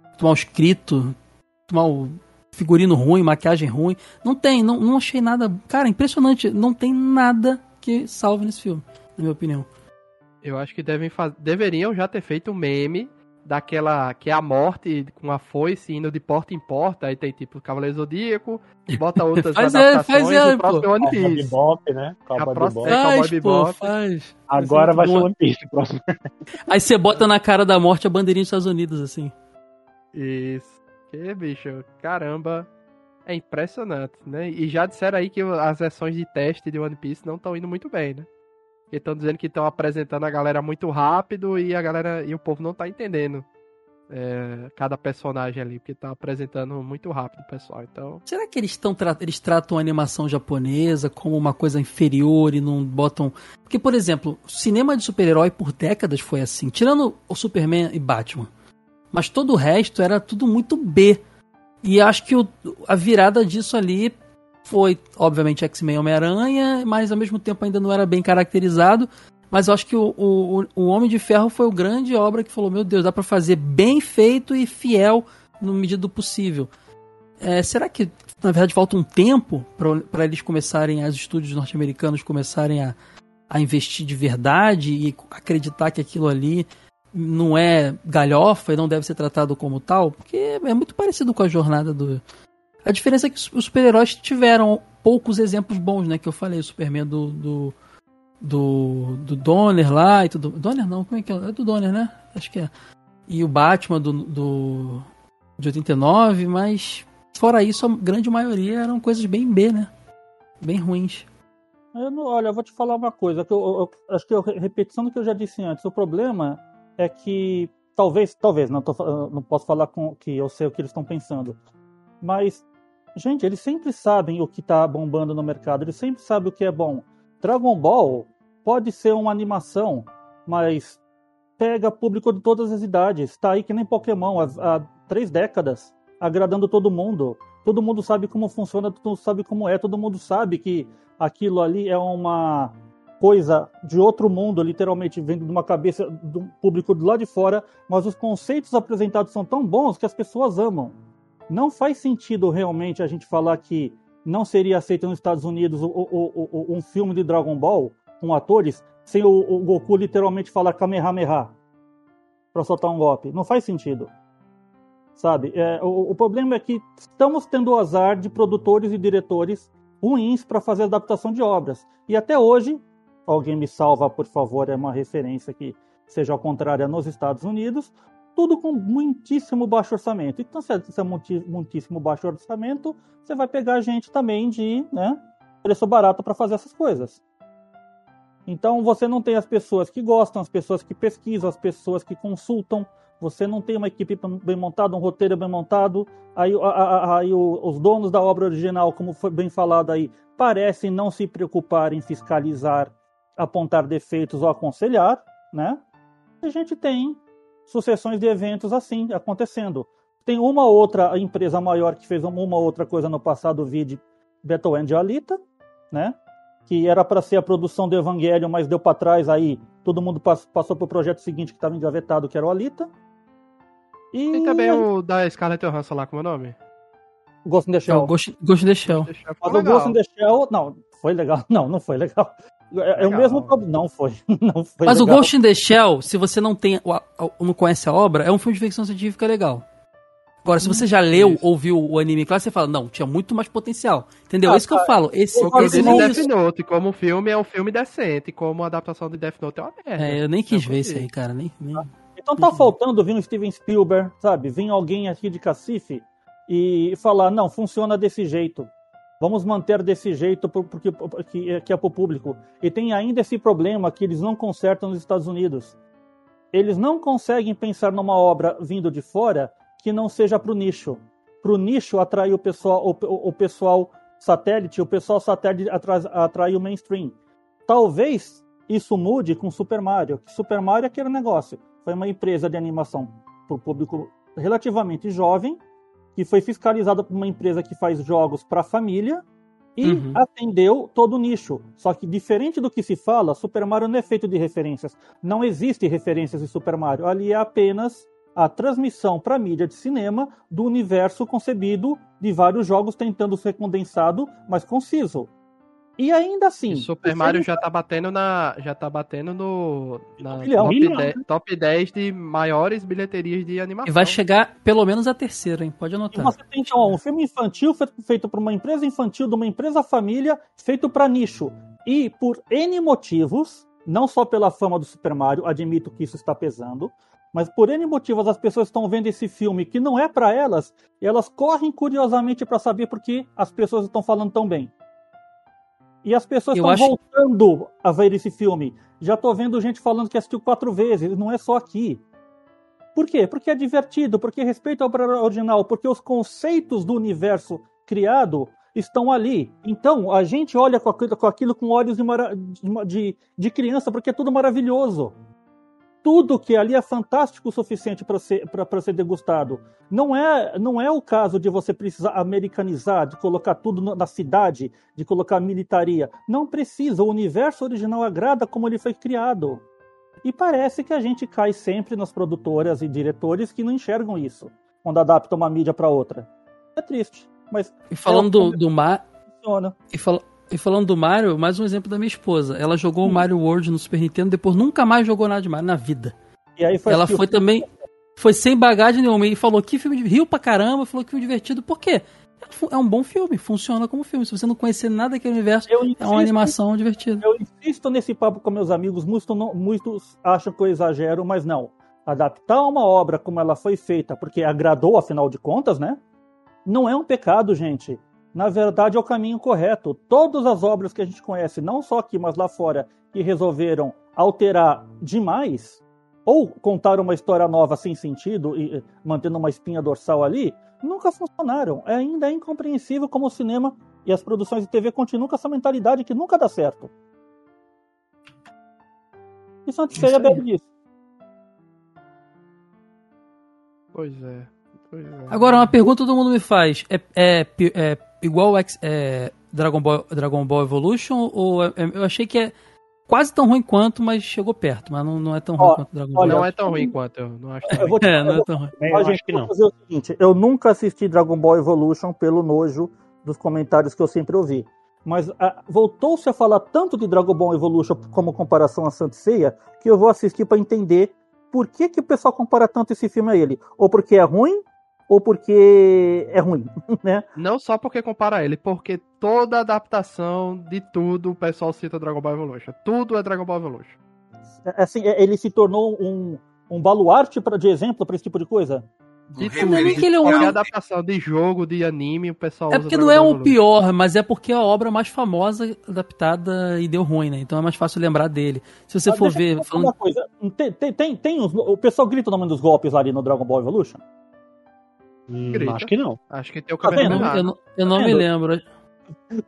muito mal escrito, muito mal figurino ruim, maquiagem ruim. Não tem, não, não achei nada. Cara, impressionante. Não tem nada que salve nesse filme, na minha opinião. Eu acho que devem faz... deveriam já ter feito um meme daquela que é a morte com a foice indo de porta em porta. Aí tem tipo Cavaleiro Zodíaco, bota outras Faz é, adaptações. faz é, o próximo é One Cowboy Piece. Bebop, né? Cowboy próxima- Bebop. É, Cowboy Faz, pô, faz. Agora vai ser. One Piece. Próximo. Aí você bota na cara da morte a bandeirinha dos Estados Unidos, assim. Isso. Que bicho, caramba. É impressionante, né? E já disseram aí que as versões de teste de One Piece não estão indo muito bem, né? Porque estão dizendo que estão apresentando a galera muito rápido e a galera e o povo não tá entendendo é, cada personagem ali, porque tá apresentando muito rápido o pessoal. Então, Será que eles, tão tra- eles tratam a animação japonesa como uma coisa inferior e não botam. Porque, por exemplo, cinema de super-herói por décadas foi assim, tirando o Superman e Batman. Mas todo o resto era tudo muito B. E acho que o- a virada disso ali foi, obviamente, X-Men Homem-Aranha, mas ao mesmo tempo ainda não era bem caracterizado. Mas eu acho que o, o, o Homem de Ferro foi o grande obra que falou: Meu Deus, dá pra fazer bem feito e fiel no medida do possível. É, será que, na verdade, falta um tempo para eles começarem, os estúdios norte-americanos começarem a, a investir de verdade e acreditar que aquilo ali não é galhofa e não deve ser tratado como tal? Porque é muito parecido com a jornada do. A diferença é que os super-heróis tiveram poucos exemplos bons, né? Que eu falei, o Superman do, do, do, do Donner lá e tudo. Donner não, como é que é? É do Donner, né? Acho que é. E o Batman do, do de 89, mas Fora isso, a grande maioria eram coisas bem B, né? Bem ruins. Eu não, olha, eu vou te falar uma coisa, que eu, eu, acho que eu, repetição do que eu já disse antes, o problema é que talvez, talvez, não, tô, não posso falar com que eu sei o que eles estão pensando, mas, gente, eles sempre sabem o que está bombando no mercado, eles sempre sabem o que é bom. Dragon Ball pode ser uma animação, mas pega público de todas as idades, está aí que nem Pokémon há, há três décadas agradando todo mundo. Todo mundo sabe como funciona, todo mundo sabe como é, todo mundo sabe que aquilo ali é uma coisa de outro mundo, literalmente vindo de uma cabeça do público do lado de fora, mas os conceitos apresentados são tão bons que as pessoas amam. Não faz sentido realmente a gente falar que não seria aceito nos Estados Unidos o, o, o, um filme de Dragon Ball com atores sem o, Goku literalmente falar Kamehameha para soltar um golpe. Não faz sentido sabe? É, o, problema é que estamos tendo o azar de produtores e diretores ruins para fazer adaptação de obras. E até hoje, alguém me salva, por favor, é uma referência que seja ao contrário nos Estados Unidos, tudo com muitíssimo baixo orçamento. Então, se é muitíssimo baixo orçamento, você vai pegar gente também de né, preço barato para fazer essas coisas. Então, você não tem as pessoas que gostam, as pessoas que pesquisam, as pessoas que consultam, você não tem uma equipe bem montada, um roteiro bem montado, aí, aí os donos da obra original, como foi bem falado aí, parecem não se preocupar em fiscalizar, apontar defeitos ou aconselhar, né? A gente tem sucessões de eventos assim acontecendo. Tem uma outra empresa maior que fez uma outra coisa no passado, o vídeo Battle End Alita, né? Que era para ser a produção do Evangelho, mas deu para trás aí, todo mundo passou para o projeto seguinte que estava engavetado, que era o Alita. E Tem também o da Scarlett Johansson lá, como é o nome? Ghost in the Shell. É Ghost, Ghost in the Shell. Mas o Ghost in the Shell, não, foi legal. Não, não foi legal. É, é o mesmo problema. Não foi. Não foi Mas legal. o Ghost in the Shell, se você não tem, não conhece a obra, é um filme de ficção científica legal. Agora, se você já leu ou viu o anime claro, você fala, não, tinha muito mais potencial. Entendeu? Ah, é isso que eu falo. Esse, eu esse não Death Note, como filme, é um filme decente, como a adaptação de Death Note é uma merda. É, eu nem quis ver isso aí, cara. Nem, nem... Ah. Então tá faltando vir um Steven Spielberg, sabe? Vir alguém aqui de Cacife e falar, não, funciona desse jeito. Vamos manter desse jeito porque, que é para o público. E tem ainda esse problema que eles não consertam nos Estados Unidos. Eles não conseguem pensar numa obra vindo de fora que não seja para o nicho. Para o nicho atrair o pessoal, o, o, pessoal satélite, o pessoal satélite atrai, atrai o mainstream. Talvez isso mude com Super Mario. Que Super Mario é aquele negócio foi uma empresa de animação para o público relativamente jovem, que foi fiscalizada por uma empresa que faz jogos para a família e uhum. atendeu todo o nicho. Só que diferente do que se fala, Super Mario não é feito de referências. Não existe referências em Super Mario. Ali é apenas a transmissão para mídia de cinema do universo concebido de vários jogos tentando ser condensado, mas conciso. E ainda assim. Super Mario já tá batendo na. Já tá batendo no. Na top, 10, top 10 de maiores bilheterias de animação. E vai chegar pelo menos a terceira, hein? Pode anotar. E você tem então, um filme infantil feito por uma empresa infantil, de uma empresa família, feito para nicho. E por N motivos, não só pela fama do Super Mario, admito que isso está pesando, mas por N motivos as pessoas estão vendo esse filme que não é para elas, e elas correm curiosamente para saber por que as pessoas estão falando tão bem. E as pessoas estão acho... voltando a ver esse filme. Já tô vendo gente falando que assistiu quatro vezes, não é só aqui. Por quê? Porque é divertido, porque respeita a obra original, porque os conceitos do universo criado estão ali. Então, a gente olha com aquilo com, olhos de, de, de criança, porque é tudo maravilhoso tudo que ali é fantástico o suficiente para ser, ser degustado. Não é, não é o caso de você precisar americanizar, de colocar tudo na cidade, de colocar militaria. Não precisa. O universo original agrada como ele foi criado. E parece que a gente cai sempre nas produtoras e diretores que não enxergam isso. quando adapta uma mídia para outra. É triste, mas E falando é do, do Mar... funciona. E, fal... e falando do Mario, mais um exemplo da minha esposa. Ela jogou Hum. o Mario World no Super Nintendo, depois nunca mais jogou nada de Mario na vida. E aí Ela assistir o foi também. Foi sem bagagem nenhuma e falou que filme. Riu pra caramba, falou que filme divertido. Por quê? É É um bom filme, funciona como filme. Se você não conhecer nada daquele universo, Eu é insisto, uma animação divertida. Eu insisto nesse papo com meus amigos, muitos, não- muitos acham que eu exagero, mas não. Adaptar uma obra como ela foi feita, porque agradou, afinal de contas, né? Não é um pecado, gente. Na verdade, é o caminho correto. Todas as obras que a gente conhece, não só aqui, mas lá fora, que resolveram alterar demais, ou contar uma história nova sem sentido e mantendo uma espinha dorsal ali, nunca funcionaram. É ainda incompreensível como o cinema e as produções de TV continuam com essa mentalidade que nunca dá certo. E Santa Ceia Isso bebe disso. Pois é. Pois é. Agora, uma pergunta todo mundo me faz: é, é é igual é, Dragon, Ball, Dragon Ball Evolution? Ou é- é- eu achei que é quase tão ruim quanto, mas chegou perto. Mas não, não é tão ruim Ó, quanto Dragon Ball. não é tão ruim quanto eu. Não acho tão Eu vou te É, não eu é tão ruim. Eu Ó, acho que vou não. fazer o seguinte: eu nunca assisti Dragon Ball Evolution pelo nojo dos comentários que eu sempre ouvi. Mas ah, voltou-se a falar tanto de Dragon Ball Evolution como comparação a Santa Ceia que eu vou assistir para entender por que, que o pessoal compara tanto esse filme a ele. Ou porque é ruim, ou porque é ruim, né? Não só porque compara ele, porque toda adaptação de tudo o pessoal cita Dragon Ball Evolution. Tudo é Dragon Ball Evolution. É, Assim, é- ele se tornou um, um baluarte pra, de exemplo para esse tipo de coisa. De tudo. Não é nem que ele é um adaptação de jogo, de anime, o pessoal É porque não é um Evolution. pior, mas é porque é a obra mais famosa adaptada e deu ruim, né? Então é mais fácil lembrar dele. Se você Mas for ver. Falando... uma coisa. Tem, tem, tem, tem os- o pessoal grita o nome dos golpes ali no Dragon Ball Evolution? Hum, Grita. acho que não. Acho que tem o Tá cabelo não, eu não, eu não Tá me vendo? lembro.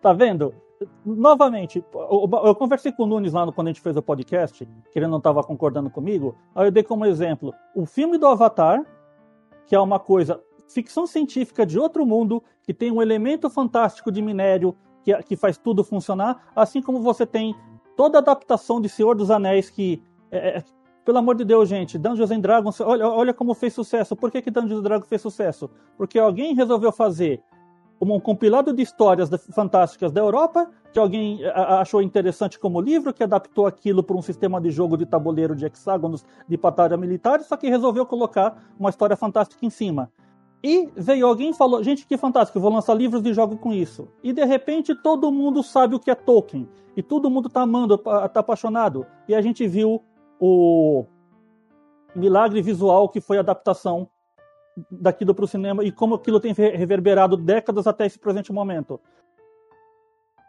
Tá vendo? Novamente, eu conversei com o Nunes lá no- quando a gente fez o podcast, que ele não estava concordando comigo. Aí eu dei como exemplo o filme do Avatar, que é uma coisa, ficção científica de outro mundo, que tem um elemento fantástico de minério que, que faz tudo funcionar, assim como você tem toda a adaptação de Senhor dos Anéis que. é, é, pelo amor de Deus, gente, Dungeons and Dragons, olha, olha como fez sucesso. Por que, que Dungeons and Dragons fez sucesso? Porque alguém resolveu fazer um compilado de histórias fantásticas da Europa, que alguém achou interessante como livro, que adaptou aquilo para um sistema de jogo de tabuleiro de hexágonos de batalha militar, só que resolveu colocar uma história fantástica em cima. E veio alguém e falou: gente, que fantástico, vou lançar livros de jogo com isso. E de repente todo mundo sabe o que é Tolkien. E todo mundo tá amando, tá apaixonado. E a gente viu o milagre visual que foi a adaptação daquilo para o cinema e como aquilo tem re- reverberado décadas até esse presente momento.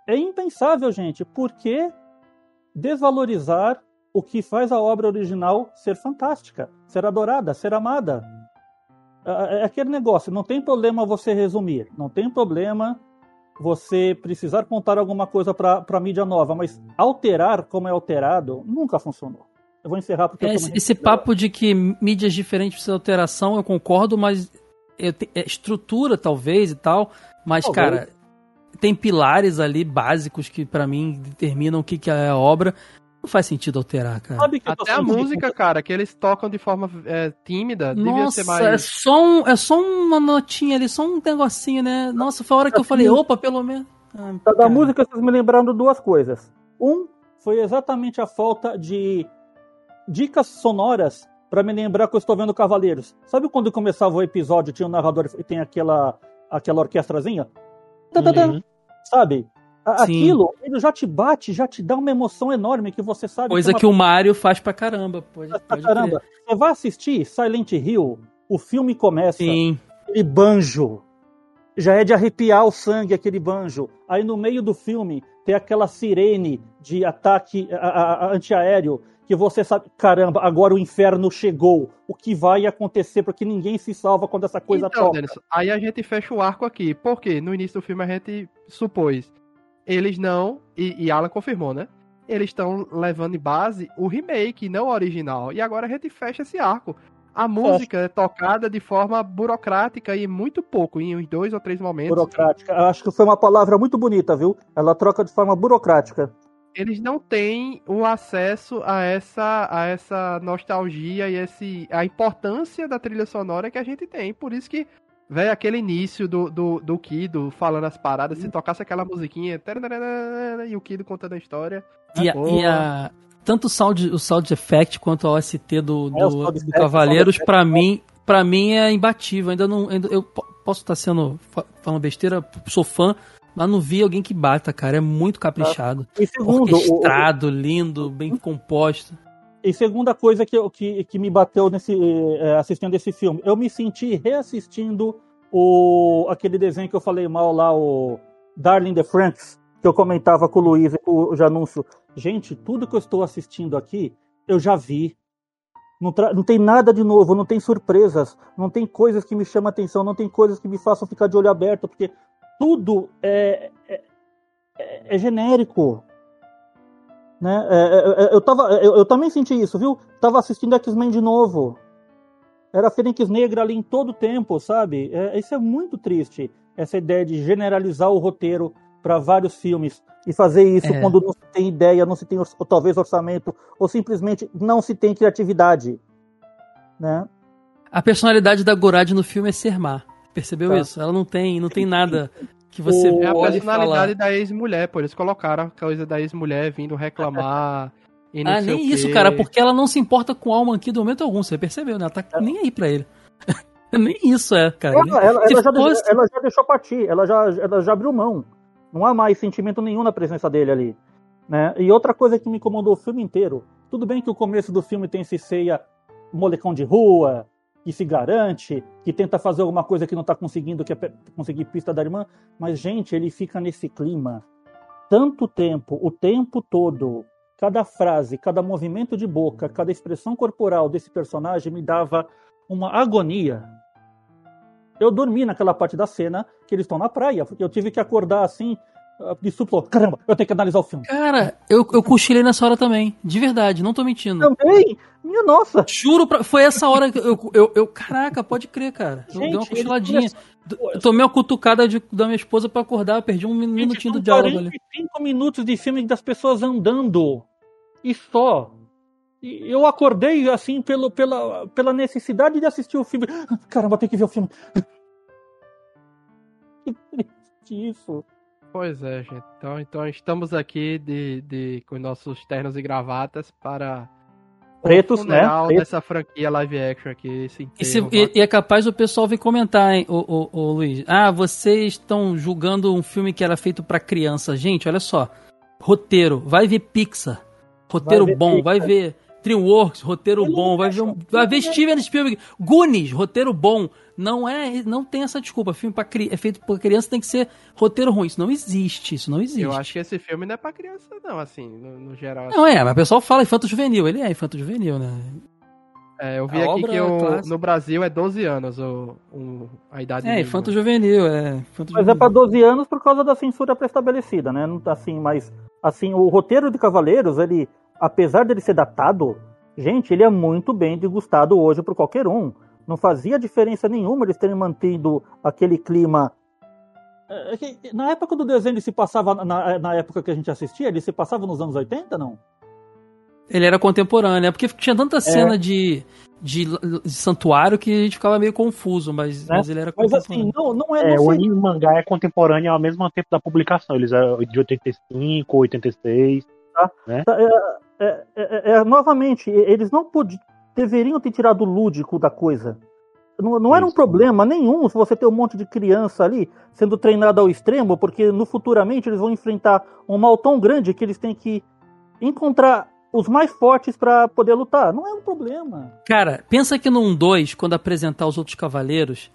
É impensável, gente, por que desvalorizar o que faz a obra original ser fantástica, ser adorada, ser amada? É é aquele negócio, não tem problema você resumir, não tem problema você precisar contar alguma coisa para a mídia nova, mas alterar como é alterado nunca funcionou. Eu vou encerrar porque eu É, esse, esse papo de que mídias diferentes precisam de alteração, eu concordo, mas eu te- é estrutura talvez e tal, mas Talvez. cara, tem pilares ali básicos que pra mim determinam o que, que é a obra. Não faz sentido alterar, cara. Até a música, cara, que eles tocam de forma é, tímida, devia Nossa, ser é mais. só, um, é só uma notinha ali, só um negocinho, né? Nossa, foi a hora que eu falei, opa, pelo menos. Ah, Da, música, vocês me lembraram duas coisas. Um foi exatamente a falta de dicas sonoras para me lembrar que eu estou vendo Cavaleiros. Sabe quando começava o episódio, tinha um narrador e tem aquela, aquela orquestrazinha? Tadadã, Uhum. Sabe? A- Sim. Aquilo, ele já te bate, já te dá uma emoção enorme que você sabe Coisa é uma que o Mario faz pra caramba. Pode, pra pode caramba. Você vai assistir Silent Hill, o filme começa. Sim. aquele banjo. Já é de arrepiar o sangue aquele banjo. Aí no meio do filme tem aquela sirene de ataque a- a- a- antiaéreo que você sabe, caramba, agora o inferno chegou. O que vai acontecer? Porque ninguém se salva quando essa coisa então, toca. Aí a gente fecha o arco aqui. Porque no início do filme a gente supôs. Eles não. E, e Alan confirmou, né? Eles estão levando em base o remake, não o original. E agora a gente fecha esse arco. A música é tocada de forma burocrática e muito pouco, em uns dois ou três momentos. Burocrática. Acho que foi uma palavra muito bonita, viu? Ela troca de forma burocrática. Eles não têm o acesso a essa, a essa nostalgia e esse, a importância da trilha sonora que a gente tem. Por isso que, velho, aquele início do, do, do Kido falando as paradas, se tocasse aquela musiquinha e o Kido contando a história. E a, e a, tanto o sound, o sound effect quanto a OST do, do, é, do Cavaleiros, para mim, para mim é imbatível. Ainda não, ainda, eu posso estar sendo falando besteira, sou fã, mas não vi alguém que bata, cara. É muito caprichado. E segundo, Orquestrado, o, lindo, bem composto. E segunda coisa que, que, que me bateu nesse é, assistindo esse filme, eu me senti reassistindo o aquele desenho que eu falei mal lá, o Darling the Franks, que eu comentava com o Luiz e com o Janúncio. Gente, tudo que eu estou assistindo aqui, eu já vi. Não, não, tem nada de novo, não tem surpresas, não tem coisas que me chamam atenção, não tem coisas que me façam ficar de olho aberto, porque tudo é, é, é, é genérico. Né? É, é, é, eu, tava, eu, eu, também senti isso, viu? Tava assistindo X-Men de novo. Era Fênix Negra ali em todo o tempo, sabe? isso é muito triste, essa ideia de generalizar o roteiro para vários filmes e fazer isso quando não se tem ideia, não se tem ou talvez orçamento, ou simplesmente não se tem criatividade. Né? A personalidade da Gorad no filme é ser má. Percebeu tá. isso? Ela não tem, não tem nada que você o... É a personalidade da ex-mulher, por isso colocaram a coisa da ex-mulher vindo reclamar. ah, nem isso, cara, porque ela não se importa com o Alman aqui do momento algum, você percebeu, né? Ela tá é. nem aí pra ele. nem isso é, cara. Ela, ela, ela, já, fosse... ela já deixou partir, ela já, ela já abriu mão. Não há mais sentimento nenhum na presença dele ali. Né? E outra coisa que me incomodou o filme inteiro, tudo bem que o começo do filme tem esse ceia molecão de rua, que se garante, que tenta fazer alguma coisa que não está conseguindo, que é conseguir pista da irmã, mas, gente, ele fica nesse clima tanto tempo, o tempo todo, cada frase, cada movimento de boca, cada expressão corporal desse personagem me dava uma agonia. Eu dormi naquela parte da cena que eles estão na praia. Eu tive que acordar assim, de suplo. Caramba, eu tenho que analisar o filme. Cara, eu, eu cochilei nessa hora também. De verdade, não tô mentindo. Também? Minha nossa. Juro, pra, foi essa hora que eu, eu, eu, Caraca, pode crer, cara. Eu Gente, dei uma cochiladinha. Eu tomei uma cutucada de, da minha esposa para acordar, perdi um minutinho do diálogo ali. 5 minutos de filme das pessoas andando. E só. Eu acordei assim pelo, pela, pela necessidade de assistir o filme. Caramba, tem que ver o filme. Que isso. Pois é, gente. Então, então estamos aqui de, de, com nossos ternos e gravatas para pretos, né? dessa franquia live action aqui. Esse enterro, e, e, é capaz o pessoal vir comentar, hein, o, o, o, Luiz. Ah, vocês estão julgando um filme que era feito para criança. Gente, olha só. Roteiro, vai ver Pixar. Roteiro vai bom, Pixar. vai ver DreamWorks, roteiro bom, vai ver, vai ver Steven Spielberg, Goonies, roteiro bom. Não é, não tem essa desculpa. Filme pra, é feito por criança tem que ser roteiro ruim. Isso não existe, isso não existe. Eu acho que esse filme não é pra criança, não, assim, no, no geral. Não assim. é, mas o pessoal fala infanto juvenil. Ele é infanto juvenil, né? É, eu vi a aqui que o, no Brasil é 12 anos o, o a idade. É, infanto juvenil, é. Infanto mas juvenil. é pra 12 anos por causa da censura pré-estabelecida, né? Não tá assim, mas assim, o roteiro de Cavaleiros, ele, apesar dele ser datado, gente, ele é muito bem degustado hoje por qualquer um. Não fazia diferença nenhuma eles terem mantido aquele clima. É, é na época do desenho ele se passava, na, na época que a gente assistia, ele se passava nos anos 80, não? Ele era contemporâneo, é porque tinha tanta cena é. de, de, de, santuário que a gente ficava meio confuso, mas, é. mas ele era Mas assim, não, não é. é o anime mangá é contemporâneo ao mesmo tempo da publicação. Eles é de 85, 86. Tá? Né? Tá, é, é, é, novamente, eles não podiam deveriam ter tirado o lúdico da coisa. Não, não era um problema nenhum se você ter um monte de criança ali sendo treinada ao extremo, porque no futuramente eles vão enfrentar um mal tão grande que eles têm que encontrar os mais fortes para poder lutar. Não é um problema. Cara, pensa que no 2, quando apresentar os outros cavaleiros,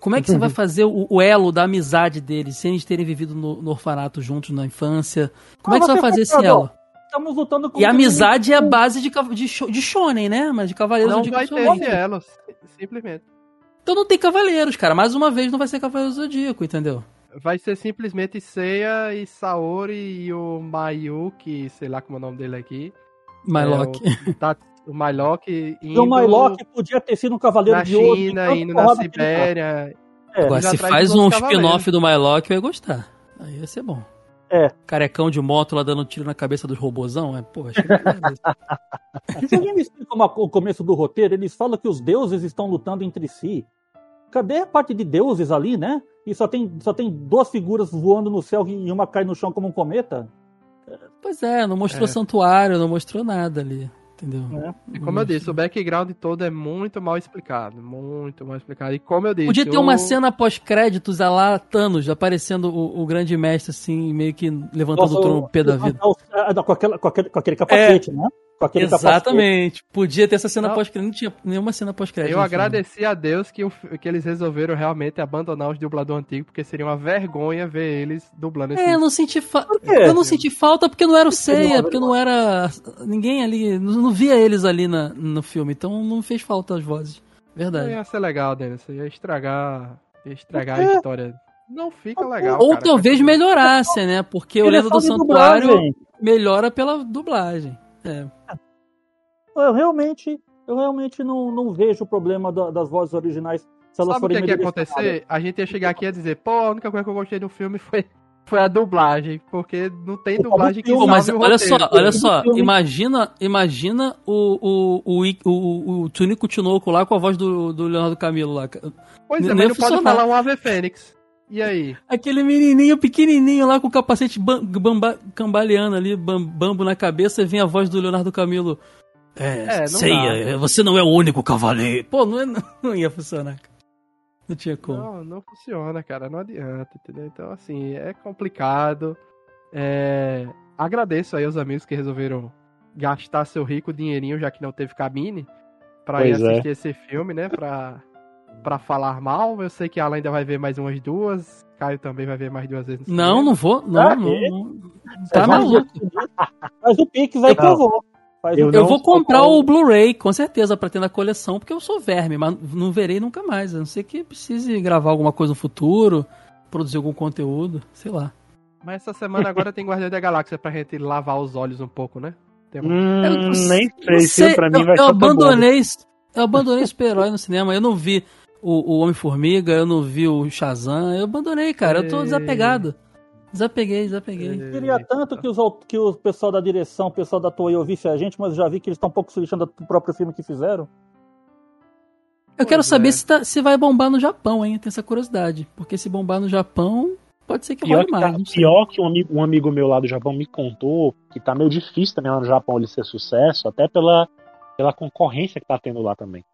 como é que você vai fazer o, o, elo da amizade deles, sem eles terem vivido no, no orfanato juntos na infância? Como ah, é que você vai fazer esse elo? Estamos lutando com E amizade é a base de, de, de shonen, né? Mas de cavaleiros não vai ter elos, simplesmente. Então não tem cavaleiros, cara. Mais uma vez não vai ser cavaleiro zodíaco, entendeu? Vai ser simplesmente Seiya e Saori e o Mayuki, sei lá como é o nome dele aqui. Mylock. É, o, tá, o Mylock indo... o Mylock podia ter sido um cavaleiro na de ouro. Na China, indo na Sibéria. É. Agora, se faz um spin-off do Mylock, eu ia gostar. Aí ia ser bom. É. Carecão de moto lá dando tiro na cabeça dos robozão. É, pô, acho que é Se alguém me explica o começo do roteiro, eles falam que os deuses estão lutando entre si. Cadê a parte de deuses ali, né? E só tem, só tem duas figuras voando no céu e uma cai no chão como um cometa? Pois é, não mostrou é. santuário, não mostrou nada ali. Entendeu? É. E como eu disse, o background todo é muito mal explicado. Muito mal explicado. E como eu disse. Podia ter uma cena pós-créditos a lá Thanos, aparecendo o, o, grande mestre, assim, meio que levantando Nossa, o trono pé da vida. Com, aquela, com, aquele, com aquele capacete, é. né? Exatamente. Podia ter essa cena pós-crédito. Não tinha nenhuma cena pós-crédito. Eu agradeci a Deus que, que eles resolveram realmente abandonar os dubladores antigos, porque seria uma vergonha ver eles dublando esse. É, eu não senti fa... Eu não senti falta porque não era o Ceia, porque não era. Ninguém ali. Não, não via eles ali na, no filme, então não fez falta as vozes. Verdade. Ia ser legal, Denis. Ia estragar. Ia estragar a história. Não fica legal. Ou cara, talvez melhorasse, né? Porque o Lenda do Santuário dublagem. melhora pela dublagem. É. Eu realmente, eu realmente não, não vejo o problema da, das vozes originais. Se elas Sabe o que, ia acontecer? A gente ia chegar aqui e dizer, pô, a única coisa que eu gostei do filme foi, foi a dublagem, porque não tem dublagem que Pô, mas olha só, olha só, imagina, imagina o, o, o, o, o Tunico Tinoco lá com a voz do, do Leonardo Camilo lá. Pois é, mas não pode falar um Ave Fênix. E aí? Aquele menininho pequenininho lá com o capacete bamba, cambaleando ali, bambo na cabeça, e vem a voz do Leonardo Camilo. É, é ceia, você não é o único cavaleiro. Pô, não, é, não ia funcionar. Não tinha como. Não, não funciona, cara. Não adianta, entendeu? Então, assim, é complicado. É... Agradeço aí aos amigos que resolveram gastar seu rico dinheirinho, já que não teve cabine, pra pois ir é. assistir é. esse filme, né? Pra para falar mal. Eu sei que ela ainda vai ver mais umas duas. Caio também vai ver mais duas vezes. Não, não vou. Não, ah, não, não. Tá maluco. Mas o Pix vai que eu vou. Eu, eu vou comprar o Blu-ray, com certeza, para ter na coleção, porque eu sou verme, mas não verei nunca mais. A não ser que precise gravar alguma coisa no futuro, produzir algum conteúdo, sei lá. Mas essa semana agora tem Guardião da Galáxia pra gente lavar os olhos um pouco, né? Hum, eu, nem sei, sei pra mim eu, vai eu abandonei, eu abandonei super-herói no cinema, eu não vi o, o Homem-Formiga, eu não vi o Shazam, eu abandonei, cara, eu tô desapegado. Desapeguei, desapeguei. Eu queria tanto que, os, que o pessoal da direção, o pessoal da Toei ouvisse a gente, mas já vi que eles estão um pouco se lixando do próprio filme que fizeram. Eu pois quero saber é. se, tá, se vai bombar no Japão, hein? Tem essa curiosidade. Porque se bombar no Japão, pode ser que pior mais. Tá, pior que um amigo, um amigo meu lá do Japão me contou que tá meio difícil também lá no Japão ele ser sucesso, até pela, pela concorrência que tá tendo lá também.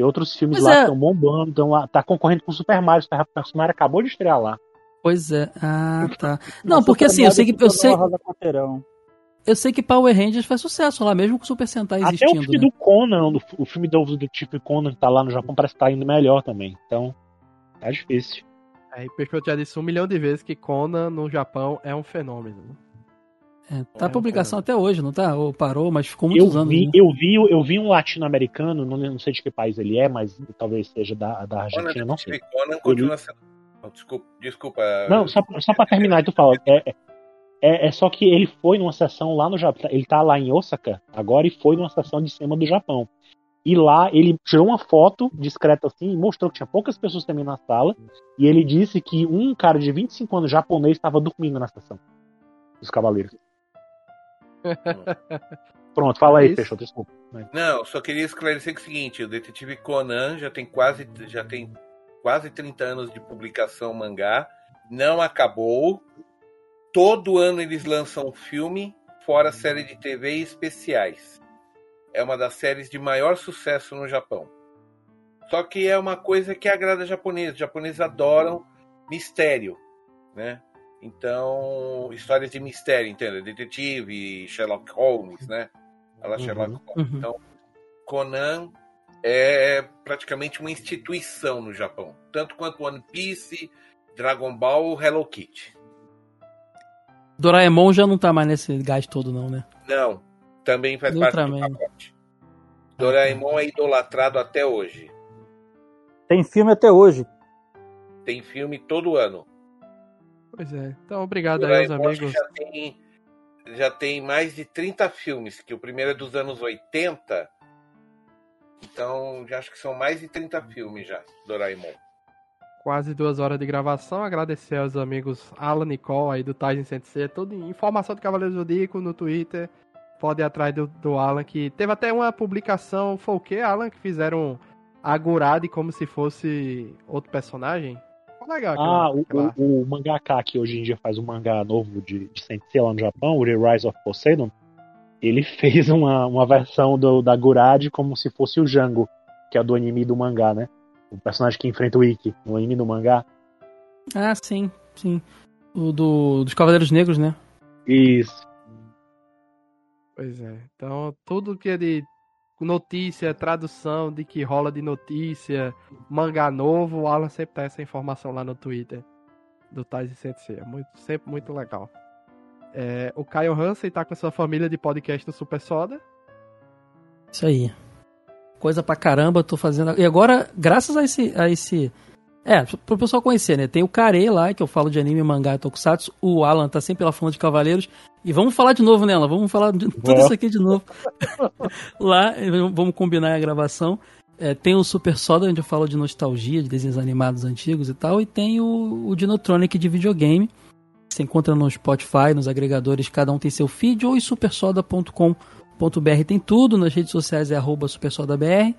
Tem outros filmes pois lá é. que estão bombando, então tá concorrendo com o Super Mario. O Super Mario acabou de estrear lá. Pois é. Ah, tá. Não, porque assim, eu sei que. Eu sei, eu sei que Power Rangers faz sucesso lá, mesmo com o Super Sentai existindo. Até o filme né? do Conan, do, o filme do, do tipo Conan que tá lá no Japão, parece que tá indo melhor também. Então, tá difícil. Aí o Peixoto já disse um milhão de vezes que Conan no Japão é um fenômeno. É, tá é, a publicação até hoje, não tá? Ou parou, mas ficou muitos eu anos. Vi, né? eu, vi, eu vi um latino-americano, não, não, sei de que país ele é, mas talvez seja da, da Argentina, Conan, não sei. Conan continua sendo. Desculpa. desculpa não, só, só pra terminar, tu fala. É, é, é, só que ele foi numa sessão lá no Japão. Ele tá lá em Osaka agora e foi numa sessão de cima do Japão. E lá ele tirou uma foto discreta assim e mostrou que tinha poucas pessoas também na sala. E ele disse que um cara de 25 anos japonês estava dormindo na sessão dos Cavaleiros. Pronto, fala aí, fechou, desculpa. Não, só queria esclarecer que é o seguinte, o Detetive Conan já tem quase já tem quase 30 anos de publicação mangá, não acabou. Todo ano eles lançam um filme, fora série de TV e especiais. É uma das séries de maior sucesso no Japão. Só que é uma coisa que agrada japoneses. Os japoneses adoram mistério, né? Então, histórias de mistério, entende? Detetive, Sherlock Holmes, né? Ela uhum. Sherlock Holmes. Uhum. Então, Conan é praticamente uma instituição no Japão, tanto quanto One Piece, Dragon Ball, Hello Kitty. Doraemon já não tá mais nesse gás todo não, né? Não, também faz Ultraman. parte do pacote. Doraemon é idolatrado até hoje. Tem filme até hoje. Tem filme todo ano. Pois é. Então, obrigado aí aos amigos. Já tem, já tem mais de 30 filmes, que o primeiro é dos anos 80. Então, já acho que são mais de 30 filmes já, Doraemon. quase duas horas de gravação. Agradecer aos amigos Alan Nicole aí do Tyson Sensei. Toda informação do Cavaleiro Zodíaco no Twitter. Pode ir atrás do, do Alan, que teve até uma publicação, foi o quê, Alan? Que fizeram a Gurade como se fosse outro personagem. Legal. Ah, o, o, o mangaka que hoje em dia faz um mangá novo de, de Sensei lá no Japão, o The Rise of Poseidon, ele fez uma, uma versão do, da Gurade como se fosse o Django, que é do anime do mangá, né? O personagem que enfrenta o Ikki no anime do mangá. Ah, sim, sim. O do, dos Cavaleiros Negros, né? Isso. Pois é. Então, tudo que de notícia, tradução de que rola de notícia, mangá novo, o Alan sempre tá essa informação lá no Twitter do Tais Sensei. É muito, sempre muito legal. É, o Caio Hansen tá com a sua família de podcast do Super Soda. Isso aí. Coisa pra caramba, tô fazendo. E agora, graças a esse. A esse... É, pro pessoal conhecer, né? Tem o Kare lá, que eu falo de anime, mangá e tokusatsu. O Alan tá sempre lá falando de Cavaleiros. E vamos falar de novo nela, vamos falar de tudo isso aqui de novo. lá, vamos combinar a gravação. É, tem o Super Soda, onde eu falo de nostalgia, de desenhos animados antigos e tal. E tem o, o Dinotronic de videogame. Você encontra no Spotify, nos agregadores, cada um tem seu feed, ou em supersoda.com.br tem tudo, nas redes sociais é arroba supersodabr.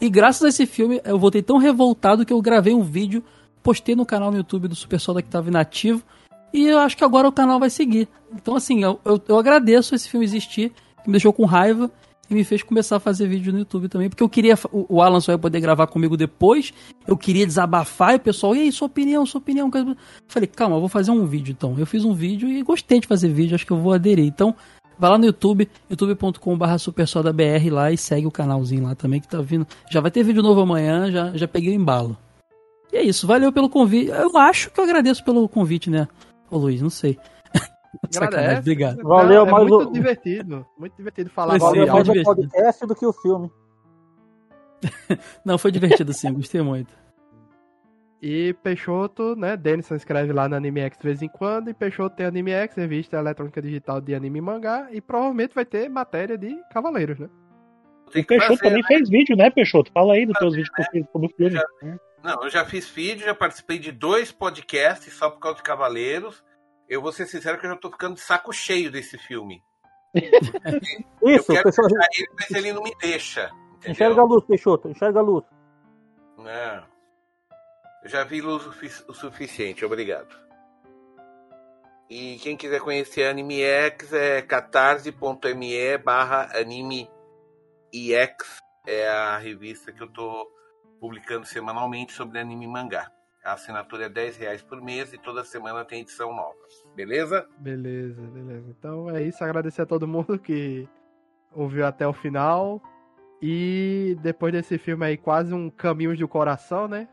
E graças a esse filme, eu voltei tão revoltado que eu gravei um vídeo, postei no canal no YouTube do Super Soda que estava inativo, e eu acho que agora o canal vai seguir. Então, assim, eu, eu, eu agradeço esse filme existir, que me deixou com raiva, e me fez começar a fazer vídeo no YouTube também, porque eu queria, o Alan só ia poder gravar comigo depois, eu queria desabafar, e o pessoal, e aí, sua opinião, sua opinião. Falei, calma, eu vou fazer um vídeo então. Eu fiz um vídeo e gostei de fazer vídeo, acho que eu vou aderir. Então, vai lá no YouTube, youtube.com.br supersodabr lá e segue o canalzinho lá também que tá vindo. Já vai ter vídeo novo amanhã, já, já peguei o embalo. E é isso, valeu pelo convite. Eu acho que eu agradeço pelo convite, né? Ô Luiz, não sei. Agradece. obrigado. Valeu, é mas muito o- divertido. Muito divertido falar sobre Valeu é mais o divertido. podcast do que o filme. Não, foi divertido sim, gostei muito. E Peixoto, né? Denison escreve lá no AnimeX de vez em quando. E Peixoto tem AnimeX, revista eletrônica digital de anime e mangá. E provavelmente vai ter matéria de Cavaleiros, né? Tem Peixoto fazer, também né? fez vídeo, né, Peixoto? Fala aí dos teus vídeos que eu fiz sobre o filme. Não, eu já fiz vídeo, já participei de dois podcasts só por causa de Cavaleiros. Eu vou ser sincero que eu já tô ficando de saco cheio desse filme. Eu Isso, quero pessoal, ele, mas ele não me deixa. Entendeu? enxerga a luz, Peixoto, enxerga a luz. Não. Já vi o o suficiente, obrigado. E quem quiser conhecer Anime X é catarse.me barra anime EX. É a revista que eu tô publicando semanalmente sobre anime e mangá. A assinatura é 10 reais por mês e toda semana tem edição nova. Beleza? Beleza, beleza. Então é isso. Agradecer a todo mundo que ouviu até o final. E depois desse filme aí, quase um Caminhos do Coração, né?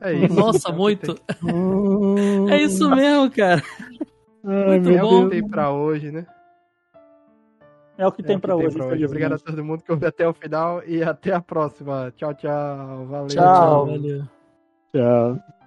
É isso. Nossa, É muito. tem- É isso mesmo, cara. Muito É o bom. que tem pra hoje, né? É o que É tem o que pra hoje. Obrigado a infelizmente. todo mundo que ouviu até o final e até a próxima. Tchau, tchau. Valeu. Tchau. Valeu. Tchau.